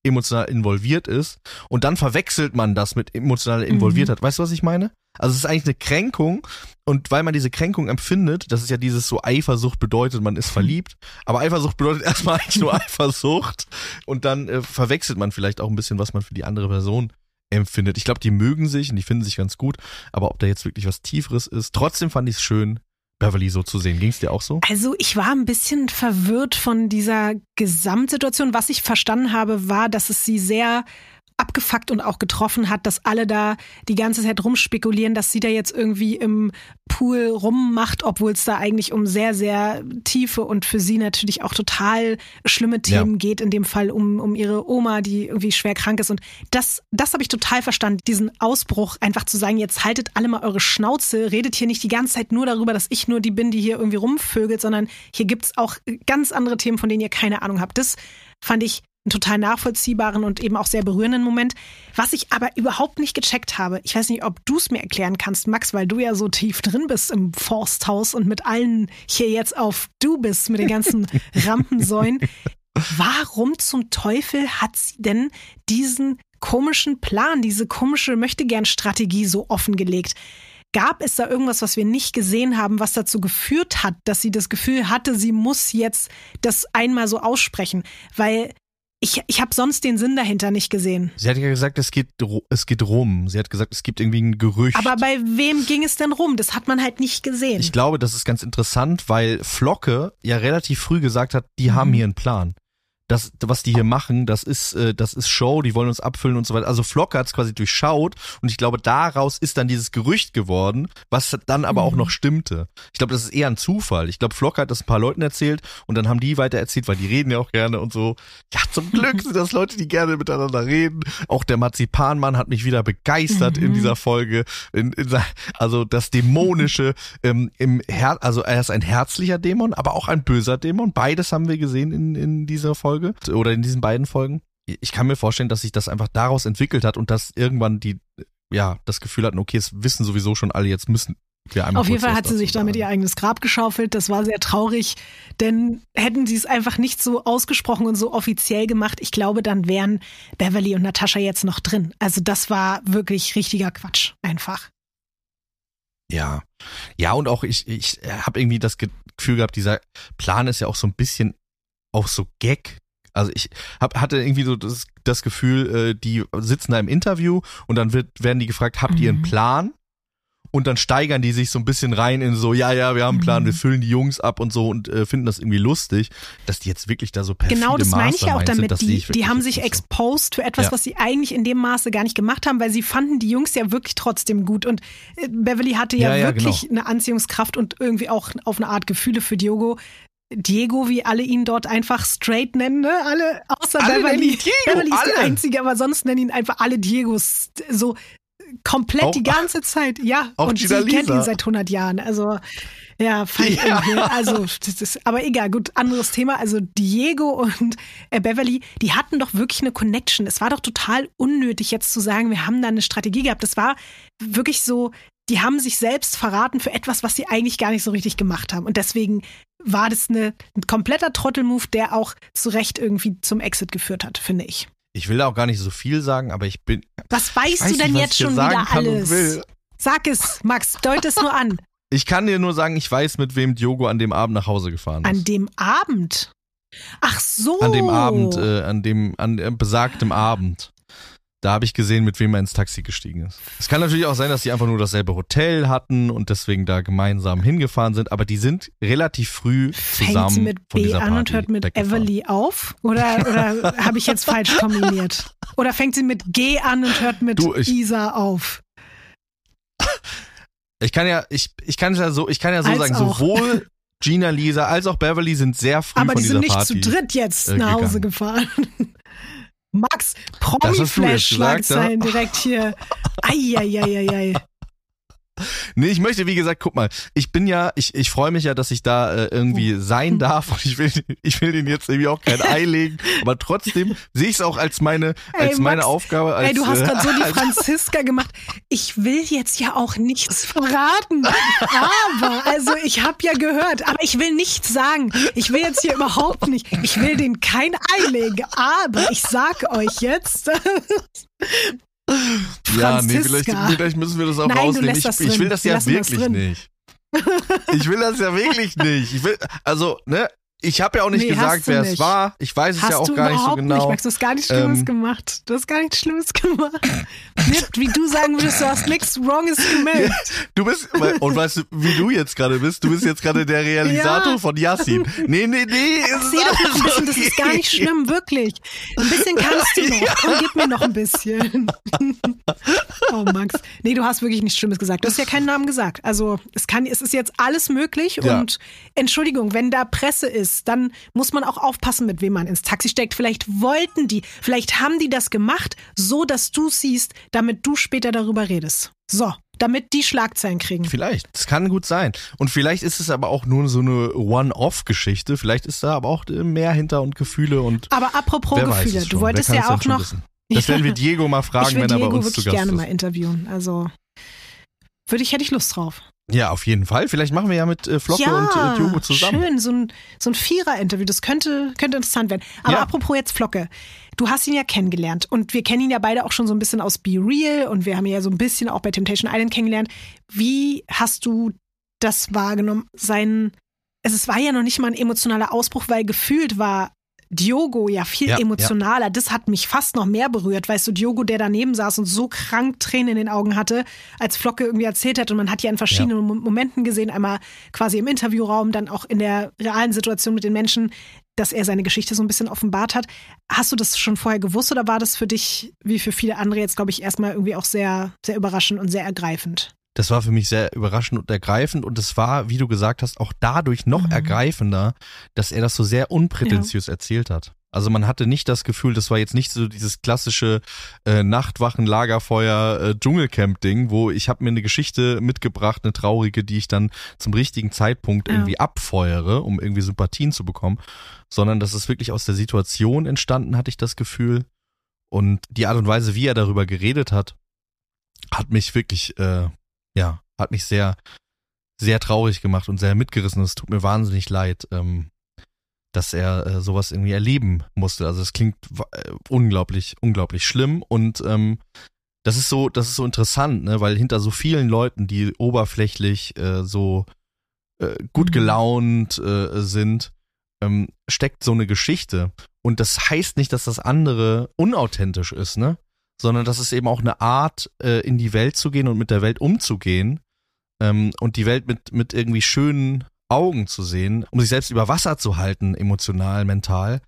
Speaker 5: emotional involviert ist und dann verwechselt man das mit emotionaler Involviertheit. Weißt du, was ich meine? Also es ist eigentlich eine Kränkung und weil man diese Kränkung empfindet, das ist ja dieses so Eifersucht bedeutet, man ist verliebt, aber Eifersucht bedeutet erstmal eigentlich nur Eifersucht und dann äh, verwechselt man vielleicht auch ein bisschen, was man für die andere Person empfindet. Ich glaube, die mögen sich und die finden sich ganz gut, aber ob da jetzt wirklich was Tieferes ist, trotzdem fand ich es schön, Beverly so zu sehen. Ging es dir auch so?
Speaker 4: Also ich war ein bisschen verwirrt von dieser Gesamtsituation. Was ich verstanden habe, war, dass es sie sehr abgefuckt und auch getroffen hat, dass alle da die ganze Zeit rumspekulieren, dass sie da jetzt irgendwie im Pool rummacht, obwohl es da eigentlich um sehr, sehr tiefe und für sie natürlich auch total schlimme Themen
Speaker 5: Ja.
Speaker 4: geht, in dem Fall um, um ihre Oma, die irgendwie schwer krank ist. Und das, das habe ich total verstanden, diesen Ausbruch, einfach zu sagen, jetzt haltet alle mal eure Schnauze, redet hier nicht die ganze Zeit nur darüber, dass ich nur die bin, die hier irgendwie rumvögelt, sondern hier gibt's auch ganz andere Themen, von denen ihr keine Ahnung habt. Das fand ich einen total nachvollziehbaren und eben auch sehr berührenden Moment. Was ich aber überhaupt nicht gecheckt habe, ich weiß nicht, ob du es mir erklären kannst, Max, weil du ja so tief drin bist im Forsthaus und mit allen hier jetzt auf du bist, mit den ganzen Rampensäulen. Warum zum Teufel hat sie denn diesen komischen Plan, diese komische Möchtegern-Strategie so offengelegt? Gab es da irgendwas, was wir nicht gesehen haben, was dazu geführt hat, dass sie das Gefühl hatte, sie muss jetzt das einmal so aussprechen? Weil ich, ich habe sonst den Sinn dahinter nicht gesehen.
Speaker 5: Sie hat ja gesagt, es geht, es geht rum. Sie hat gesagt, es gibt irgendwie ein Gerücht.
Speaker 4: Aber bei wem ging es denn rum? Das hat man halt nicht gesehen.
Speaker 5: Ich glaube, das ist ganz interessant, weil Flocke ja relativ früh gesagt hat, die haben hier einen Plan. Das, was die hier machen, das ist, äh, das ist Show, die wollen uns abfüllen und so weiter. Also Flock hat es quasi durchschaut und ich glaube, daraus ist dann dieses Gerücht geworden, was dann aber auch noch stimmte. Ich glaube, das ist eher ein Zufall. Ich glaube, Flock hat das ein paar Leuten erzählt und dann haben die weiter erzählt, weil die reden ja auch gerne und so. Ja, zum Glück sind das Leute, die gerne miteinander reden. Auch der Marzipanmann hat mich wieder begeistert in dieser Folge. In, in, also das Dämonische ähm, im Her also er ist ein herzlicher Dämon, aber auch ein böser Dämon. Beides haben wir gesehen in, in dieser Folge oder in diesen beiden Folgen. Ich kann mir vorstellen, dass sich das einfach daraus entwickelt hat und dass irgendwann die ja das Gefühl hatten, okay, es wissen sowieso schon alle, jetzt müssen wir einmal
Speaker 4: Auf jeden Fall hat sie sich damit ihr eigenes Grab geschaufelt. Das war sehr traurig, denn hätten sie es einfach nicht so ausgesprochen und so offiziell gemacht, ich glaube, dann wären Beverly und Natascha jetzt noch drin. Also das war wirklich richtiger Quatsch, einfach.
Speaker 5: Ja. Ja, und auch ich, ich habe irgendwie das Gefühl gehabt, dieser Plan ist ja auch so ein bisschen auch so Gag. Also ich hab, hatte irgendwie so das, das Gefühl, äh, die sitzen da im Interview und dann wird, werden die gefragt, habt ihr einen
Speaker 4: Mhm.
Speaker 5: Plan? Und dann steigern die sich so ein bisschen rein in so, ja, ja, wir haben einen Plan,
Speaker 4: Mhm.
Speaker 5: wir füllen die Jungs ab und so und äh, finden das irgendwie lustig, dass die jetzt wirklich da so perfide
Speaker 4: Genau, das meine ich ja auch damit.
Speaker 5: Sind,
Speaker 4: die, die haben sich exposed für etwas,
Speaker 5: Ja.
Speaker 4: was sie eigentlich in dem Maße gar nicht gemacht haben, weil sie fanden die Jungs ja wirklich trotzdem gut. Und äh, Beverly hatte ja,
Speaker 5: Ja, ja,
Speaker 4: wirklich
Speaker 5: genau.
Speaker 4: eine Anziehungskraft und irgendwie auch auf eine Art Gefühle für Diogo. Diego, wie alle ihn dort einfach straight nennen, ne? Alle außer
Speaker 5: Alle
Speaker 4: Beverly.
Speaker 5: Diego,
Speaker 4: Beverly ist
Speaker 5: alle.
Speaker 4: einzige, aber sonst nennen ihn einfach alle Diegos so komplett
Speaker 5: Auch-
Speaker 4: die ganze Zeit. Ja,
Speaker 5: auch
Speaker 4: und sie
Speaker 5: Gina
Speaker 4: kennt ihn
Speaker 5: Lisa.
Speaker 4: seit 100 Jahren. Also ja, ich
Speaker 5: Ja.
Speaker 4: also das ist, aber egal, gut, anderes Thema. Also Diego und äh, Beverly, die hatten doch wirklich eine Connection. Es war doch total unnötig jetzt zu sagen, wir haben da eine Strategie gehabt. Das war wirklich so, die haben sich selbst verraten für etwas, was sie eigentlich gar nicht so richtig gemacht haben. Und deswegen war das eine, ein kompletter Trottelmove, der auch zu Recht irgendwie zum Exit geführt hat, finde ich.
Speaker 5: Ich will da auch gar nicht so viel sagen, aber ich bin.
Speaker 4: Was weißt
Speaker 5: weiß
Speaker 4: du denn
Speaker 5: nicht,
Speaker 4: jetzt schon wieder alles? Sag es, Max, deut es nur an.
Speaker 5: Ich kann dir nur sagen, ich weiß, mit wem Diogo an dem Abend nach Hause gefahren ist.
Speaker 4: An dem Abend. Ach so.
Speaker 5: An dem Abend, äh, an dem, an äh, besagtem Abend. Da habe ich gesehen, mit wem er ins Taxi gestiegen ist. Es kann natürlich auch sein, dass sie einfach nur dasselbe Hotel hatten und deswegen da gemeinsam hingefahren sind, aber die sind relativ früh
Speaker 4: Fängt
Speaker 5: zusammen
Speaker 4: sie mit B an
Speaker 5: Party
Speaker 4: und hört mit. Everly auf? Oder, oder habe ich jetzt falsch kombiniert? Oder fängt sie mit G an und hört mit
Speaker 5: Du, ich-
Speaker 4: Isa auf?
Speaker 5: Ich kann ja, ich, ich kann ja so, ich kann ja so
Speaker 4: Als
Speaker 5: sagen,
Speaker 4: auch.
Speaker 5: sowohl Gina Lisa als auch Beverly sind sehr früh
Speaker 4: Aber
Speaker 5: von
Speaker 4: die sind nicht
Speaker 5: Party.
Speaker 4: zu dritt jetzt
Speaker 5: äh,
Speaker 4: nach Hause
Speaker 5: gegangen.
Speaker 4: gefahren. Max, Promi-Flash-Schlagzeilen direkt hier. Eieieiei.
Speaker 5: Nee, ich möchte, wie gesagt, guck mal, ich bin ja, ich, ich freue mich ja, dass ich da äh, irgendwie
Speaker 4: Oh.
Speaker 5: sein darf und ich will, ich will den jetzt irgendwie auch kein Ei legen, aber trotzdem sehe ich es auch als meine,
Speaker 4: Ey,
Speaker 5: als meine
Speaker 4: Max,
Speaker 5: Aufgabe. Als,
Speaker 4: Ey, du hast
Speaker 5: äh,
Speaker 4: gerade so die Franziska gemacht. Ich will jetzt ja auch nichts verraten. Aber, also ich habe ja gehört, aber ich will nichts sagen. Ich will jetzt hier überhaupt nicht. Ich will den kein Ei legen. Aber ich sag euch jetzt.
Speaker 5: Ja, nee, vielleicht, vielleicht müssen wir das auch
Speaker 4: Nein,
Speaker 5: rausnehmen. Ich,
Speaker 4: das
Speaker 5: ich will das ja
Speaker 4: das
Speaker 5: wirklich
Speaker 4: drin.
Speaker 5: nicht. Ich will das ja wirklich nicht. Ich will, also, ne, ich habe ja auch nicht
Speaker 4: Nee,
Speaker 5: gesagt, wer es
Speaker 4: nicht.
Speaker 5: war. Ich weiß es
Speaker 4: Hast
Speaker 5: ja auch gar nicht so
Speaker 4: überhaupt
Speaker 5: genau.
Speaker 4: nicht, Max, du hast gar nichts Schlimmes
Speaker 5: Ähm,
Speaker 4: gemacht. Du hast gar nichts Schlimmes gemacht. Nicht, wie du sagen würdest, du hast nichts Wronges gemeldet.
Speaker 5: Du bist, und weißt du, wie du jetzt gerade bist? Du bist jetzt gerade der Realisator
Speaker 4: Ja.
Speaker 5: von Yassin. Nee, nee, nee. es ist
Speaker 4: Seh doch ein bisschen, das ist gar nicht
Speaker 5: okay.
Speaker 4: schlimm, wirklich. Ein bisschen kannst du noch. Komm, gib mir noch ein bisschen. Oh, Max. Nee, du hast wirklich nichts Schlimmes gesagt. Du hast ja keinen Namen gesagt. Also, es kann, es ist jetzt alles möglich.
Speaker 5: Ja.
Speaker 4: Und Entschuldigung, wenn da Presse ist, dann muss man auch aufpassen, mit wem man ins Taxi steckt. Vielleicht wollten die, vielleicht haben die das gemacht, so dass du siehst, damit du später darüber redest. So, damit die Schlagzeilen kriegen.
Speaker 5: Vielleicht. Das kann gut sein. Und vielleicht ist es aber auch nur so eine One-Off-Geschichte. Vielleicht ist da aber auch äh, mehr hinter und Gefühle und
Speaker 4: Aber apropos Gefühle, du wolltest ja auch noch.
Speaker 5: wissen? Das werden wir Diego mal fragen,
Speaker 4: ich
Speaker 5: wenn er bei
Speaker 4: Diego
Speaker 5: uns zu
Speaker 4: wirklich
Speaker 5: Gast
Speaker 4: gerne
Speaker 5: ist.
Speaker 4: mal interviewen. Also würde ich, hätte ich Lust drauf.
Speaker 5: Ja, auf jeden Fall. Vielleicht machen wir ja mit äh, Flocke
Speaker 4: ja,
Speaker 5: und äh, Diogo zusammen.
Speaker 4: schön, so ein, so ein Vierer-Interview, das könnte, könnte interessant werden. Aber
Speaker 5: Ja.
Speaker 4: apropos jetzt Flocke, du hast ihn ja kennengelernt und wir kennen ihn ja beide auch schon so ein bisschen aus Be Real und wir haben ihn ja so ein bisschen auch bei Temptation Island kennengelernt. Wie hast du das wahrgenommen? Sein, es es war ja noch nicht mal ein emotionaler Ausbruch, weil gefühlt war Diogo ja viel
Speaker 5: Ja,
Speaker 4: emotionaler. Das hat mich fast noch mehr berührt. Weißt du, Diogo, der daneben saß und so krank Tränen in den Augen hatte, als Flocke irgendwie erzählt hat. Und man hat ja in verschiedenen Mo- Momenten gesehen, einmal quasi im Interviewraum, dann auch in der realen Situation mit den Menschen. dass er seine Geschichte so ein bisschen offenbart hat. Hast du das schon vorher gewusst oder war das für dich, wie für viele andere jetzt, glaube ich, erstmal irgendwie auch sehr, sehr überraschend und sehr ergreifend?
Speaker 5: Das war für mich sehr überraschend und ergreifend und es war, wie du gesagt hast, auch dadurch noch
Speaker 4: Mhm.
Speaker 5: ergreifender, dass er das so sehr unprätentiös erzählt hat. Also man hatte nicht das Gefühl, das war jetzt nicht so dieses klassische äh, Nachtwachen, Lagerfeuer, äh, Dschungelcamp-Ding, wo ich habe mir eine Geschichte mitgebracht, eine traurige, die ich dann zum richtigen Zeitpunkt
Speaker 4: Ja.
Speaker 5: irgendwie abfeuere, um irgendwie Sympathien zu bekommen, sondern das ist wirklich aus der Situation entstanden, hatte ich das Gefühl. Und die Art und Weise, wie er darüber geredet hat, hat mich wirklich, äh, ja, hat mich sehr, sehr traurig gemacht und sehr mitgerissen. Es tut mir wahnsinnig leid, ähm, dass er äh, sowas irgendwie erleben musste. Also es klingt äh, unglaublich, unglaublich schlimm und ähm, das ist so, das ist so interessant, ne, weil hinter so vielen Leuten, die oberflächlich äh, so äh, gut
Speaker 4: Mhm.
Speaker 5: gelaunt äh, sind, ähm, steckt so eine Geschichte. Und das heißt nicht, dass das andere unauthentisch ist, ne? Sondern das ist eben auch eine Art, äh, in die Welt zu gehen und mit der Welt umzugehen ähm, und die Welt mit, mit irgendwie schönen Augen zu sehen, um sich selbst über Wasser zu halten, emotional, mental.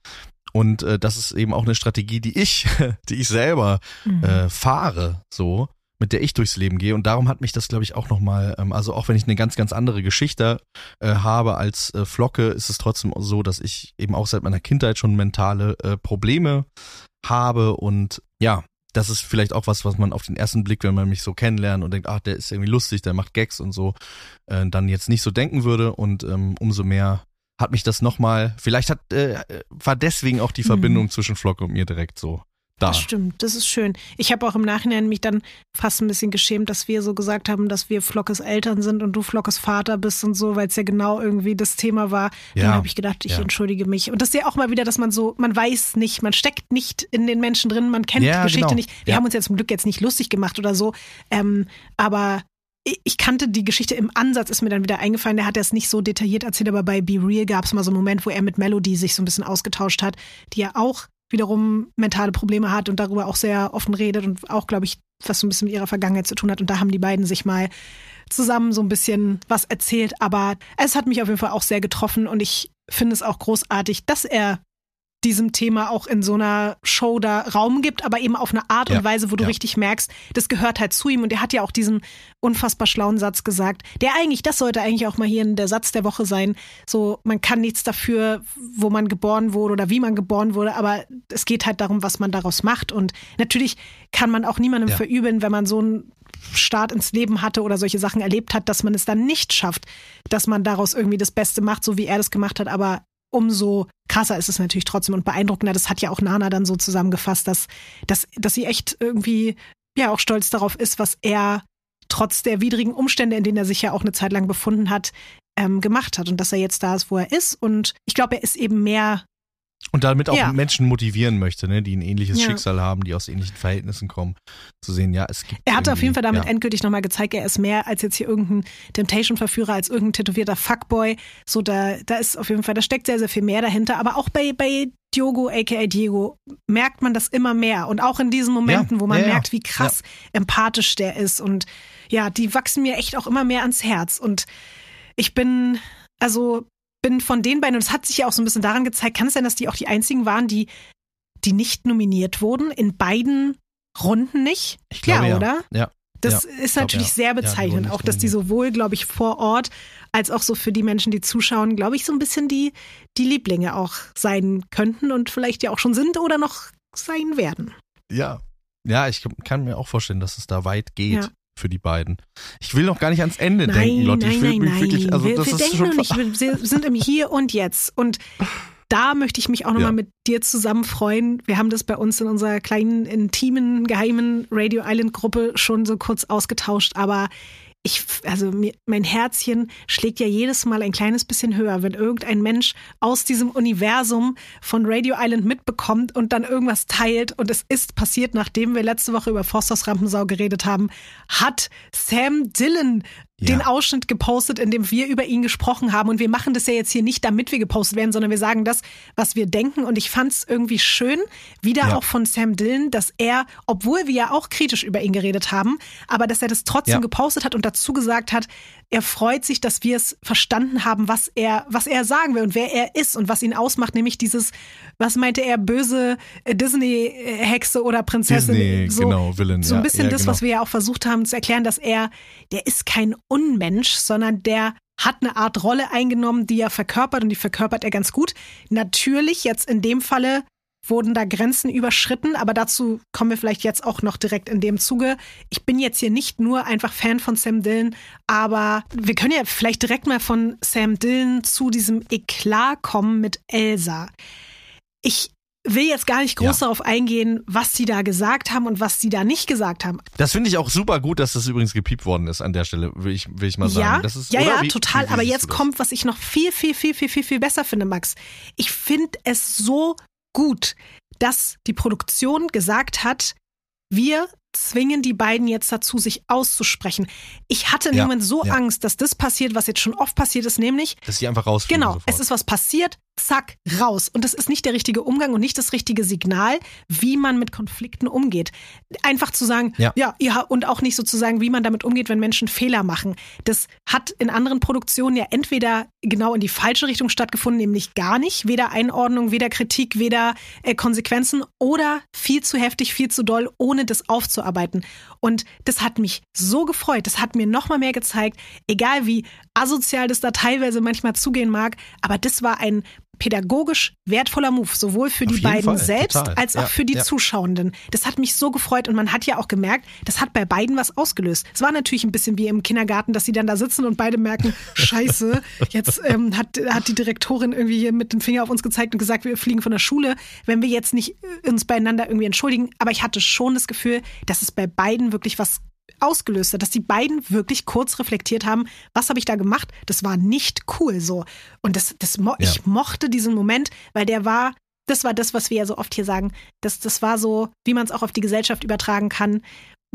Speaker 5: Und äh, das ist eben auch eine Strategie, die ich, die ich selber
Speaker 4: Mhm.
Speaker 5: äh, fahre, so, mit der ich durchs Leben gehe. Und darum hat mich das, glaube ich, auch nochmal, ähm, also auch wenn ich eine ganz, ganz andere Geschichte äh, habe als äh, Flocke, ist es trotzdem so, dass ich eben auch seit meiner Kindheit schon mentale äh, Probleme habe. Und ja, das ist vielleicht auch was, was man auf den ersten Blick, wenn man mich so kennenlernt und denkt, ach, der ist irgendwie lustig, der macht Gags und so, äh, dann jetzt nicht so denken würde. Und ähm, umso mehr hat mich das nochmal, vielleicht hat, äh, war deswegen auch die
Speaker 4: Mhm.
Speaker 5: Verbindung zwischen Flocke und mir direkt so da.
Speaker 4: Das stimmt, das ist schön. Ich habe auch im Nachhinein mich dann fast ein bisschen geschämt, dass wir so gesagt haben, dass wir Flockes Eltern sind und du Flockes Vater bist und so, weil es ja genau irgendwie das Thema war.
Speaker 5: Ja,
Speaker 4: Dann habe ich gedacht, ich
Speaker 5: ja.
Speaker 4: entschuldige mich. Und das ist ja auch mal wieder, dass man so, man weiß nicht, man steckt nicht in den Menschen drin, man kennt
Speaker 5: Ja,
Speaker 4: die Geschichte
Speaker 5: genau.
Speaker 4: nicht. Wir
Speaker 5: Ja.
Speaker 4: haben uns ja zum Glück jetzt nicht lustig gemacht oder so, ähm, aber ich- ich kannte die Geschichte im Ansatz, ist mir dann wieder eingefallen. Der hat das nicht so detailliert erzählt, aber bei Be Real gab es mal so einen Moment, wo er mit Melody sich so ein bisschen ausgetauscht hat, die ja auch wiederum mentale Probleme hat und darüber auch sehr offen redet und auch, glaube ich, was so ein bisschen mit ihrer Vergangenheit zu tun hat. Und da haben die beiden sich mal zusammen so ein bisschen was erzählt. Aber es hat mich auf jeden Fall auch sehr getroffen und ich finde es auch großartig, dass er diesem Thema auch in so einer Show da Raum gibt, aber eben auf eine Art
Speaker 5: Ja,
Speaker 4: und Weise, wo du
Speaker 5: ja.
Speaker 4: richtig merkst, das gehört halt zu ihm. Und er hat ja auch diesen unfassbar schlauen Satz gesagt, der eigentlich, das sollte eigentlich auch mal hier in der Satz der Woche sein. So, man kann nichts dafür, wo man geboren wurde oder wie man geboren wurde, aber es geht halt darum, was man daraus macht. Und natürlich kann man auch niemandem
Speaker 5: Ja.
Speaker 4: verübeln, wenn man so einen Start ins Leben hatte oder solche Sachen erlebt hat, dass man es dann nicht schafft, dass man daraus irgendwie das Beste macht, so wie er das gemacht hat. Aber umso krasser ist es natürlich trotzdem und beeindruckender. Das hat ja auch Nana dann so zusammengefasst, dass, dass, dass sie echt irgendwie ja auch stolz darauf ist, was er trotz der widrigen Umstände, in denen er sich ja auch eine Zeit lang befunden hat, ähm, gemacht hat und dass er jetzt da ist, wo er ist. Und ich glaube, er ist eben mehr
Speaker 5: Und damit auch
Speaker 4: Ja.
Speaker 5: Menschen motivieren möchte, ne, die ein ähnliches
Speaker 4: Ja.
Speaker 5: Schicksal haben, die aus ähnlichen Verhältnissen kommen, zu sehen, ja, es gibt.
Speaker 4: Er hatte auf jeden Fall damit
Speaker 5: ja.
Speaker 4: endgültig nochmal gezeigt, er ist mehr als jetzt hier irgendein Temptation-Verführer, als irgendein tätowierter Fuckboy. So, da, da ist auf jeden Fall, da steckt sehr, sehr viel mehr dahinter. Aber auch bei, bei Diogo, aka Diego, merkt man das immer mehr. Und auch in diesen Momenten, wo man merkt, wie krass empathisch der ist. Und ja, die wachsen mir echt auch immer mehr ans Herz. Und ich bin, also bin von den beiden, und es hat sich ja auch so ein bisschen daran gezeigt, kann es sein, dass die auch die einzigen waren, die, die nicht nominiert wurden, in beiden Runden nicht?
Speaker 5: Ich glaube,
Speaker 4: ja,
Speaker 5: ja.
Speaker 4: oder?
Speaker 5: Ja.
Speaker 4: Das
Speaker 5: Ja,
Speaker 4: ist
Speaker 5: glaub,
Speaker 4: natürlich
Speaker 5: ja.
Speaker 4: sehr
Speaker 5: Ja,
Speaker 4: bezeichnend,
Speaker 5: nicht
Speaker 4: auch dass die sowohl, glaube ich, vor Ort als auch so für die Menschen, die zuschauen, glaube ich, so ein bisschen die, die Lieblinge auch sein könnten und vielleicht ja auch schon sind oder noch sein werden.
Speaker 5: Ja. Ja, ich kann mir auch vorstellen, dass es da weit geht.
Speaker 4: Ja.
Speaker 5: Für die beiden. Ich will noch gar nicht ans Ende
Speaker 4: Nein,
Speaker 5: denken, Lotte.
Speaker 4: nein,
Speaker 5: ich will
Speaker 4: nein,
Speaker 5: mich
Speaker 4: nein.
Speaker 5: wirklich, also
Speaker 4: wir
Speaker 5: das
Speaker 4: wir
Speaker 5: ist
Speaker 4: denken
Speaker 5: schon
Speaker 4: noch nicht, wir wir sind im Hier und Jetzt. Und da möchte ich mich auch nochmal
Speaker 5: Ja.
Speaker 4: mit dir zusammen freuen. Wir haben das bei uns in unserer kleinen, intimen, geheimen Radio Island Gruppe schon so kurz ausgetauscht, aber ich, also mir, mein Herzchen schlägt ja jedes Mal ein kleines bisschen höher, wenn irgendein Mensch aus diesem Universum von Radio Island mitbekommt und dann irgendwas teilt. Und es ist passiert, nachdem wir letzte Woche über Forsters Rampensau geredet haben, hat Sam Dillon den
Speaker 5: Ja.
Speaker 4: Ausschnitt gepostet, in dem wir über ihn gesprochen haben. Und wir machen das ja jetzt hier nicht, damit wir gepostet werden, sondern wir sagen das, was wir denken. Und ich fand es irgendwie schön, wieder
Speaker 5: Ja.
Speaker 4: auch von Sam Dillon, dass er, obwohl wir ja auch kritisch über ihn geredet haben, aber dass er das trotzdem
Speaker 5: Ja.
Speaker 4: gepostet hat und dazu gesagt hat, er freut sich, dass wir es verstanden haben, was er, was er sagen will und wer er ist und was ihn ausmacht, nämlich dieses, was meinte er, böse äh, Disney-Hexe oder Prinzessin.
Speaker 5: Disney,
Speaker 4: so,
Speaker 5: genau, Villain.
Speaker 4: so ein
Speaker 5: ja,
Speaker 4: bisschen
Speaker 5: ja,
Speaker 4: das,
Speaker 5: genau.
Speaker 4: was wir ja auch versucht haben zu erklären, dass er, der ist kein Unmensch, sondern der hat eine Art Rolle eingenommen, die er verkörpert und die verkörpert er ganz gut. Natürlich jetzt in dem Falle wurden da Grenzen überschritten, aber dazu kommen wir vielleicht jetzt auch noch direkt in dem Zuge. Ich bin jetzt hier nicht nur einfach Fan von Sam Dillon, aber wir können ja vielleicht direkt mal von Sam Dillon zu diesem Eklat kommen mit Elsa. Ich will jetzt gar nicht groß
Speaker 5: Ja.
Speaker 4: darauf eingehen, was die da gesagt haben und was die da nicht gesagt haben.
Speaker 5: Das finde ich auch super gut, dass das übrigens gepiept worden ist an der Stelle, will ich, will ich mal sagen.
Speaker 4: Ja,
Speaker 5: das ist,
Speaker 4: ja, ja,
Speaker 5: Wie-
Speaker 4: total.
Speaker 5: wie- wie
Speaker 4: Aber jetzt kommt, was ich noch viel, viel, viel, viel, viel, viel besser finde, Max. Ich finde es so gut, dass die Produktion gesagt hat, wir zwingen die beiden jetzt dazu, sich auszusprechen. Ich hatte im
Speaker 5: Ja,
Speaker 4: Moment so
Speaker 5: ja.
Speaker 4: Angst, dass das passiert, was jetzt schon oft passiert ist, nämlich
Speaker 5: Dass die einfach rausfliegen
Speaker 4: Genau,
Speaker 5: sofort.
Speaker 4: es ist was passiert, zack, raus. Und das ist nicht der richtige Umgang und nicht das richtige Signal, wie man mit Konflikten umgeht. Einfach zu sagen, ja,
Speaker 5: Ja.
Speaker 4: ja, und auch nicht sozusagen, wie man damit umgeht, wenn Menschen Fehler machen. Das hat in anderen Produktionen ja entweder genau in die falsche Richtung stattgefunden, nämlich gar nicht, weder Einordnung, weder Kritik, weder äh, Konsequenzen oder viel zu heftig, viel zu doll, ohne das aufzuarbeiten. Und das hat mich so gefreut. Das hat mir noch mal mehr gezeigt, egal wie asozial das da teilweise manchmal zugehen mag, aber das war ein pädagogisch wertvoller Move, sowohl für
Speaker 5: Auf
Speaker 4: die beiden
Speaker 5: Fall,
Speaker 4: selbst
Speaker 5: total.
Speaker 4: als auch
Speaker 5: Ja,
Speaker 4: für die
Speaker 5: ja.
Speaker 4: Zuschauenden. Das hat mich so gefreut und man hat ja auch gemerkt, das hat bei beiden was ausgelöst. Es war natürlich ein bisschen wie im Kindergarten, dass sie dann da sitzen und beide merken, scheiße, jetzt ähm, hat, hat die Direktorin irgendwie hier mit dem Finger auf uns gezeigt und gesagt, wir fliegen von der Schule, wenn wir jetzt nicht äh, uns beieinander irgendwie entschuldigen. Aber ich hatte schon das Gefühl, dass es bei beiden wirklich was ausgelöst hat, dass die beiden wirklich kurz reflektiert haben, was habe ich da gemacht? Das war nicht cool so. Und das, das mo
Speaker 5: Ja.
Speaker 4: ich mochte diesen Moment, weil der war, das war das, was wir ja so oft hier sagen. Das, das war so, wie man es auch auf die Gesellschaft übertragen kann.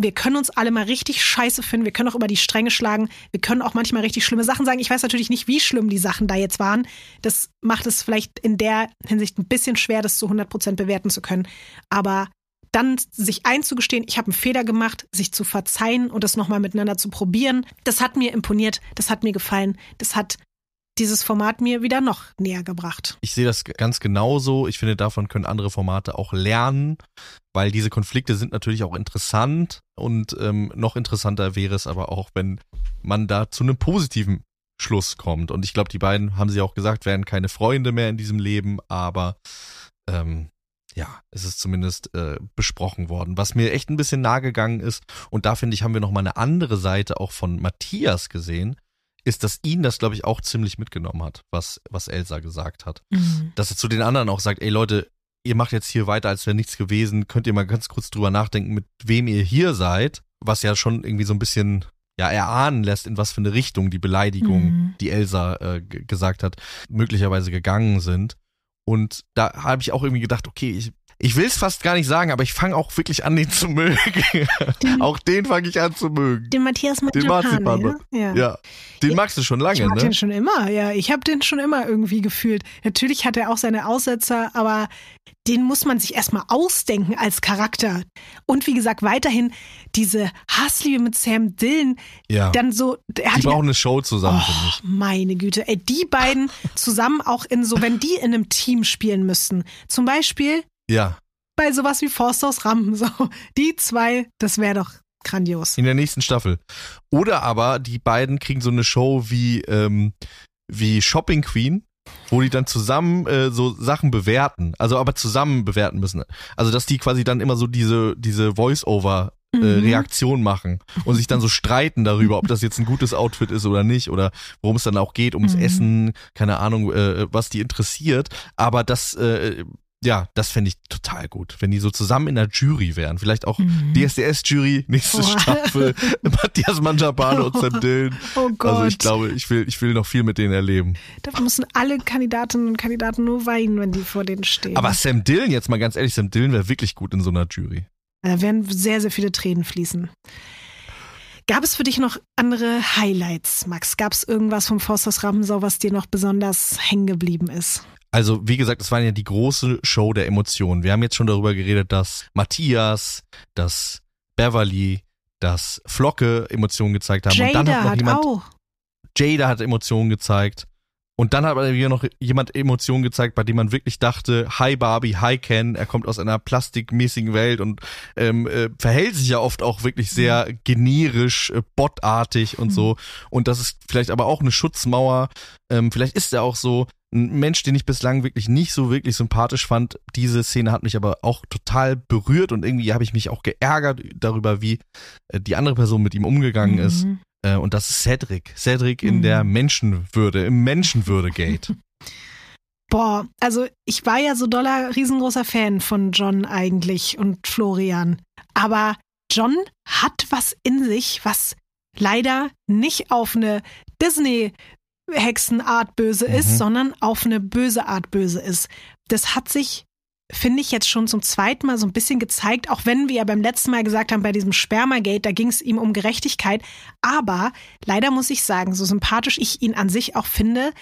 Speaker 4: Wir können uns alle mal richtig scheiße finden. Wir können auch über die Stränge schlagen. Wir können auch manchmal richtig schlimme Sachen sagen. Ich weiß natürlich nicht, wie schlimm die Sachen da jetzt waren. Das macht es vielleicht in der Hinsicht ein bisschen schwer, das zu 100 Prozent bewerten zu können. Aber dann sich einzugestehen, ich habe einen Fehler gemacht, sich zu verzeihen und das nochmal miteinander zu probieren, das hat mir imponiert, das hat mir gefallen, das hat dieses Format mir wieder noch näher gebracht.
Speaker 5: Ich sehe das ganz genauso. Ich finde, davon können andere Formate auch lernen, weil diese Konflikte sind natürlich auch interessant und ähm, noch interessanter wäre es aber auch, wenn man da zu einem positiven Schluss kommt. Und ich glaube, die beiden, haben sie auch gesagt, werden keine Freunde mehr in diesem Leben, aber ähm, ja, es ist zumindest äh, besprochen worden. Was mir echt ein bisschen nahe gegangen ist, und da finde ich, haben wir noch mal eine andere Seite auch von Matthias gesehen, ist, dass ihn das, glaube ich, auch ziemlich mitgenommen hat, was, was Elsa gesagt hat. Dass er zu den anderen auch sagt, ey Leute, ihr macht jetzt hier weiter, als wäre nichts gewesen, könnt ihr mal ganz kurz drüber nachdenken, mit wem ihr hier seid, was ja schon irgendwie so ein bisschen ja erahnen lässt, in was für eine Richtung die Beleidigung,
Speaker 4: Mhm.
Speaker 5: die Elsa äh, gesagt hat, möglicherweise gegangen sind. Und da habe ich auch irgendwie gedacht, okay, ich, ich will es fast gar nicht sagen, aber ich fange auch wirklich an, den zu mögen. auch den fange ich an zu mögen.
Speaker 4: Den Matthias
Speaker 5: Den
Speaker 4: Marzipan,
Speaker 5: Marzipan.
Speaker 4: ja?
Speaker 5: Ja, den
Speaker 4: Ja,
Speaker 5: magst du schon lange,
Speaker 4: Ich mag
Speaker 5: ne?
Speaker 4: den schon immer, ja. Ich habe den schon immer irgendwie gefühlt. Natürlich hat er auch seine Aussetzer, aber den muss man sich erstmal ausdenken als Charakter. Und wie gesagt, weiterhin diese Hassliebe mit Sam Dillon,
Speaker 5: Ja.
Speaker 4: dann so, er
Speaker 5: Die
Speaker 4: hat ja,
Speaker 5: brauchen eine Show zusammen,
Speaker 4: oh,
Speaker 5: ich.
Speaker 4: meine Güte, ey, die beiden zusammen auch in so, wenn die in einem Team spielen müssten. Zum Beispiel
Speaker 5: Ja.
Speaker 4: bei sowas wie Forsthaus Rampen, so. Die zwei, das wäre doch grandios.
Speaker 5: In der nächsten Staffel. Oder aber die beiden kriegen so eine Show wie, ähm, wie Shopping Queen, wo die dann zusammen äh, so Sachen bewerten. Also aber zusammen bewerten müssen. Also dass die quasi dann immer so diese, diese Voice-Over äh,
Speaker 4: Mhm.
Speaker 5: Reaktion machen und sich dann so streiten darüber, ob das jetzt ein gutes Outfit ist oder nicht oder worum es dann auch geht, ums
Speaker 4: Mhm.
Speaker 5: Essen, keine Ahnung, äh, was die interessiert. Aber das, äh, ja, das fände ich total gut, wenn die so zusammen in der Jury wären. Vielleicht auch
Speaker 4: Mhm.
Speaker 5: DSDS-Jury, nächste
Speaker 4: Boah.
Speaker 5: Staffel, Matthias Manjapane und Sam Dillon.
Speaker 4: Oh Gott.
Speaker 5: Also ich glaube, ich will, ich will noch viel mit denen erleben.
Speaker 4: Da müssen alle Kandidatinnen und Kandidaten nur weinen, wenn die vor denen stehen.
Speaker 5: Aber Sam Dillon, jetzt mal ganz ehrlich, Sam Dillon wäre wirklich gut in so einer Jury.
Speaker 4: Da werden sehr, sehr viele Tränen fließen. Gab es für dich noch andere Highlights, Max? Gab es irgendwas vom Forsthaus Rampensau, was dir noch besonders hängen geblieben ist?
Speaker 5: Also, wie gesagt, es war ja die große Show der Emotionen. Wir haben jetzt schon darüber geredet, dass Matthias, dass Beverly, dass Flocke Emotionen gezeigt haben. und dann
Speaker 4: Jada
Speaker 5: hat noch
Speaker 4: hat
Speaker 5: jemand.
Speaker 4: auch.
Speaker 5: Jada hat Emotionen gezeigt. Und dann hat aber wieder noch jemand Emotionen gezeigt, bei dem man wirklich dachte, hi Barbie, hi Ken, er kommt aus einer plastikmäßigen Welt und ähm, äh, verhält sich ja oft auch wirklich sehr generisch, äh, botartig und so. Und das ist vielleicht aber auch eine Schutzmauer. Ähm, vielleicht ist er auch so ein Mensch, den ich bislang wirklich nicht so wirklich sympathisch fand. Diese Szene hat mich aber auch total berührt und irgendwie habe ich mich auch geärgert darüber, wie äh, die andere Person mit ihm umgegangen ist.
Speaker 4: Mhm.
Speaker 5: Äh, und das ist Cedric. Cedric in
Speaker 4: Mhm.
Speaker 5: der Menschenwürde, im Menschenwürde-Gate.
Speaker 4: Boah, also ich war ja so doller riesengroßer Fan von John eigentlich und Florian. Aber John hat was in sich, was leider nicht auf eine Disney-Hexenart böse ist,
Speaker 5: Mhm.
Speaker 4: sondern auf eine böse Art böse ist. Das hat sich, finde ich, jetzt schon zum zweiten Mal so ein bisschen gezeigt, auch wenn wir ja beim letzten Mal gesagt haben, bei diesem Spermagate, da ging es ihm um Gerechtigkeit. Aber leider muss ich sagen, so sympathisch ich ihn an sich auch finde,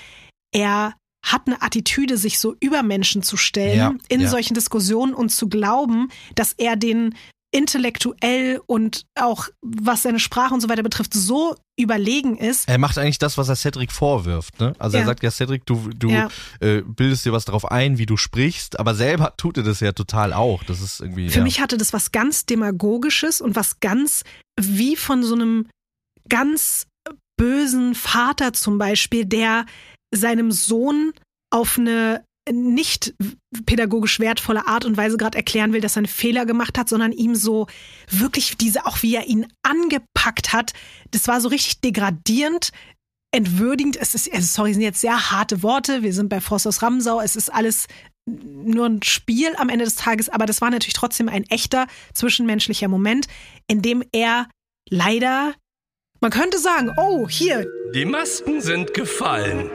Speaker 4: er hat eine Attitüde, sich so über Menschen zu stellen
Speaker 5: Ja,
Speaker 4: in
Speaker 5: ja.
Speaker 4: solchen Diskussionen und zu glauben, dass er den intellektuell und auch was seine Sprache und so weiter betrifft, so überlegen ist.
Speaker 5: Er macht eigentlich das, was er Cedric vorwirft. Ne? Also
Speaker 4: Ja.
Speaker 5: er sagt ja, Cedric, du, du
Speaker 4: Ja.
Speaker 5: äh, bildest dir was darauf ein, wie du sprichst, aber selber tut er das ja total auch. Das ist irgendwie.
Speaker 4: Für
Speaker 5: ja.
Speaker 4: mich hatte das was ganz Demagogisches und was ganz wie von so einem ganz bösen Vater zum Beispiel, der seinem Sohn auf eine nicht pädagogisch wertvolle Art und Weise gerade erklären will, dass er einen Fehler gemacht hat, sondern ihm so wirklich diese, auch wie er ihn angepackt hat, das war so richtig degradierend, entwürdigend. Es ist, also sorry, sind jetzt sehr harte Worte. Wir sind bei Frost aus Ramsau. Es ist alles nur ein Spiel am Ende des Tages, aber das war natürlich trotzdem ein echter zwischenmenschlicher Moment, in dem er leider, man könnte sagen, oh, hier,
Speaker 2: Die Masken sind gefallen.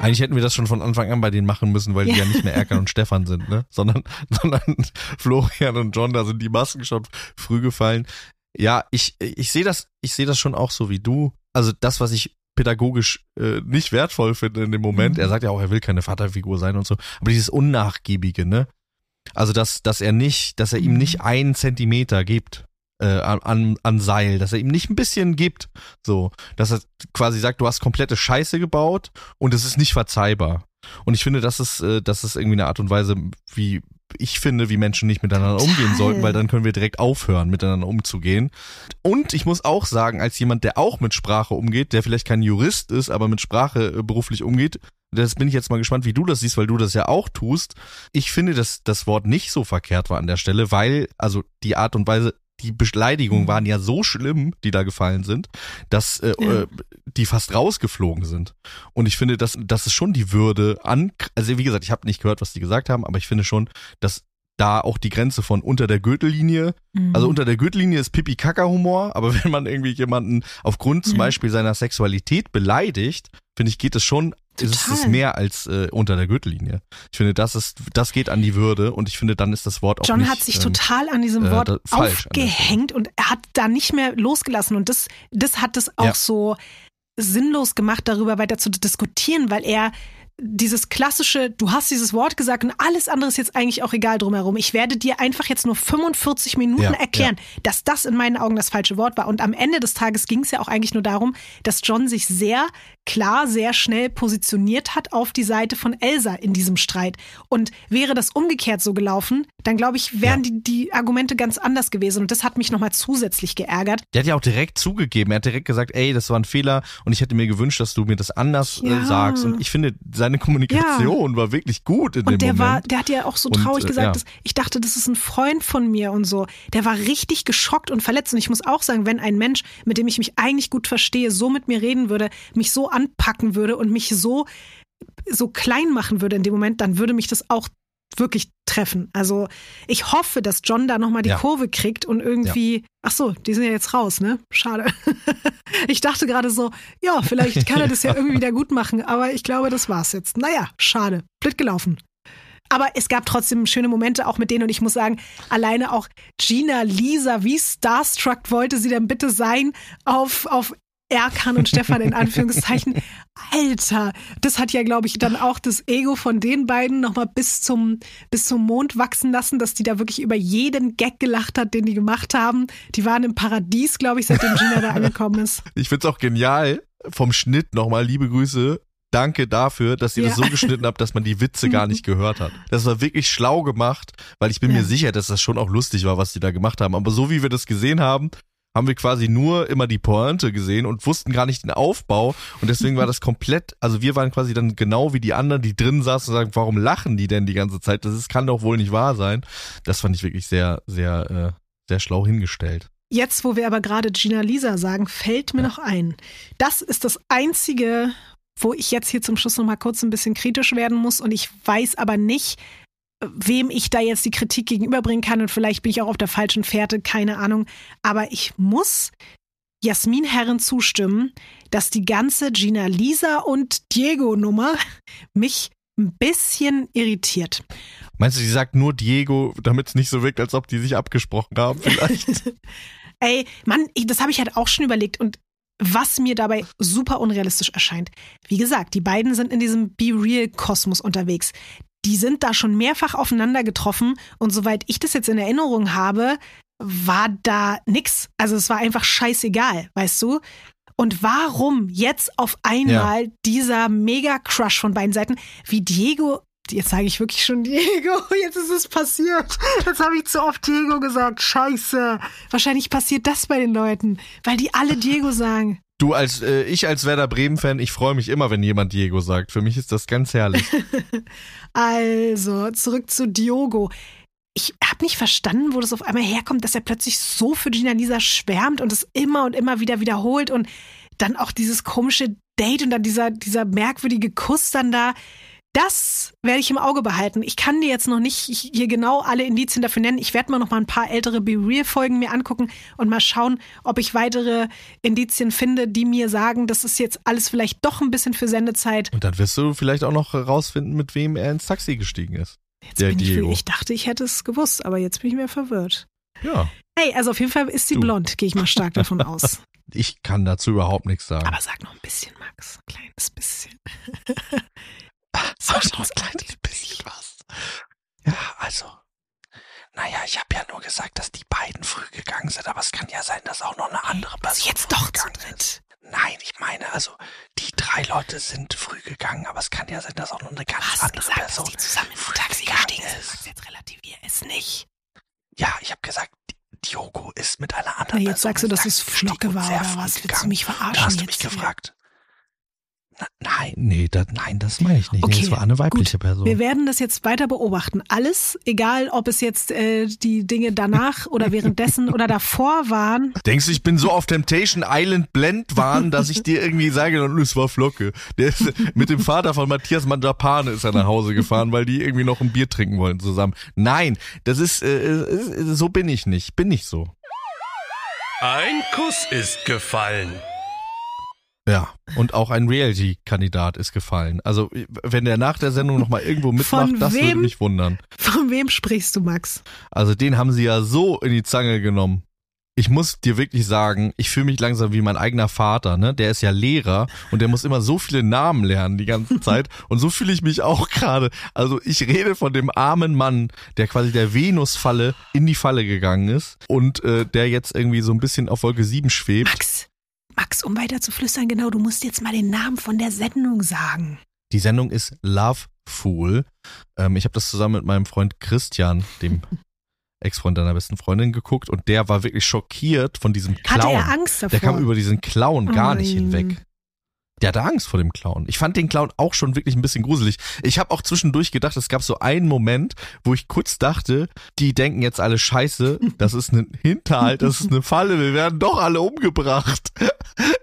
Speaker 5: Eigentlich hätten wir das schon von Anfang an bei denen machen müssen, weil die
Speaker 4: Ja.
Speaker 5: nicht mehr Erkan und Stefan sind, ne? Sondern, sondern Florian und John, da sind die Masken schon früh gefallen. Ja, ich, ich sehe das, ich sehe das schon auch so wie du. Also das, was ich pädagogisch äh, nicht wertvoll finde in dem Moment.
Speaker 4: Mhm.
Speaker 5: Er sagt ja auch, er will keine Vaterfigur sein und so. Aber dieses Unnachgiebige, ne? Also dass, dass er nicht, dass er ihm
Speaker 4: Mhm.
Speaker 5: nicht einen Zentimeter gibt äh, an, an, Seil, dass er ihm nicht ein bisschen gibt, so, dass er quasi sagt, du hast komplette Scheiße gebaut und es ist nicht verzeihbar. Und ich finde, das ist, äh, das ist irgendwie eine Art und Weise, wie ich finde, wie Menschen nicht miteinander
Speaker 4: Total.
Speaker 5: umgehen sollten, weil dann können wir direkt aufhören, miteinander umzugehen. Und ich muss auch sagen, als jemand, der auch mit Sprache umgeht, der vielleicht kein Jurist ist, aber mit Sprache äh, beruflich umgeht, das bin ich jetzt mal gespannt, wie du das siehst, weil du das ja auch tust. Ich finde, dass das Wort nicht so verkehrt war an der Stelle, weil, also die Art und Weise, die Beleidigungen waren ja so schlimm, die da gefallen sind, dass äh,
Speaker 4: Ja.
Speaker 5: äh, die fast rausgeflogen sind. Und ich finde, dass das ist schon die Würde an, also wie gesagt, ich habe nicht gehört, was die gesagt haben, aber ich finde schon, dass da auch die Grenze von unter der Gürtellinie,
Speaker 4: Mhm.
Speaker 5: also unter der Gürtellinie ist Pipi-Kaka-Humor, aber wenn man irgendwie jemanden aufgrund zum
Speaker 4: Ja.
Speaker 5: Beispiel seiner Sexualität beleidigt, finde ich, geht es schon, ist es
Speaker 4: Total.
Speaker 5: mehr als äh, unter der Gürtellinie. Ich finde, das ist, das geht an die Würde und ich finde, dann ist das Wort auch
Speaker 4: John
Speaker 5: nicht,
Speaker 4: hat sich
Speaker 5: ähm,
Speaker 4: total an diesem
Speaker 5: äh,
Speaker 4: Wort
Speaker 5: da- an der
Speaker 4: aufgehängt und er hat da nicht mehr losgelassen. Und das, das hat es auch
Speaker 5: Ja.
Speaker 4: so sinnlos gemacht, darüber weiter zu diskutieren, weil er dieses klassische, du hast dieses Wort gesagt und alles andere ist jetzt eigentlich auch egal drumherum. Ich werde dir einfach jetzt nur 45 Minuten
Speaker 5: Ja,
Speaker 4: erklären, dass das in meinen Augen das falsche Wort war. Und am Ende des Tages ging es ja auch eigentlich nur darum, dass John sich sehr klar, sehr schnell positioniert hat auf die Seite von Elsa in diesem Streit. Und wäre das umgekehrt so gelaufen, dann glaube ich, wären die, die Argumente ganz anders gewesen. Und das hat mich nochmal zusätzlich geärgert.
Speaker 5: Der hat ja auch direkt zugegeben. Er hat direkt gesagt, ey, das war ein Fehler und ich hätte mir gewünscht, dass du mir das anders
Speaker 4: Ja.
Speaker 5: äh, sagst. Und ich finde, seine Kommunikation war wirklich gut in
Speaker 4: Und
Speaker 5: dem
Speaker 4: der war,
Speaker 5: Moment.
Speaker 4: der hat ja auch so
Speaker 5: Und,
Speaker 4: traurig
Speaker 5: äh,
Speaker 4: gesagt,
Speaker 5: ja.
Speaker 4: dass ich dachte, das ist ein Freund von mir und so. Der war richtig geschockt und verletzt. Und ich muss auch sagen, wenn ein Mensch, mit dem ich mich eigentlich gut verstehe, so mit mir reden würde, mich so anpacken würde und mich so, so klein machen würde in dem Moment, dann würde mich das auch wirklich treffen. Also ich hoffe, dass John da nochmal die
Speaker 5: Ja.
Speaker 4: Kurve kriegt und irgendwie, ach so, die sind ja jetzt raus, ne? Schade. Ich dachte gerade so, ja, vielleicht kann er das ja irgendwie wieder gut machen, aber ich glaube, das war's jetzt. Naja, schade. Blöd gelaufen. Aber es gab trotzdem schöne Momente auch mit denen und ich muss sagen, alleine auch Gina, Lisa, wie starstruck wollte sie denn bitte sein auf, auf Erkan und Stefan in Anführungszeichen. Alter, das hat ja, glaube ich, dann auch das Ego von den beiden nochmal bis zum, bis zum Mond wachsen lassen, dass die da wirklich über jeden Gag gelacht hat, den die gemacht haben. Die waren im Paradies, glaube ich, seitdem Gina da angekommen ist.
Speaker 5: Ich find's auch genial, vom Schnitt nochmal liebe Grüße. Danke dafür, dass ihr das
Speaker 4: Ja.
Speaker 5: so geschnitten habt, dass man die Witze gar nicht gehört hat. Das war wirklich schlau gemacht, weil ich bin
Speaker 4: Ja.
Speaker 5: mir sicher, dass das schon auch lustig war, was die da gemacht haben. Aber so wie wir das gesehen haben, haben wir quasi nur immer die Pointe gesehen und wussten gar nicht den Aufbau. Und deswegen war das komplett, also wir waren quasi dann genau wie die anderen, die drin saßen und sagen, warum lachen die denn die ganze Zeit? Das ist, kann doch wohl nicht wahr sein. Das fand ich wirklich sehr, sehr, äh, sehr schlau hingestellt.
Speaker 4: Jetzt, wo wir aber gerade Gina Lisa sagen, fällt mir noch ein. Das ist das einzige, wo ich jetzt hier zum Schluss noch mal kurz ein bisschen kritisch werden muss und ich weiß aber nicht, wem ich da jetzt die Kritik gegenüberbringen kann und vielleicht bin ich auch auf der falschen Fährte, keine Ahnung. Aber ich muss Jasmin Herren zustimmen, dass die ganze Gina Lisa und Diego Nummer mich ein bisschen irritiert.
Speaker 5: Meinst du, die sagt nur Diego, damit es nicht so wirkt, als ob die sich abgesprochen haben vielleicht?
Speaker 4: Ey, Mann, ich, das habe ich halt auch schon überlegt und was mir dabei super unrealistisch erscheint. Wie gesagt, die beiden sind in diesem Be Real Kosmos unterwegs. Die sind da schon mehrfach aufeinander getroffen und soweit ich das jetzt in Erinnerung habe, war da nix. Also es war einfach scheißegal, weißt du? Und warum jetzt auf einmal dieser Mega-Crush von beiden Seiten, wie Diego, jetzt sage ich wirklich schon Diego, jetzt ist es passiert. Jetzt habe ich zu oft Diego gesagt, scheiße. Wahrscheinlich passiert das bei den Leuten, weil die alle Diego sagen.
Speaker 5: Du als äh, ich als Werder Bremen Fan, ich freue mich immer, wenn jemand Diego sagt. Für mich ist das ganz herrlich.
Speaker 4: Also, zurück zu Diogo. Ich habe nicht verstanden, wo das auf einmal herkommt, dass er plötzlich so für Gina Lisa schwärmt und es immer und immer wieder wiederholt und dann auch dieses komische Date und dann dieser, dieser merkwürdige Kuss dann da. Das werde ich im Auge behalten. Ich kann dir jetzt noch nicht hier genau alle Indizien dafür nennen. Ich werde mal noch mal ein paar ältere Be Real Folgen mir angucken und mal schauen, ob ich weitere Indizien finde, die mir sagen, das ist jetzt alles vielleicht doch ein bisschen für Sendezeit.
Speaker 5: Und dann wirst du vielleicht auch noch herausfinden, mit wem er ins Taxi gestiegen ist.
Speaker 4: Jetzt
Speaker 5: Der
Speaker 4: bin ich, ich dachte, ich hätte es gewusst, aber jetzt bin ich mir verwirrt.
Speaker 5: Ja.
Speaker 4: Hey, also auf jeden Fall ist sie
Speaker 5: Du.
Speaker 4: blond, gehe ich mal stark davon aus.
Speaker 5: Ich kann dazu überhaupt nichts sagen.
Speaker 4: Aber sag noch ein bisschen, Max. Ein kleines bisschen.
Speaker 7: Noch ein kleines bisschen was. Ja, also. Naja, ich habe ja nur gesagt, dass die beiden früh gegangen sind, aber es kann ja sein, dass auch noch eine andere Person
Speaker 4: jetzt doch
Speaker 7: gegangen ist. Nein, ich meine, also die drei Leute sind früh gegangen, aber es kann ja sein, dass auch noch eine ganz andere Person früh gegangen ist.
Speaker 4: jetzt relativier es nicht.
Speaker 7: Ja, ich habe gesagt, Diogo ist mit einer
Speaker 4: Na,
Speaker 7: anderen
Speaker 4: jetzt
Speaker 7: Person
Speaker 4: sagst du, dass es
Speaker 7: Taxi
Speaker 4: Flocke
Speaker 7: gestiegen
Speaker 4: war oder was? Willst du
Speaker 7: gegangen.
Speaker 4: mich verarschen
Speaker 7: Da hast du
Speaker 4: jetzt
Speaker 7: mich
Speaker 4: hier?
Speaker 7: gefragt. Nein, nee, das, nein, das meine ich nicht.
Speaker 4: Okay,
Speaker 7: nee, es war eine weibliche
Speaker 4: gut.
Speaker 7: Person.
Speaker 4: Wir werden das jetzt weiter beobachten. Alles, egal ob es jetzt äh, die Dinge danach oder währenddessen oder davor waren.
Speaker 5: Denkst du, ich bin so auf Temptation Island Blendwahn, dass ich dir irgendwie sage, "Und es war Flocke. Der ist mit dem Vater von Matthias Manjapane ist er nach Hause gefahren, weil die irgendwie noch ein Bier trinken wollten zusammen. Nein, das ist, äh, äh, so bin ich nicht. Bin nicht so.
Speaker 2: Ein Kuss ist gefallen.
Speaker 5: Ja. Und auch ein Reality-Kandidat ist gefallen. Also, wenn der nach der Sendung nochmal irgendwo mitmacht,
Speaker 4: Von
Speaker 5: das würde
Speaker 4: wem?
Speaker 5: mich wundern.
Speaker 4: Von wem sprichst du, Max?
Speaker 5: Also, den haben sie ja so in die Zange genommen. Ich muss dir wirklich sagen, ich fühle mich langsam wie mein eigener Vater, ne? Der ist ja Lehrer und der muss immer so viele Namen lernen die ganze Zeit. Und so fühle ich mich auch gerade. Also ich rede von dem armen Mann, der quasi der Venusfalle in die Falle gegangen ist und äh, der jetzt irgendwie so ein bisschen auf Wolke 7 schwebt.
Speaker 4: Max, Max, um weiter zu flüstern, genau, du musst jetzt mal den Namen von der Sendung sagen.
Speaker 5: Die Sendung ist Love Fool. Ähm, ich habe das zusammen mit meinem Freund Christian, dem Ex-Freund deiner besten Freundin, geguckt und der war wirklich schockiert von diesem Clown.
Speaker 4: Hatte er Angst davor?
Speaker 5: Der kam über diesen Clown gar nicht
Speaker 4: Nein.
Speaker 5: hinweg. Der hatte Angst vor dem Clown. Ich fand den Clown auch schon wirklich ein bisschen gruselig. Ich habe auch zwischendurch gedacht, es gab so einen Moment, wo ich kurz dachte, die denken jetzt alle Scheiße, das ist ein Hinterhalt, das ist eine Falle, wir werden doch alle umgebracht.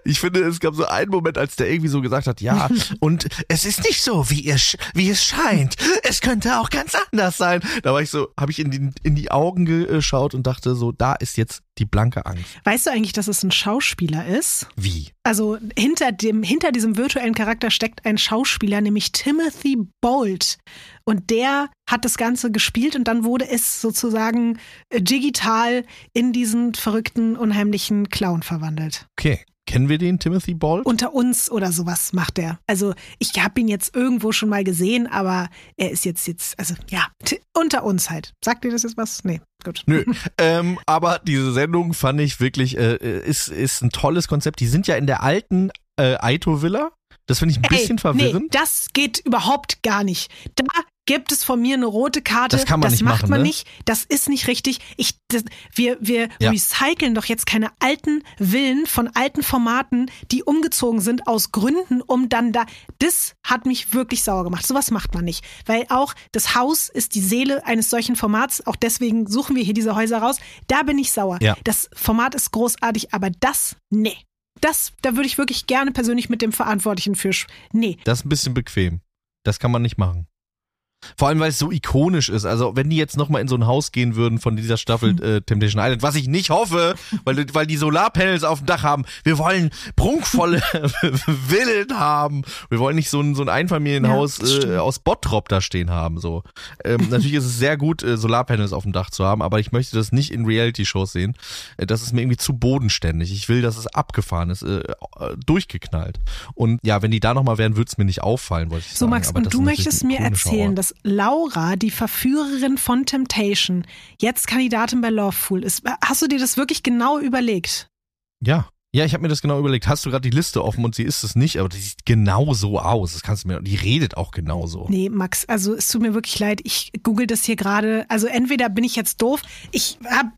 Speaker 5: Ich finde, es gab so einen Moment, als der irgendwie so gesagt hat, ja, und es ist nicht so, wie, ihr, wie es scheint. Es könnte auch ganz anders sein. Da war ich so, habe ich in die, in die Augen geschaut und dachte so, da ist jetzt die blanke Angst.
Speaker 4: Weißt du eigentlich, dass es ein Schauspieler ist?
Speaker 5: Wie?
Speaker 4: Also hinter dem, hinter diesem virtuellen Charakter steckt ein Schauspieler, nämlich Timothy Bolt. Und der hat das Ganze gespielt und dann wurde es sozusagen äh, digital in diesen verrückten, unheimlichen Clown verwandelt.
Speaker 5: Okay. Kennen wir den, Timothy Ball?
Speaker 4: Unter uns oder sowas macht er. Also ich habe ihn jetzt irgendwo schon mal gesehen, aber er ist jetzt jetzt, also ja, unter uns halt. Sagt dir das jetzt was? Nee, gut.
Speaker 5: Nö, ähm, aber diese Sendung fand ich wirklich, äh, ist, ist ein tolles Konzept. Die sind ja in der alten äh, Aito Villa. Das finde ich ein bisschen
Speaker 4: Ey,
Speaker 5: verwirrend.
Speaker 4: Nee, das geht überhaupt gar nicht. Da gibt es von mir eine rote Karte.
Speaker 5: Das kann man nicht
Speaker 4: macht
Speaker 5: machen,
Speaker 4: man
Speaker 5: ne?
Speaker 4: nicht. Das ist nicht richtig. Ich, das, wir wir
Speaker 5: Ja.
Speaker 4: recyceln doch jetzt keine alten Villen von alten Formaten, die umgezogen sind aus Gründen, um dann da. Das hat mich wirklich sauer gemacht. Sowas macht man nicht. Weil auch das Haus ist die Seele eines solchen Formats. Auch deswegen suchen wir hier diese Häuser raus. Da bin ich sauer.
Speaker 5: Ja.
Speaker 4: Das Format ist großartig, aber das, nee. Das, da würde ich wirklich gerne persönlich mit dem Verantwortlichen für. Nee.
Speaker 5: Das ist ein bisschen bequem. Das kann man nicht machen. Vor allem, weil es so ikonisch ist. Also, wenn die jetzt nochmal in so ein Haus gehen würden von dieser Staffel äh, Temptation Island, was ich nicht hoffe, weil, weil die Solarpanels auf dem Dach haben. Wir wollen prunkvolle Villen haben. Wir wollen nicht so ein, so ein Einfamilienhaus
Speaker 4: Ja,
Speaker 5: äh, aus Bottrop da stehen haben. So. Ähm, natürlich ist es sehr gut, äh, Solarpanels auf dem Dach zu haben, aber ich möchte das nicht in Reality-Shows sehen. Äh, das ist mir irgendwie zu bodenständig. Ich will, dass es abgefahren ist, äh, durchgeknallt. Und ja, wenn die da nochmal wären, würde es mir nicht auffallen, wollte ich
Speaker 4: So,
Speaker 5: sagen.
Speaker 4: Max,
Speaker 5: Aber
Speaker 4: und du möchtest mir erzählen,
Speaker 5: Ort.
Speaker 4: Dass Laura, die Verführerin von Temptation, jetzt Kandidatin bei Loveful ist. Hast du dir das wirklich genau überlegt?
Speaker 5: Ja. Ja, ich habe mir das genau überlegt. Hast du gerade die Liste offen und sie ist es nicht, aber die sieht genau so aus. Das kannst du mir. Die redet auch genauso.
Speaker 4: Nee, Max, also es tut mir wirklich leid. Ich google das hier gerade. Also entweder bin ich jetzt doof. Ich hab,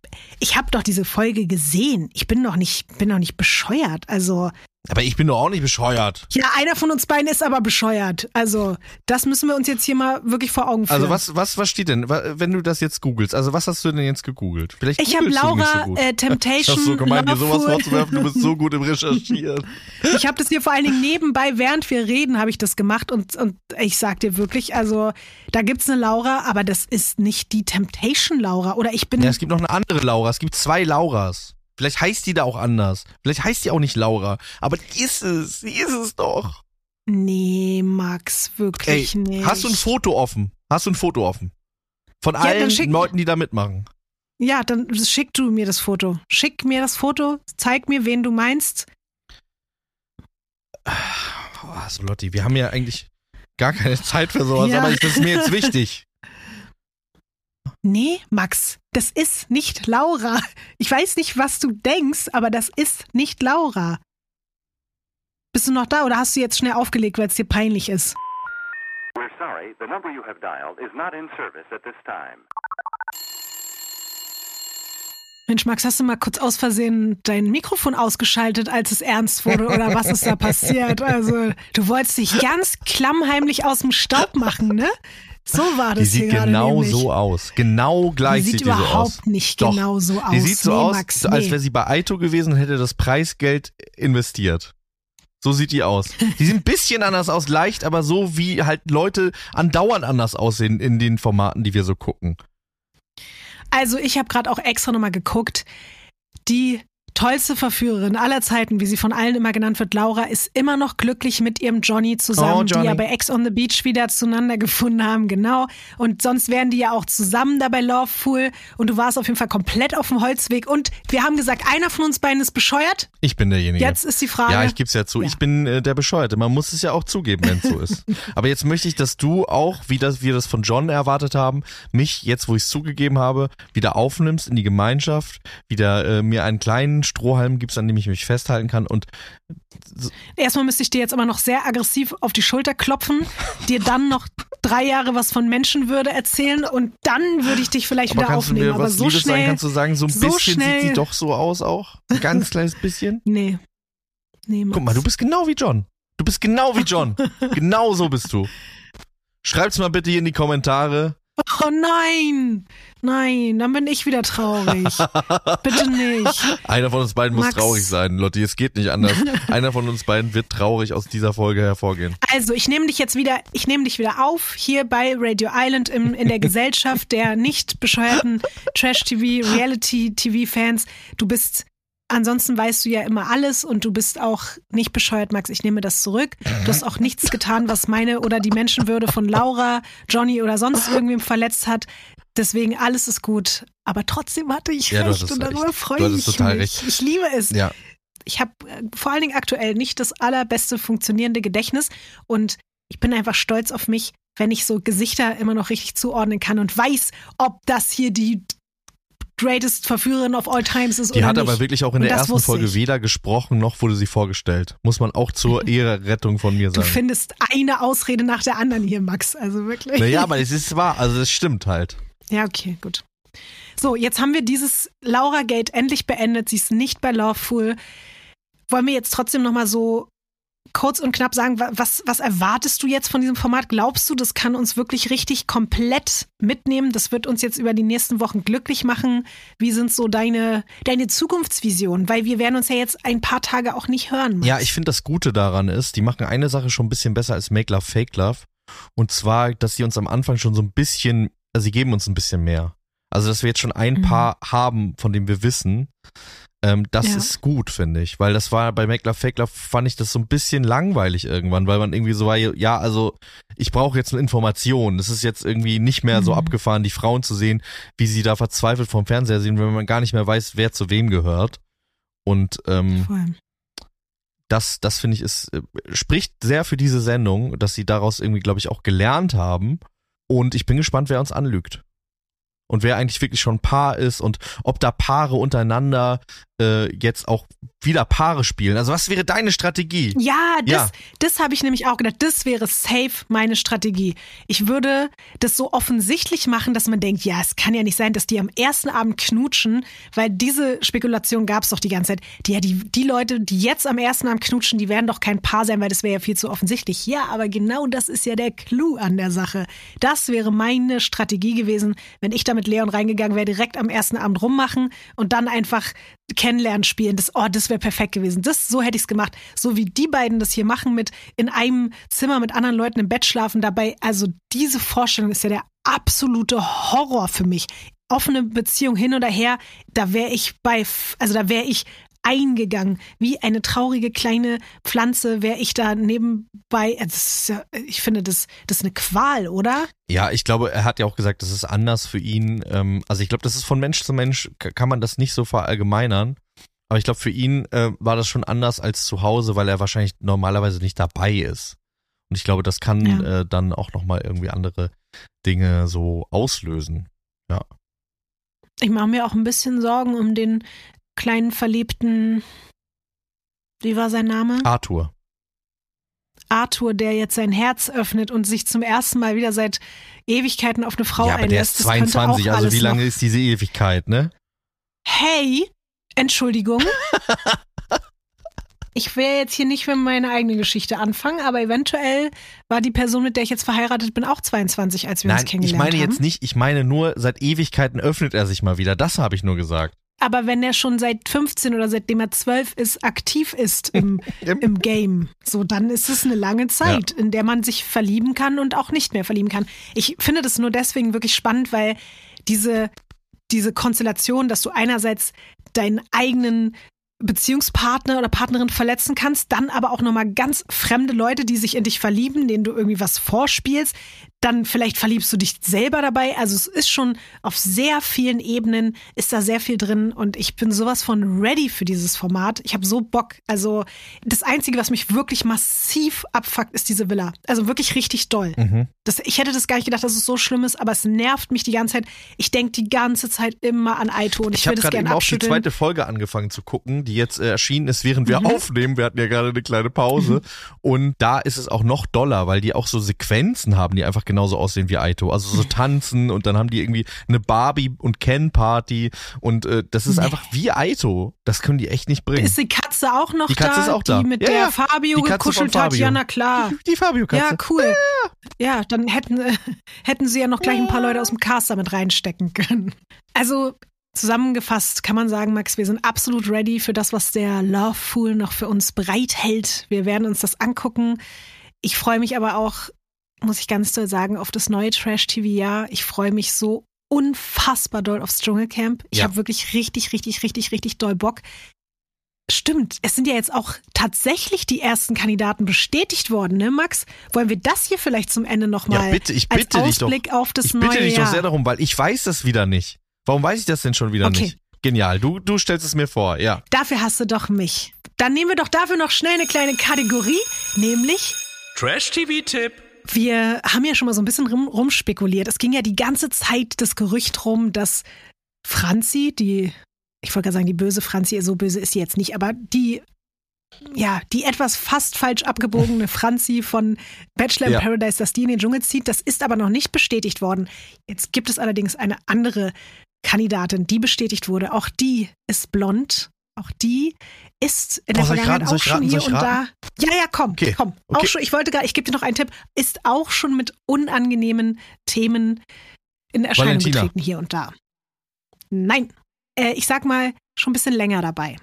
Speaker 4: ich hab doch diese Folge gesehen. Ich bin doch nicht, bin doch nicht bescheuert. Also
Speaker 5: Aber ich bin doch auch nicht bescheuert.
Speaker 4: ja, einer von uns beiden ist aber bescheuert. Also das müssen wir uns jetzt hier mal wirklich vor Augen führen.
Speaker 5: Also was, was, was steht denn, wenn du das jetzt googelst? Also was hast du denn jetzt gegoogelt? Vielleicht
Speaker 4: Ich habe Laura
Speaker 5: so gut.
Speaker 4: äh, Temptation.
Speaker 5: Hast du gemeint, dir sowas vorzuwerfen? Du bist so gut im Recherchieren.
Speaker 4: Ich habe das hier vor allen Dingen nebenbei, während wir reden, habe ich das gemacht und, und ich sag dir wirklich, also da gibt's eine Laura, aber das ist nicht die Temptation Laura oder ich bin
Speaker 5: Ja, es gibt noch eine andere Laura. Es gibt zwei Lauras. Vielleicht heißt die da auch anders. Vielleicht heißt die auch nicht Laura. Aber die ist es. Die ist es doch.
Speaker 4: Nee, Max,
Speaker 5: Ey,
Speaker 4: wirklich nicht.
Speaker 5: hast du ein Foto offen? Hast du ein Foto offen? Von
Speaker 4: Ja,
Speaker 5: allen Leuten, die da mitmachen.
Speaker 4: Ja, dann schick du mir das Foto. Schick mir das Foto, zeig mir, wen du meinst.
Speaker 5: Oh, so Lotti, wir haben ja eigentlich gar keine Zeit für sowas,
Speaker 4: Ja.
Speaker 5: aber das ist mir jetzt wichtig.
Speaker 4: Nee, Max, das ist nicht Laura. Ich weiß nicht, was du denkst, aber das ist nicht Laura. Bist du noch da oder hast du jetzt schnell aufgelegt, weil es dir peinlich ist?
Speaker 9: We're sorry, the number you have dialed is not in service at this time.
Speaker 4: Mensch, Max, hast du mal kurz aus Versehen dein Mikrofon ausgeschaltet, als es ernst wurde oder was ist da passiert? Also, du wolltest dich ganz klammheimlich aus dem Staub machen, ne? So war
Speaker 5: Die
Speaker 4: das hier
Speaker 5: sieht genau
Speaker 4: nämlich.
Speaker 5: so aus. Genau gleich
Speaker 4: Die
Speaker 5: sieht,
Speaker 4: sieht
Speaker 5: die so
Speaker 4: überhaupt
Speaker 5: aus.
Speaker 4: nicht
Speaker 5: Doch.
Speaker 4: genau so aus.
Speaker 5: Die sieht so
Speaker 4: Nee,
Speaker 5: aus,
Speaker 4: Max,
Speaker 5: als
Speaker 4: nee.
Speaker 5: wäre sie bei Aito gewesen und hätte das Preisgeld investiert. So sieht die aus. Die sieht ein bisschen anders aus, leicht, aber so wie halt Leute andauernd anders aussehen in den Formaten, die wir so gucken.
Speaker 4: Also, ich habe gerade auch extra nochmal geguckt. Die tollste Verführerin aller Zeiten, wie sie von allen immer genannt wird, Laura, ist immer noch glücklich mit ihrem Johnny zusammen,
Speaker 5: Oh, Johnny.
Speaker 4: die ja bei Ex on the Beach wieder zueinander gefunden haben, genau. Und sonst wären die ja auch zusammen da bei Loveful. Und du warst auf jeden Fall komplett auf dem Holzweg. Und wir haben gesagt, einer von uns beiden ist bescheuert.
Speaker 5: Ich bin derjenige.
Speaker 4: Jetzt ist die Frage.
Speaker 5: Ja, ich gebe es ja zu.
Speaker 4: Ja.
Speaker 5: Ich bin äh, der Bescheuerte. Man muss es ja auch zugeben, wenn es so ist. Aber jetzt möchte ich, dass du auch, wie das, wir das von John erwartet haben, mich, jetzt wo ich es zugegeben habe, wieder aufnimmst in die Gemeinschaft, wieder äh, mir einen kleinen Strohhalm gibst, an dem ich mich festhalten kann und
Speaker 4: Erstmal müsste ich dir jetzt aber noch sehr aggressiv auf die Schulter klopfen, dir dann noch drei Jahre was von Menschenwürde erzählen und dann würde ich dich vielleicht
Speaker 5: aber
Speaker 4: wieder
Speaker 5: kannst du
Speaker 4: aufnehmen.
Speaker 5: mir
Speaker 4: aber
Speaker 5: was
Speaker 4: so
Speaker 5: Liebes
Speaker 4: schnell.
Speaker 5: sagen? Kannst du sagen, so ein
Speaker 4: so
Speaker 5: bisschen
Speaker 4: schnell-
Speaker 5: sieht sie doch so aus auch? Ein ganz kleines bisschen?
Speaker 4: Nee. Nee.
Speaker 5: Guck mal, du bist genau wie John. Du bist genau wie John. genau so bist du. Schreib's mal bitte hier in die Kommentare.
Speaker 4: Oh nein! Nein, dann bin ich wieder traurig. Bitte nicht.
Speaker 5: Einer von uns beiden muss
Speaker 4: Max.
Speaker 5: traurig sein, Lotti. Es geht nicht anders. Einer von uns beiden wird traurig aus dieser Folge hervorgehen.
Speaker 4: Also, ich nehme dich jetzt wieder, ich nehme dich wieder auf, hier bei Radio Island im, in der Gesellschaft der nicht bescheuerten Trash-TV, Reality-TV-Fans. Du bist, ansonsten weißt du ja immer alles und du bist auch nicht bescheuert, Max. Ich nehme das zurück. Du hast auch nichts getan, was meine oder die Menschenwürde von Laura, Johnny oder sonst irgendwem verletzt hat. Deswegen alles ist gut. Aber trotzdem hatte ich
Speaker 5: Ja,
Speaker 4: recht und darüber
Speaker 5: recht.
Speaker 4: freue ich mich.
Speaker 5: recht.
Speaker 4: Ich liebe es
Speaker 5: Ja.
Speaker 4: ich habe äh, vor allen Dingen aktuell nicht das allerbeste funktionierende Gedächtnis und ich bin einfach stolz auf mich, wenn ich so Gesichter immer noch richtig zuordnen kann und weiß, ob das hier die greatest Verführerin of all times ist
Speaker 5: Die hat
Speaker 4: nicht.
Speaker 5: aber wirklich auch in
Speaker 4: Und
Speaker 5: der ersten Folge
Speaker 4: ich.
Speaker 5: weder gesprochen, noch wurde sie vorgestellt. Muss man auch zur Ehrenrettung von mir
Speaker 4: Du
Speaker 5: sagen.
Speaker 4: findest eine Ausrede nach der anderen hier, Max. Also wirklich.
Speaker 5: Naja, aber es ist wahr, also es stimmt halt.
Speaker 4: Ja, okay, gut. So, jetzt haben wir dieses Laura-Gate endlich beendet. Sie ist nicht bei Loveful. Wollen wir jetzt trotzdem nochmal so kurz und knapp sagen, wa- was, was erwartest du jetzt von diesem Format? Glaubst du, das kann uns wirklich richtig komplett mitnehmen? Das wird uns jetzt über die nächsten Wochen glücklich machen. Wie sind so deine, deine Zukunftsvisionen? Weil wir werden uns ja jetzt ein paar Tage auch nicht hören. Max.
Speaker 5: Ja, ich finde das Gute daran ist, die machen eine Sache schon ein bisschen besser als Make Love Fake Love. Und zwar, dass sie uns am Anfang schon so ein bisschen, also sie geben uns ein bisschen mehr. Also, dass wir jetzt schon ein
Speaker 4: Mhm.
Speaker 5: Paar haben, von dem wir wissen. Ähm, das
Speaker 4: Ja.
Speaker 5: ist gut, finde ich. Weil das war bei Make Love Fake Love, fand ich das so ein bisschen langweilig irgendwann, weil man irgendwie so war, ja, also ich brauche jetzt eine Information. Es ist jetzt irgendwie nicht mehr so
Speaker 4: Mhm.
Speaker 5: abgefahren, die Frauen zu sehen, wie sie da verzweifelt vom Fernseher sehen, wenn man gar nicht mehr weiß, wer zu wem gehört. Und ähm, das, das finde ich, ist, äh, spricht sehr für diese Sendung, dass sie daraus irgendwie, glaube ich, auch gelernt haben. Und ich bin gespannt, wer uns anlügt. Und wer eigentlich wirklich schon Paar ist und ob da Paare untereinander äh, jetzt auch wieder Paare spielen. Also was wäre deine Strategie?
Speaker 4: Ja, das,
Speaker 5: Ja.
Speaker 4: das habe ich nämlich auch gedacht. Das wäre safe meine Strategie. Ich würde das so offensichtlich machen, dass man denkt, ja, es kann ja nicht sein, dass die am ersten Abend knutschen, weil diese Spekulation gab es doch die ganze Zeit. Die, ja, die, die Leute, die jetzt am ersten Abend knutschen, die werden doch kein Paar sein, weil das wäre ja viel zu offensichtlich. Ja, aber genau das ist ja der Clou an der Sache. Das wäre meine Strategie gewesen, wenn ich da mit Leon reingegangen wäre, direkt am ersten Abend rummachen und dann einfach kennenlernen spielen. Das, oh, das wäre perfekt gewesen. Das, so hätte ich es gemacht. So wie die beiden das hier machen mit in einem Zimmer mit anderen Leuten im Bett schlafen dabei. Also diese Vorstellung ist ja der absolute Horror für mich. Offene Beziehung hin oder her, da wäre ich bei, also da wäre ich eingegangen. Wie eine traurige kleine Pflanze wäre ich da nebenbei. Das ist ja, ich finde, das, das ist eine Qual, oder?
Speaker 5: Ja, ich glaube, er hat ja auch gesagt, das ist anders für ihn. Ähm, also ich glaube, das ist von Mensch zu Mensch, kann man das nicht so verallgemeinern. Aber ich glaube, für ihn äh, war das schon anders als zu Hause, weil er wahrscheinlich normalerweise nicht dabei ist. Und ich glaube, das kann
Speaker 4: Ja.
Speaker 5: äh, dann auch nochmal irgendwie andere Dinge so auslösen.
Speaker 4: Ich mache mir auch ein bisschen Sorgen um den kleinen verliebten, wie war sein Name?
Speaker 5: Arthur.
Speaker 4: Arthur, der jetzt sein Herz öffnet und sich zum ersten Mal wieder seit Ewigkeiten auf eine Frau
Speaker 5: ja, aber der ist
Speaker 4: einlässt. Das könnte
Speaker 5: 22,
Speaker 4: auch
Speaker 5: also wie lange
Speaker 4: noch.
Speaker 5: ist diese Ewigkeit, ne?
Speaker 4: Hey, Entschuldigung. Ich will jetzt hier nicht für meine eigene Geschichte anfangen, aber eventuell war die Person, mit der ich jetzt verheiratet bin, auch 22, als wir
Speaker 5: Nein,
Speaker 4: uns
Speaker 5: ich
Speaker 4: kennengelernt
Speaker 5: meine
Speaker 4: haben.
Speaker 5: jetzt nicht, ich meine nur, seit Ewigkeiten öffnet er sich mal wieder. Das habe ich nur gesagt.
Speaker 4: Aber wenn er schon seit 15 oder seitdem er 12 ist, aktiv ist im, im Game, so dann ist es eine lange Zeit, in der man sich verlieben kann und auch nicht mehr verlieben kann. Ich finde das nur deswegen wirklich spannend, weil diese, diese Konstellation, dass du einerseits deinen eigenen Beziehungspartner oder Partnerin verletzen kannst, dann aber auch nochmal ganz fremde Leute, die sich in dich verlieben, denen du irgendwie was vorspielst, dann vielleicht verliebst du dich selber dabei. Also es ist schon auf sehr vielen Ebenen ist da sehr viel drin und ich bin sowas von ready für dieses Format. Ich habe so Bock. Also das Einzige, was mich wirklich massiv abfuckt, ist diese Villa. Also wirklich richtig doll.
Speaker 5: Mhm.
Speaker 4: Das, ich hätte das gar nicht gedacht, dass es so schlimm ist, aber es nervt mich die ganze Zeit. Ich denke die ganze Zeit immer an Aito und ich,
Speaker 5: Ich
Speaker 4: will
Speaker 5: habe
Speaker 4: das
Speaker 5: gerade eben
Speaker 4: gerne
Speaker 5: auch die zweite Folge angefangen zu gucken, die jetzt äh, erschienen ist, während wir
Speaker 4: Mhm.
Speaker 5: aufnehmen. Wir hatten ja gerade eine kleine Pause. Und da ist es auch noch doller, weil die auch so Sequenzen haben, die einfach genauso aussehen wie Aito. Also so tanzen und dann haben die irgendwie eine Barbie- und Ken-Party. Und äh, das ist
Speaker 4: Nee.
Speaker 5: einfach wie Aito. Das können die echt nicht bringen.
Speaker 4: Ist die Katze auch noch
Speaker 5: Die Katze
Speaker 4: da?
Speaker 5: ist auch da.
Speaker 4: Die mit
Speaker 5: Ja,
Speaker 4: der
Speaker 5: ja.
Speaker 4: Fabio
Speaker 5: Die
Speaker 4: gekuschelt hat?
Speaker 5: Fabio.
Speaker 4: Ja, na klar.
Speaker 5: die Fabio-Katze.
Speaker 4: Ja, cool. Ja, dann hätten, äh, hätten sie ja noch gleich ein paar Leute aus dem Cast damit reinstecken können. Also zusammengefasst kann man sagen, Max, wir sind absolut ready für das, was der Love Fool noch für uns bereithält. Wir werden uns das angucken. Ich freue mich aber auch, muss ich ganz doll sagen, auf das neue Trash-TV-Jahr. Ich freue mich so unfassbar doll aufs Dschungelcamp. Ich
Speaker 5: Ja.
Speaker 4: habe wirklich richtig, richtig, richtig, richtig doll Bock. Stimmt, es sind ja jetzt auch tatsächlich die ersten Kandidaten bestätigt worden, ne, Max? Wollen wir das hier vielleicht zum Ende nochmal
Speaker 5: Ja, bitte, ich
Speaker 4: als
Speaker 5: bitte dich doch.
Speaker 4: Ausblick auf das
Speaker 5: ich
Speaker 4: neue
Speaker 5: bitte dich
Speaker 4: Jahr?
Speaker 5: doch sehr darum, weil ich weiß das wieder nicht. Warum weiß ich das denn schon wieder
Speaker 4: Okay.
Speaker 5: nicht? Genial. Du, du stellst es mir vor, ja.
Speaker 4: Dafür hast du doch mich. Dann nehmen wir doch dafür noch schnell eine kleine Kategorie, nämlich
Speaker 2: Trash-TV-Tipp.
Speaker 4: Wir haben ja schon mal so ein bisschen rum, rumspekuliert. Es ging ja die ganze Zeit das Gerücht rum, dass Franzi, die, ich wollte gerade sagen, die böse Franzi, so böse ist sie jetzt nicht, aber die, ja, die etwas fast falsch abgebogene Franzi von Bachelor in
Speaker 5: Ja.
Speaker 4: Paradise, dass die in den Dschungel zieht, das ist aber noch nicht bestätigt worden. Jetzt gibt es allerdings eine andere Kandidatin, die bestätigt wurde. Auch die ist blond. Auch die ist in der
Speaker 5: Oh,
Speaker 4: Vergangenheit
Speaker 5: raten?
Speaker 4: Auch schon
Speaker 5: raten?
Speaker 4: hier und da. Ja, ja, komm,
Speaker 5: Okay,
Speaker 4: komm. Auch
Speaker 5: okay.
Speaker 4: schon, ich wollte gar, ich gebe dir noch einen Tipp, ist auch schon mit unangenehmen Themen in Erscheinung
Speaker 5: Valentina.
Speaker 4: getreten hier und da. Nein. Äh, ich sag mal, schon ein bisschen länger dabei.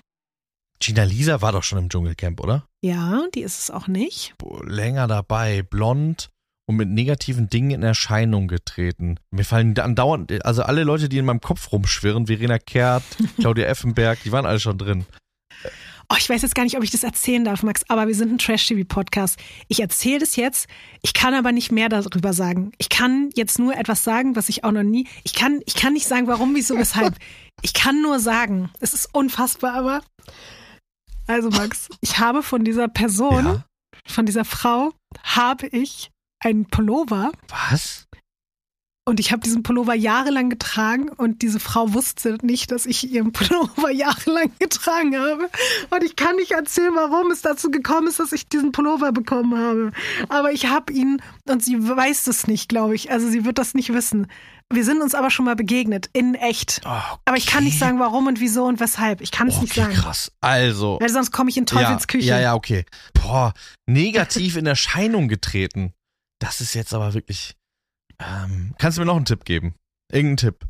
Speaker 5: Gina Lisa war doch schon im Dschungelcamp, oder?
Speaker 4: Ja, die ist es auch nicht.
Speaker 5: Länger dabei, blond und mit negativen Dingen in Erscheinung getreten. Mir fallen andauernd, also alle Leute, die in meinem Kopf rumschwirren, Verena Kehrt, Claudia Effenberg, die waren alle schon drin.
Speaker 4: Oh, ich weiß jetzt gar nicht, ob ich das erzählen darf, Max, aber wir sind ein Trash-TV-Podcast. Ich erzähle das jetzt, ich kann aber nicht mehr darüber sagen. Ich kann jetzt nur etwas sagen, was ich auch noch nie. Ich kann, ich kann nicht sagen, warum, wieso, weshalb. Ich kann nur sagen, es ist unfassbar, aber. Also, Max, ich habe von dieser Person,
Speaker 5: Ja.
Speaker 4: von dieser Frau, habe ich einen Pullover
Speaker 5: Was?
Speaker 4: Und ich habe diesen Pullover jahrelang getragen und diese Frau wusste nicht, dass ich ihren Pullover jahrelang getragen habe. Und ich kann nicht erzählen, warum es dazu gekommen ist, dass ich diesen Pullover bekommen habe. Aber ich habe ihn und sie weiß es nicht, glaube ich. Also sie wird das nicht wissen. Wir sind uns aber schon mal begegnet, in echt. Aber ich kann nicht sagen, warum und wieso und weshalb. Ich kann es nicht
Speaker 5: Okay,
Speaker 4: sagen.
Speaker 5: krass. Also.
Speaker 4: Weil sonst komme ich in Teufels
Speaker 5: ja,
Speaker 4: Küche.
Speaker 5: Ja, ja, okay. Boah, negativ in Erscheinung getreten. Das ist jetzt aber wirklich. Ähm, kannst du mir noch einen Tipp geben? Irgendeinen Tipp.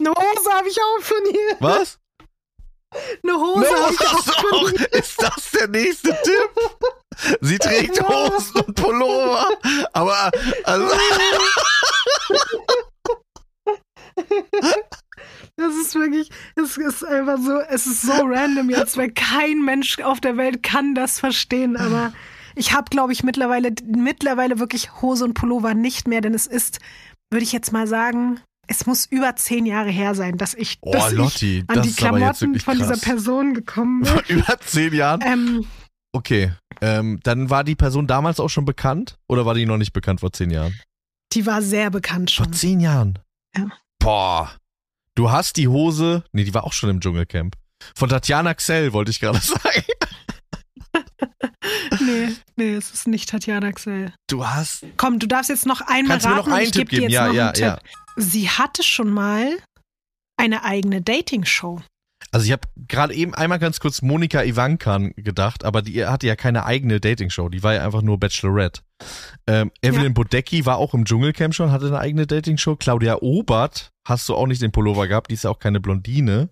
Speaker 4: Eine Hose habe ich auch von ihr.
Speaker 5: Was?
Speaker 4: Eine Hose habe ich auch von
Speaker 5: auch? Ist das der nächste Tipp? Sie trägt Hosen und Pullover. Aber, also,
Speaker 4: Das ist wirklich, es ist einfach so, es ist so random jetzt, weil kein Mensch auf der Welt kann das verstehen, aber ich habe, glaube ich, mittlerweile, mittlerweile wirklich Hose und Pullover nicht mehr, denn es ist, würde ich jetzt mal sagen, es muss über zehn Jahre her sein, dass ich,
Speaker 5: Oh,
Speaker 4: dass
Speaker 5: Lotti,
Speaker 4: ich an die Klamotten von dieser. Person gekommen bin.
Speaker 5: vor über zehn Jahren.
Speaker 4: Ähm,
Speaker 5: Okay, ähm, dann war die Person damals auch schon bekannt? Oder war die noch nicht bekannt vor zehn Jahren?
Speaker 4: die war sehr bekannt
Speaker 5: Vor
Speaker 4: schon.
Speaker 5: zehn Jahren?
Speaker 4: Ja.
Speaker 5: Boah. Du hast die Hose, nee, die war auch schon im Dschungelcamp. Von Tatjana Xell, wollte ich gerade sagen.
Speaker 4: Nee, nee, es ist nicht Tatjana Xell.
Speaker 5: Du hast.
Speaker 4: Komm, du darfst jetzt noch einmal
Speaker 5: Kannst du mir
Speaker 4: raten
Speaker 5: noch einen
Speaker 4: ich
Speaker 5: Tipp
Speaker 4: gebe dir
Speaker 5: geben?
Speaker 4: jetzt
Speaker 5: Ja, ja,
Speaker 4: einen Tipp.
Speaker 5: ja.
Speaker 4: Sie hatte schon mal eine eigene Dating-Show.
Speaker 5: Also ich habe gerade eben einmal ganz kurz Monika Ivankan gedacht, aber die hatte ja keine eigene Dating-Show, die war ja einfach nur Bachelorette. Ähm, Evelyn
Speaker 4: Ja.
Speaker 5: Bodecki war auch im Dschungelcamp schon, hatte eine eigene Dating-Show. Claudia Obert hast du auch nicht den Pullover gehabt, die ist ja auch keine Blondine.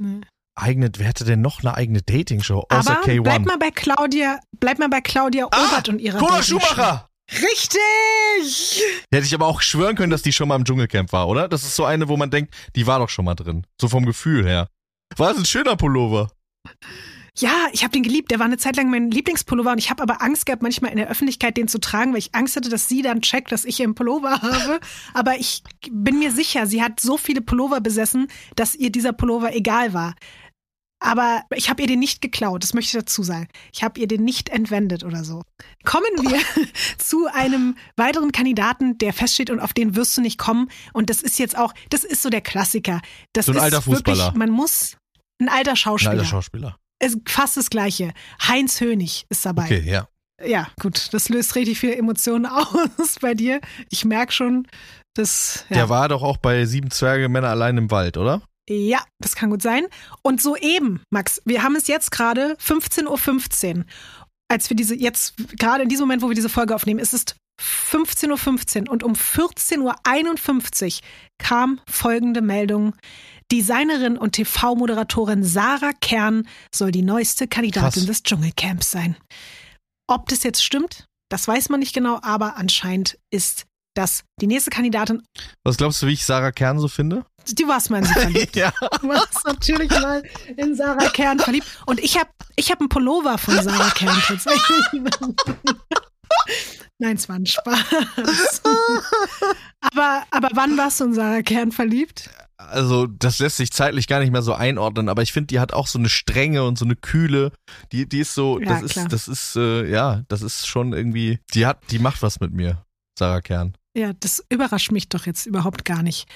Speaker 4: Nee.
Speaker 5: Eigene, wer hätte denn noch eine eigene Dating-Show außer
Speaker 4: Aber
Speaker 5: K1?
Speaker 4: bleib mal bei Claudia, bleib mal bei Claudia Obert und ihrer
Speaker 5: Cora. Schumacher!
Speaker 4: Richtig!
Speaker 5: Hätte ich aber auch schwören können, dass die schon mal im Dschungelcamp war, oder? Das ist so eine, wo man denkt, die war doch schon mal drin. So vom Gefühl her. War das ein schöner Pullover?
Speaker 4: Ja, ich habe den geliebt. Der war eine Zeit lang mein Lieblingspullover und ich habe aber Angst gehabt, manchmal in der Öffentlichkeit den zu tragen, weil ich Angst hatte, dass sie dann checkt, dass ich ihren Pullover habe. Aber ich bin mir sicher, sie hat so viele Pullover besessen, dass ihr dieser Pullover egal war. Aber ich habe ihr den nicht geklaut, das möchte ich dazu sagen. Ich habe ihr den nicht entwendet oder so. Kommen wir zu einem weiteren Kandidaten, der feststeht und auf den wirst du nicht kommen. Und das ist jetzt auch, das ist so der Klassiker. Das
Speaker 5: So ein
Speaker 4: ist
Speaker 5: alter Fußballer.
Speaker 4: Wirklich, man muss, ein alter
Speaker 5: Ein
Speaker 4: Schauspieler.
Speaker 5: alter Schauspieler.
Speaker 4: Es fast das Gleiche. Heinz Hönig ist dabei.
Speaker 5: Okay, ja.
Speaker 4: Ja, gut, das löst richtig viele Emotionen aus bei dir. Ich merke schon, dass. Ja.
Speaker 5: Der war doch auch bei Sieben Zwerge Männer allein im Wald, oder?
Speaker 4: Ja, das kann gut sein. Und soeben, Max, wir haben es jetzt gerade 15.15 Uhr. Als wir diese, jetzt, gerade in diesem Moment, wo wir diese Folge aufnehmen, ist es 15.15 Uhr und um 14.51 Uhr kam folgende Meldung. Designerin und TV-Moderatorin Sarah Kern soll die neueste Kandidatin
Speaker 5: Krass.
Speaker 4: des Dschungelcamps sein. Ob das jetzt stimmt, das weiß man nicht genau, aber anscheinend ist das die nächste Kandidatin.
Speaker 5: Was glaubst du, wie ich Sarah Kern so finde?
Speaker 4: Die war's mal in sie verliebt.
Speaker 5: ja.
Speaker 4: Du warst natürlich mal in Sarah Kern verliebt. Und ich habe ich hab einen Pullover von Sarah Kern tatsächlich. Nein, es war ein Spaß. aber, aber wann warst du in Sarah Kern verliebt?
Speaker 5: Also, das lässt sich zeitlich gar nicht mehr so einordnen, aber ich finde, die hat auch so eine Strenge und so eine Kühle. Die, die ist so,
Speaker 4: Ja,
Speaker 5: das
Speaker 4: klar.
Speaker 5: ist, das ist, äh, ja, das ist schon irgendwie, die hat, die macht was mit mir, Sarah Kern.
Speaker 4: Ja, das überrascht mich doch jetzt überhaupt gar nicht.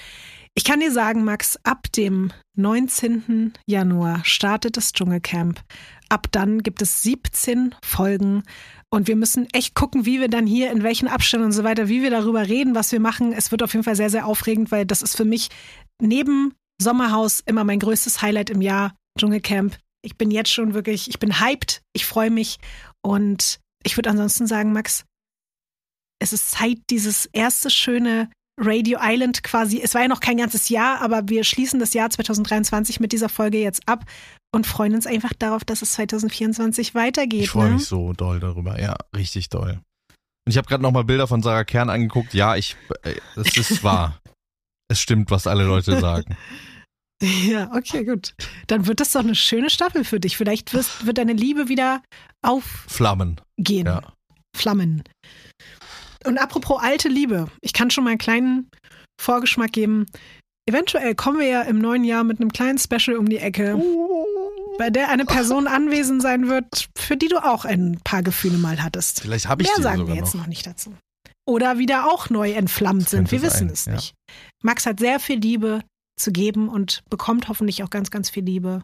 Speaker 4: Ich kann dir sagen, Max, ab dem 19. Januar startet das Dschungelcamp. Ab dann gibt es 17 Folgen und wir müssen echt gucken, wie wir dann hier, in welchen Abständen und so weiter, wie wir darüber reden, was wir machen. Es wird auf jeden Fall sehr, sehr aufregend, weil das ist für mich neben Sommerhaus immer mein größtes Highlight im Jahr, Dschungelcamp. Ich bin jetzt schon wirklich, ich bin hyped, ich freue mich und ich würde ansonsten sagen, Max, es ist Zeit, dieses erste schöne Radio Island quasi, es war ja noch kein ganzes Jahr, aber wir schließen das Jahr 2023 mit dieser Folge jetzt ab und freuen uns einfach darauf, dass es 2024 weitergeht.
Speaker 5: Ich freue
Speaker 4: ne?
Speaker 5: mich so doll darüber. Ja, richtig doll. Und ich habe gerade nochmal Bilder von Sarah Kern angeguckt. Ja, ich, äh, es ist wahr. es stimmt, was alle Leute sagen.
Speaker 4: Ja, okay, gut. Dann wird das doch eine schöne Staffel für dich. Vielleicht wirst, wird deine Liebe wieder aufgehen.
Speaker 5: Flammen. Ja.
Speaker 4: Flammen. Und apropos alte Liebe, ich kann schon mal einen kleinen Vorgeschmack geben. Eventuell kommen wir ja im neuen Jahr mit einem kleinen Special um die Ecke, bei der eine Person anwesend sein wird, für die du auch ein paar Gefühle mal hattest.
Speaker 5: Vielleicht habe ich
Speaker 4: Mehr
Speaker 5: die
Speaker 4: sagen
Speaker 5: sogar
Speaker 4: wir jetzt
Speaker 5: noch.
Speaker 4: noch nicht dazu. Oder wieder auch neu entflammt sind. Wir wissen
Speaker 5: sein,
Speaker 4: es
Speaker 5: ja.
Speaker 4: nicht. Max hat sehr viel Liebe zu geben und bekommt hoffentlich auch ganz, ganz viel Liebe.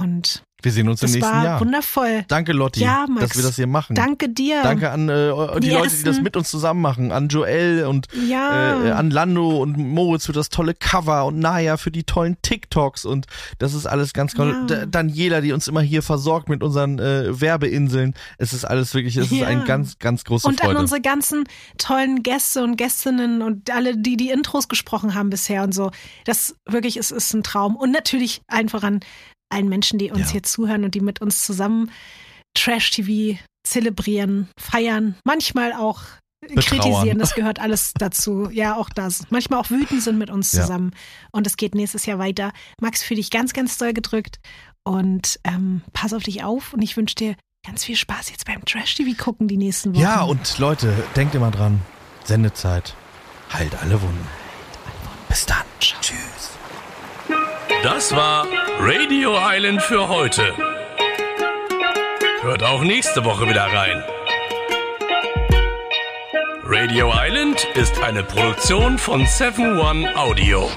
Speaker 4: Und
Speaker 5: Wir sehen uns im nächsten
Speaker 4: war
Speaker 5: Jahr.
Speaker 4: wundervoll.
Speaker 5: Danke, Lotti,
Speaker 4: Ja, Max.
Speaker 5: dass wir das hier machen.
Speaker 4: Danke dir.
Speaker 5: Danke an äh, die,
Speaker 4: Die
Speaker 5: Leute, die das mit uns zusammen machen. An Joel und
Speaker 4: Ja.
Speaker 5: äh, an Lando und Moritz für das tolle Cover und Naya für die tollen TikToks und das ist alles ganz toll.
Speaker 4: Ja.
Speaker 5: Daniela, die uns immer hier versorgt mit unseren äh, Werbeinseln. Es ist alles wirklich, es ist ein ganz, ganz große
Speaker 4: Und an unsere ganzen tollen Gäste und Gästinnen und alle, die die Intros gesprochen haben bisher und so. Das wirklich ist, ist ein Traum. Und natürlich allen voran allen Menschen, die uns
Speaker 5: Ja.
Speaker 4: hier zuhören und die mit uns zusammen Trash-TV zelebrieren, feiern, manchmal auch
Speaker 5: Betrauern.
Speaker 4: kritisieren. Das gehört alles dazu. Ja, auch das. Manchmal auch wütend sind mit uns
Speaker 5: Ja.
Speaker 4: zusammen. Und es geht nächstes Jahr weiter. Max, für dich ganz, ganz doll gedrückt. Und ähm, pass auf dich auf. Und ich wünsche dir ganz viel Spaß jetzt beim Trash-TV gucken die nächsten Wochen.
Speaker 5: ja, und Leute, denkt immer dran. Sendezeit. Heilt alle Wunden. Bis dann. Tschüss.
Speaker 2: Das war Radio Island für heute. Hört auch nächste Woche wieder rein. Radio Island ist eine Produktion von 7 One Audio.